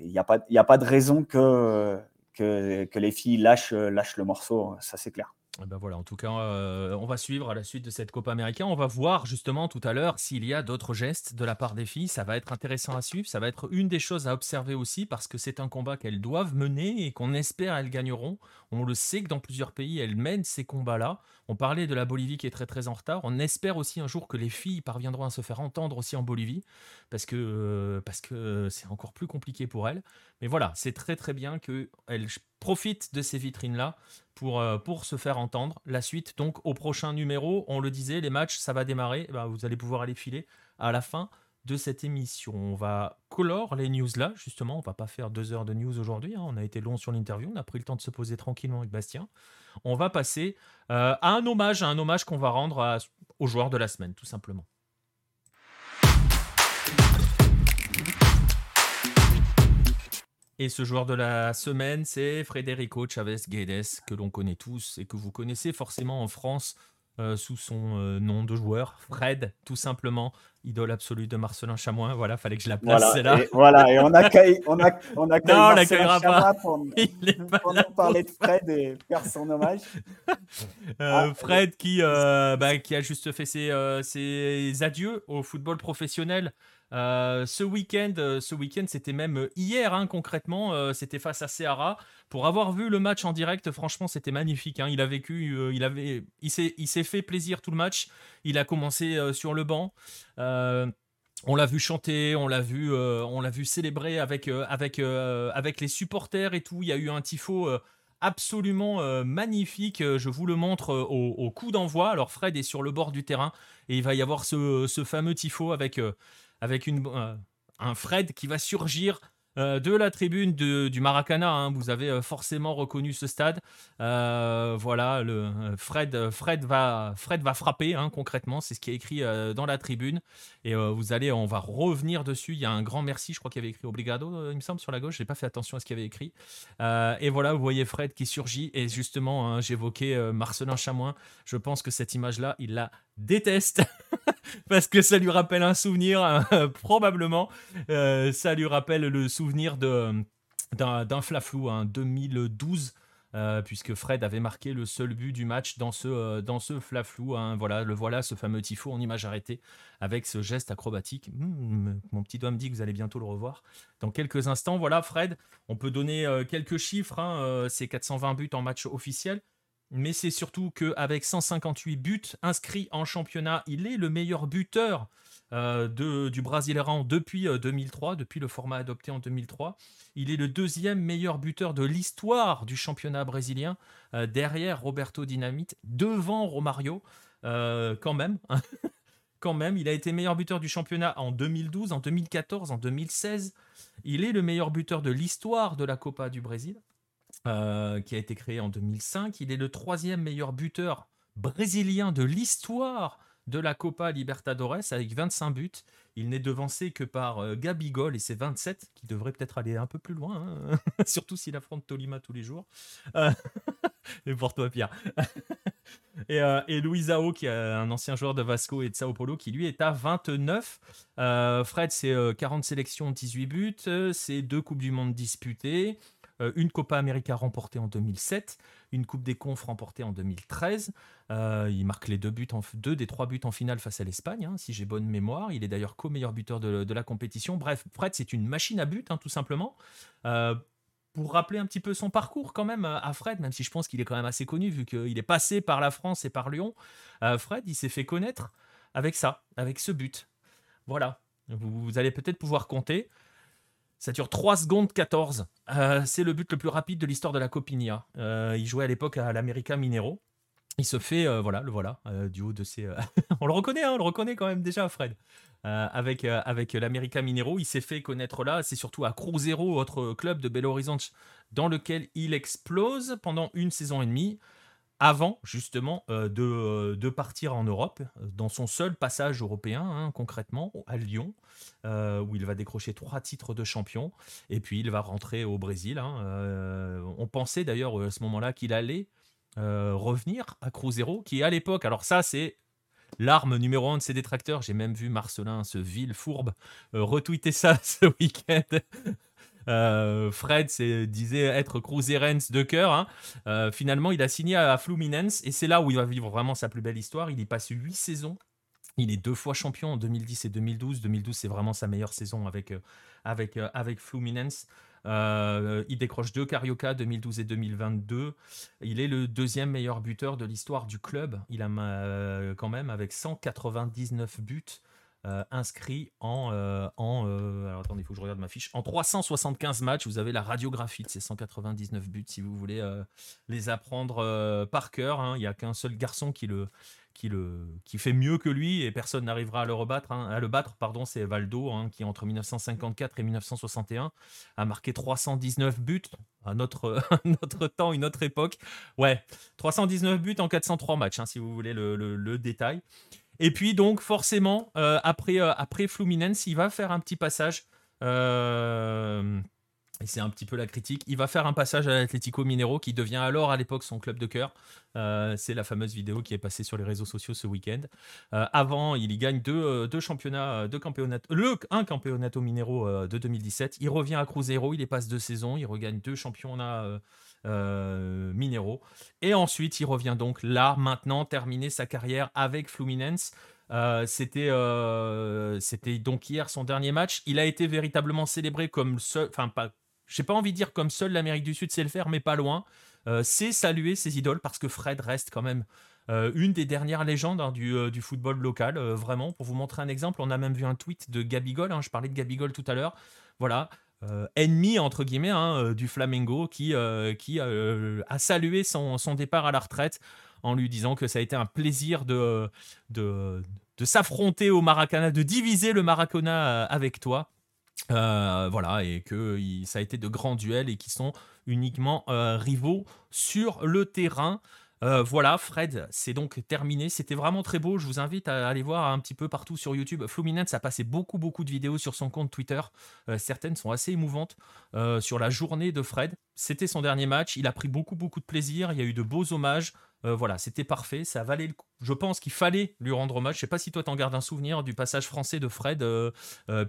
il n'y a, pas, a pas de raison que, que, que les filles lâchent, lâchent le morceau, ça c'est clair. Eh ben voilà, en tout cas, euh, on va suivre à la suite de cette Copa Américaine. On va voir justement tout à l'heure s'il y a d'autres gestes de la part des filles. Ça va être intéressant à suivre. Ça va être une des choses à observer aussi parce que c'est un combat qu'elles doivent mener et qu'on espère elles gagneront. On le sait que dans plusieurs pays, elles mènent ces combats-là. On parlait de la Bolivie qui est très très en retard. On espère aussi un jour que les filles parviendront à se faire entendre aussi en Bolivie parce que euh, parce que c'est encore plus compliqué pour elles. Mais voilà, c'est très très bien qu'elles profitent de ces vitrines-là pour, euh, pour se faire entendre. La suite, donc au prochain numéro, on le disait, les matchs, ça va démarrer. Bah, vous allez pouvoir aller filer à la fin de cette émission. On va colore les news là, justement. On va pas faire deux heures de news aujourd'hui. Hein. On a été long sur l'interview. On a pris le temps de se poser tranquillement avec Bastien. On va passer euh, à un hommage, à un hommage qu'on va rendre aux joueurs de la semaine, tout simplement. Et ce joueur de la semaine, c'est Federico Chavez Guedes, que l'on connaît tous et que vous connaissez forcément en France euh, sous son euh, nom de joueur, Fred, tout simplement, idole absolue de Marcelin Chamois. Voilà, fallait que je la place, voilà, là. Et, voilà, et on accueille, on a, on accueille non, Marcelin Chamois pour, pour nous parler de Fred et faire son hommage. Euh, ah, Fred qui, bah, qui a juste fait ses, ses adieux au football professionnel. Euh, ce week-end, euh, ce week-end, c'était même euh, hier hein, concrètement, c'était face à Seara. Pour avoir vu le match en direct, franchement, c'était magnifique. Hein. Il a vécu, il avait, il s'est, fait plaisir tout le match. Il a commencé sur le banc. on l'a vu chanter, on l'a vu, on l'a vu célébrer avec, avec, avec les supporters et tout. Il y a eu un tifo absolument magnifique. Je vous le montre au, coup d'envoi. Alors Fred est sur le bord du terrain et il va y avoir ce fameux tifo avec avec euh, un Fred qui va surgir euh, de la tribune du Maracana. Hein. vous avez euh, forcément reconnu ce stade. voilà, le, Fred, va, frapper hein, concrètement. C'est ce qui est écrit dans la tribune. Et vous allez, on va revenir dessus. Il y a un grand merci. Je crois qu'il y avait écrit Obrigado, il me semble, sur la gauche. J'ai pas fait attention à ce qu'il y avait écrit. et voilà, vous voyez Fred qui surgit. Et justement, hein, j'évoquais Marcelin Chamoin. Je pense que cette image-là, il l'a déteste parce que ça lui rappelle un souvenir, euh, probablement. Euh, ça lui rappelle le souvenir d'un flaflou, un 2012. euh, puisque Fred avait marqué le seul but du match dans ce, euh, dans flaflou. Hein. voilà, le voilà, ce fameux tifo en image arrêtée avec ce geste acrobatique. Mmh, mon petit doigt me dit que vous allez bientôt le revoir dans quelques instants. Voilà, Fred, on peut donner quelques chiffres. Hein, c'est 420 buts en match officiel. Mais c'est surtout qu'avec 158 buts inscrits en championnat, il est le meilleur buteur euh, de, du depuis 2003, euh, depuis le format adopté en 2003. Il est le deuxième meilleur buteur de l'histoire du championnat brésilien, euh, derrière Roberto Dinamite, devant Romario, quand même. quand même, il a été meilleur buteur du championnat en 2012, en 2014, en 2016. Il est le meilleur buteur de l'histoire de la Copa du Brésil, qui a été créé en 2005. Il est le troisième meilleur buteur brésilien de l'histoire de la Copa Libertadores avec 25 buts. Il n'est devancé que par euh, Gabigol et ses 27, qui devrait peut-être aller un peu plus loin, hein. surtout s'il affronte Tolima tous les jours. Euh, et pour toi, Pierre. et, euh, Luisao, qui est un ancien joueur de Vasco et de Sao Paulo, qui lui est à 29. Fred, c'est 40 sélections, 18 buts. C'est deux Coupes du Monde disputées. Une Copa América remportée en 2007 une Coupe des Confs remportée en 2013. Euh, il marque les deux, buts en, deux des trois buts en finale face à l'Espagne, hein, si j'ai bonne mémoire. Il est d'ailleurs co-meilleur buteur de, la compétition. Bref, Fred, c'est une machine à but, hein, tout simplement. Euh, pour rappeler un petit peu son parcours quand même à Fred, même si je pense qu'il est quand même assez connu vu qu'il est passé par la France et par Lyon, euh, Fred, il s'est fait connaître avec ça, avec ce but. Voilà, vous allez peut-être pouvoir compter. Ça dure 3 secondes 14. Euh, c'est le but le plus rapide de l'histoire de la Copinia. Euh, il jouait à l'époque à l'América Minero. Il se fait, euh, voilà, le voilà, du haut de ses. on le reconnaît, hein, on le reconnaît quand même déjà, Fred. avec avec l'América Minero, il s'est fait connaître là. C'est surtout à Cruzeiro, autre club de Belo Horizonte, dans lequel il explose pendant une saison et demie avant justement euh, euh, de, partir en Europe, dans son seul passage européen, hein, concrètement, à Lyon, euh, où il va décrocher trois titres de champion, et puis il va rentrer au Brésil. Hein, on pensait d'ailleurs à ce moment-là qu'il allait revenir à Cruzeiro, qui à l'époque, alors ça c'est l'arme numéro un de ses détracteurs, j'ai même vu Marcelin, ce vil fourbe, retweeter ça ce week-end euh, Fred disait être Cruiserens de cœur. Hein. Euh, finalement, il a signé à Fluminense et c'est là où il va vivre vraiment sa plus belle histoire. Il y passe huit saisons. Il est deux fois champion en 2010 et 2012. 2012, c'est vraiment sa meilleure saison avec, euh, avec Fluminense. il décroche deux Carioca 2012 et 2022. Il est le deuxième meilleur buteur de l'histoire du club. Il a quand même avec 199 buts euh, inscrit en, euh, en euh, alors il faut que je regarde ma fiche, en 375 matchs. Vous avez la radiographie de ces 199 buts si vous voulez les apprendre par cœur. Hein. Il n'y a qu'un seul garçon qui le, qui, le, qui fait mieux que lui et personne n'arrivera à le rebattre, hein. à le battre, pardon, c'est Valdo hein, qui entre 1954 et 1961 a marqué 319 buts à notre, notre temps, une autre époque. Ouais, 319 buts en 403 matchs, si vous voulez le, le détail. Et puis donc forcément, euh, après, euh, après Fluminense, il va faire un petit passage. Euh, et c'est un petit peu la critique. Il va faire un passage à l'Atlético Minero, qui devient alors à l'époque son club de cœur. c'est la fameuse vidéo qui est passée sur les réseaux sociaux ce week-end. avant, il y gagne deux, championnats, deux campeonato, le, un campeonato Minero de 2017. Il revient à Cruzeiro, il y passe deux saisons, il regagne deux championnats euh, minéraux. Et ensuite, il revient donc là, maintenant, terminer sa carrière avec Fluminense. Euh, c'était, euh, c'était donc hier son dernier match. Il a été véritablement célébré comme seul, enfin pas, j'ai pas envie de dire comme seul l'Amérique du Sud sait le faire, mais pas loin. c'est saluer ses idoles parce que Fred reste quand même une des dernières légendes hein, du, du, football local, vraiment. Pour vous montrer un exemple, on a même vu un tweet de Gabigol, hein, je parlais de Gabigol tout à l'heure. Voilà, euh, ennemi entre guillemets hein, euh, du Flamengo qui, euh, a salué son, départ à la retraite en lui disant que ça a été un plaisir de, de, de s'affronter au Maracana, de diviser le Maracana avec toi. voilà, et que ça a été de grands duels et qui sont uniquement rivaux sur le terrain. Euh, voilà, Fred, c'est donc terminé. C'était vraiment très beau. Je vous invite à aller voir un petit peu partout sur YouTube. Fluminense a passé beaucoup, beaucoup de vidéos sur son compte Twitter. Euh, certaines sont assez émouvantes euh, sur la journée de Fred. C'était son dernier match. Il a pris beaucoup, beaucoup de plaisir. Il y a eu de beaux hommages. voilà, c'était parfait. Ça valait. Je pense qu'il fallait lui rendre hommage. Je sais pas si toi t'en gardes un souvenir du passage français de Fred,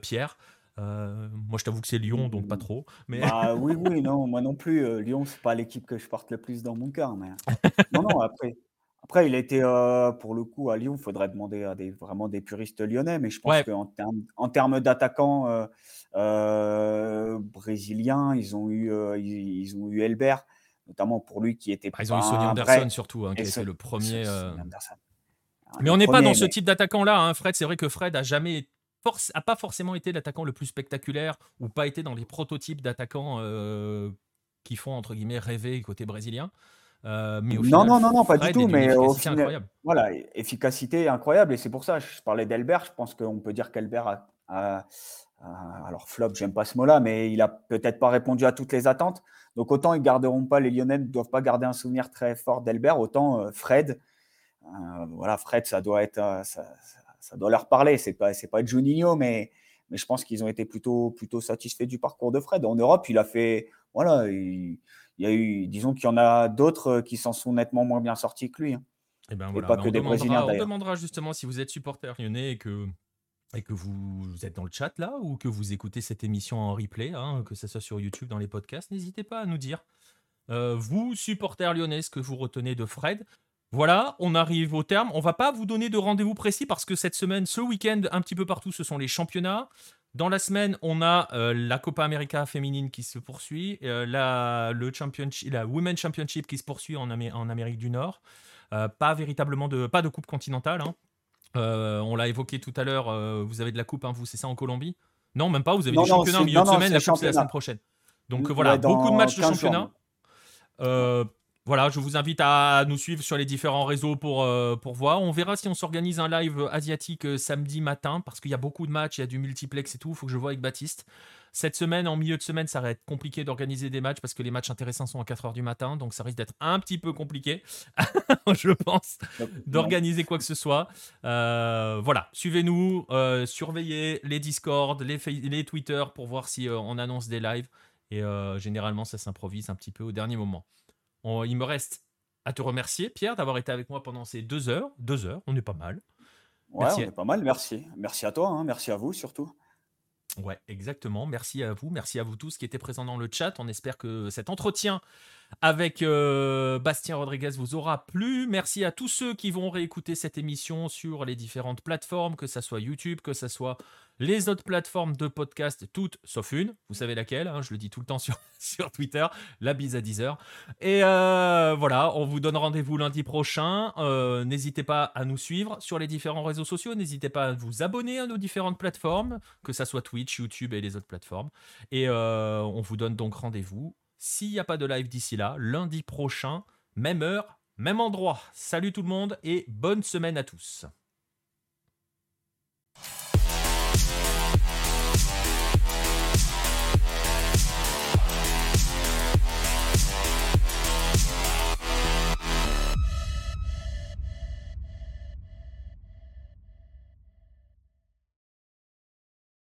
Pierre. Moi, je t'avoue que c'est Lyon, donc pas trop. Mais... Bah, oui, oui, non, moi non plus. Lyon, c'est pas l'équipe que je porte le plus dans mon cœur. Mais... non, non, après, après, il a été, pour le coup, à Lyon, il faudrait demander à des, vraiment des puristes lyonnais, mais je pense qu'en termes en termes d'attaquants brésiliens, ils ont eu, ils, ont eu Elbert, notamment pour lui qui était. Ah, ils ont eu Sonny Anderson surtout, hein, qui était le premier. Mais on n'est pas dans ce type d'attaquant-là, hein, Fred. C'est vrai que Fred a jamais a pas forcément été l'attaquant le plus spectaculaire ou pas été dans les prototypes d'attaquants qui font entre guillemets rêver côté brésilien. Euh, mais non, non, non, non, pas du tout. Mais au final, incroyable. voilà, efficacité incroyable. Et c'est pour ça, je parlais d'Elbert. Je pense qu'on peut dire qu'Elbert a, alors flop, j'aime pas ce mot-là, mais il a peut-être pas répondu à toutes les attentes. Donc autant ils garderont pas les Lyonnais ne doivent pas garder un souvenir très fort d'Elbert, autant euh, Fred, euh, voilà, Fred, ça doit être, ça, ça, doit leur parler. C'est pas, c'est pas Juninho, mais mais je pense qu'ils ont été plutôt plutôt satisfaits du parcours de Fred. En Europe, il a fait, voilà. Il, il y a eu, disons qu'il y en a d'autres qui s'en sont nettement moins bien sortis que lui. Hein. Et, ben voilà, pas que on, des demandera, on demandera justement si vous êtes supporter lyonnais et que, et que vous, êtes dans le chat là ou que vous écoutez cette émission en replay, hein, que ce soit sur YouTube, dans les podcasts, n'hésitez pas à nous dire. Euh, vous, supporter lyonnais, ce que vous retenez de Fred. Voilà, on arrive au terme. On va pas vous donner de rendez-vous précis parce que cette semaine, ce week-end, un petit peu partout, ce sont les championnats. Dans la semaine, on a euh, la Copa América féminine qui se poursuit, euh, la, le championship, la Women's Championship qui se poursuit en, en Amérique du Nord. Euh, pas véritablement de, pas de coupe continentale. Hein. on l'a évoqué tout à l'heure, vous avez de la coupe, hein, vous, c'est ça en Colombie? Non, même pas, vous avez des championnats au milieu de semaine, la coupe c'est la semaine prochaine. Donc voilà, beaucoup de matchs de championnat. Voilà, je vous invite à nous suivre sur les différents réseaux pour, euh, pour voir. On verra si on s'organise un live asiatique euh, samedi matin, parce qu'il y a beaucoup de matchs, il y a du multiplex et tout. Il faut que je vois avec Baptiste. Cette semaine, en milieu de semaine, ça va être compliqué d'organiser des matchs parce que les matchs intéressants sont à 4h du matin, donc ça risque d'être un petit peu compliqué, je pense, d'organiser quoi que ce soit. Euh, voilà, suivez-nous, surveillez les Discord, les, les Twitter pour voir si on annonce des lives. Et généralement, ça s'improvise un petit peu au dernier moment il me reste à te remercier, Pierre, d'avoir été avec moi pendant ces deux heures. Deux heures, on est pas mal. Ouais, on est pas mal, merci. Merci à toi, hein. merci à vous surtout. Ouais, exactement. Merci à vous, merci à vous tous qui étaient présents dans le chat. On espère que cet entretien avec euh, Bastien Rodriguez vous aura plu. Merci à tous ceux qui vont réécouter cette émission sur les différentes plateformes, que ce soit YouTube, que ce soit les autres plateformes de podcast, toutes sauf une, vous savez laquelle, hein, je le dis tout le temps sur, Twitter, la bise à 10h. Et euh, voilà, on vous donne rendez-vous lundi prochain. Euh, n'hésitez pas à nous suivre sur les différents réseaux sociaux, n'hésitez pas à vous abonner à nos différentes plateformes, que ce soit Twitch, YouTube et les autres plateformes. Et on vous donne donc rendez-vous, s'il n'y a pas de live d'ici là, lundi prochain, même heure, même endroit. Salut tout le monde et bonne semaine à tous.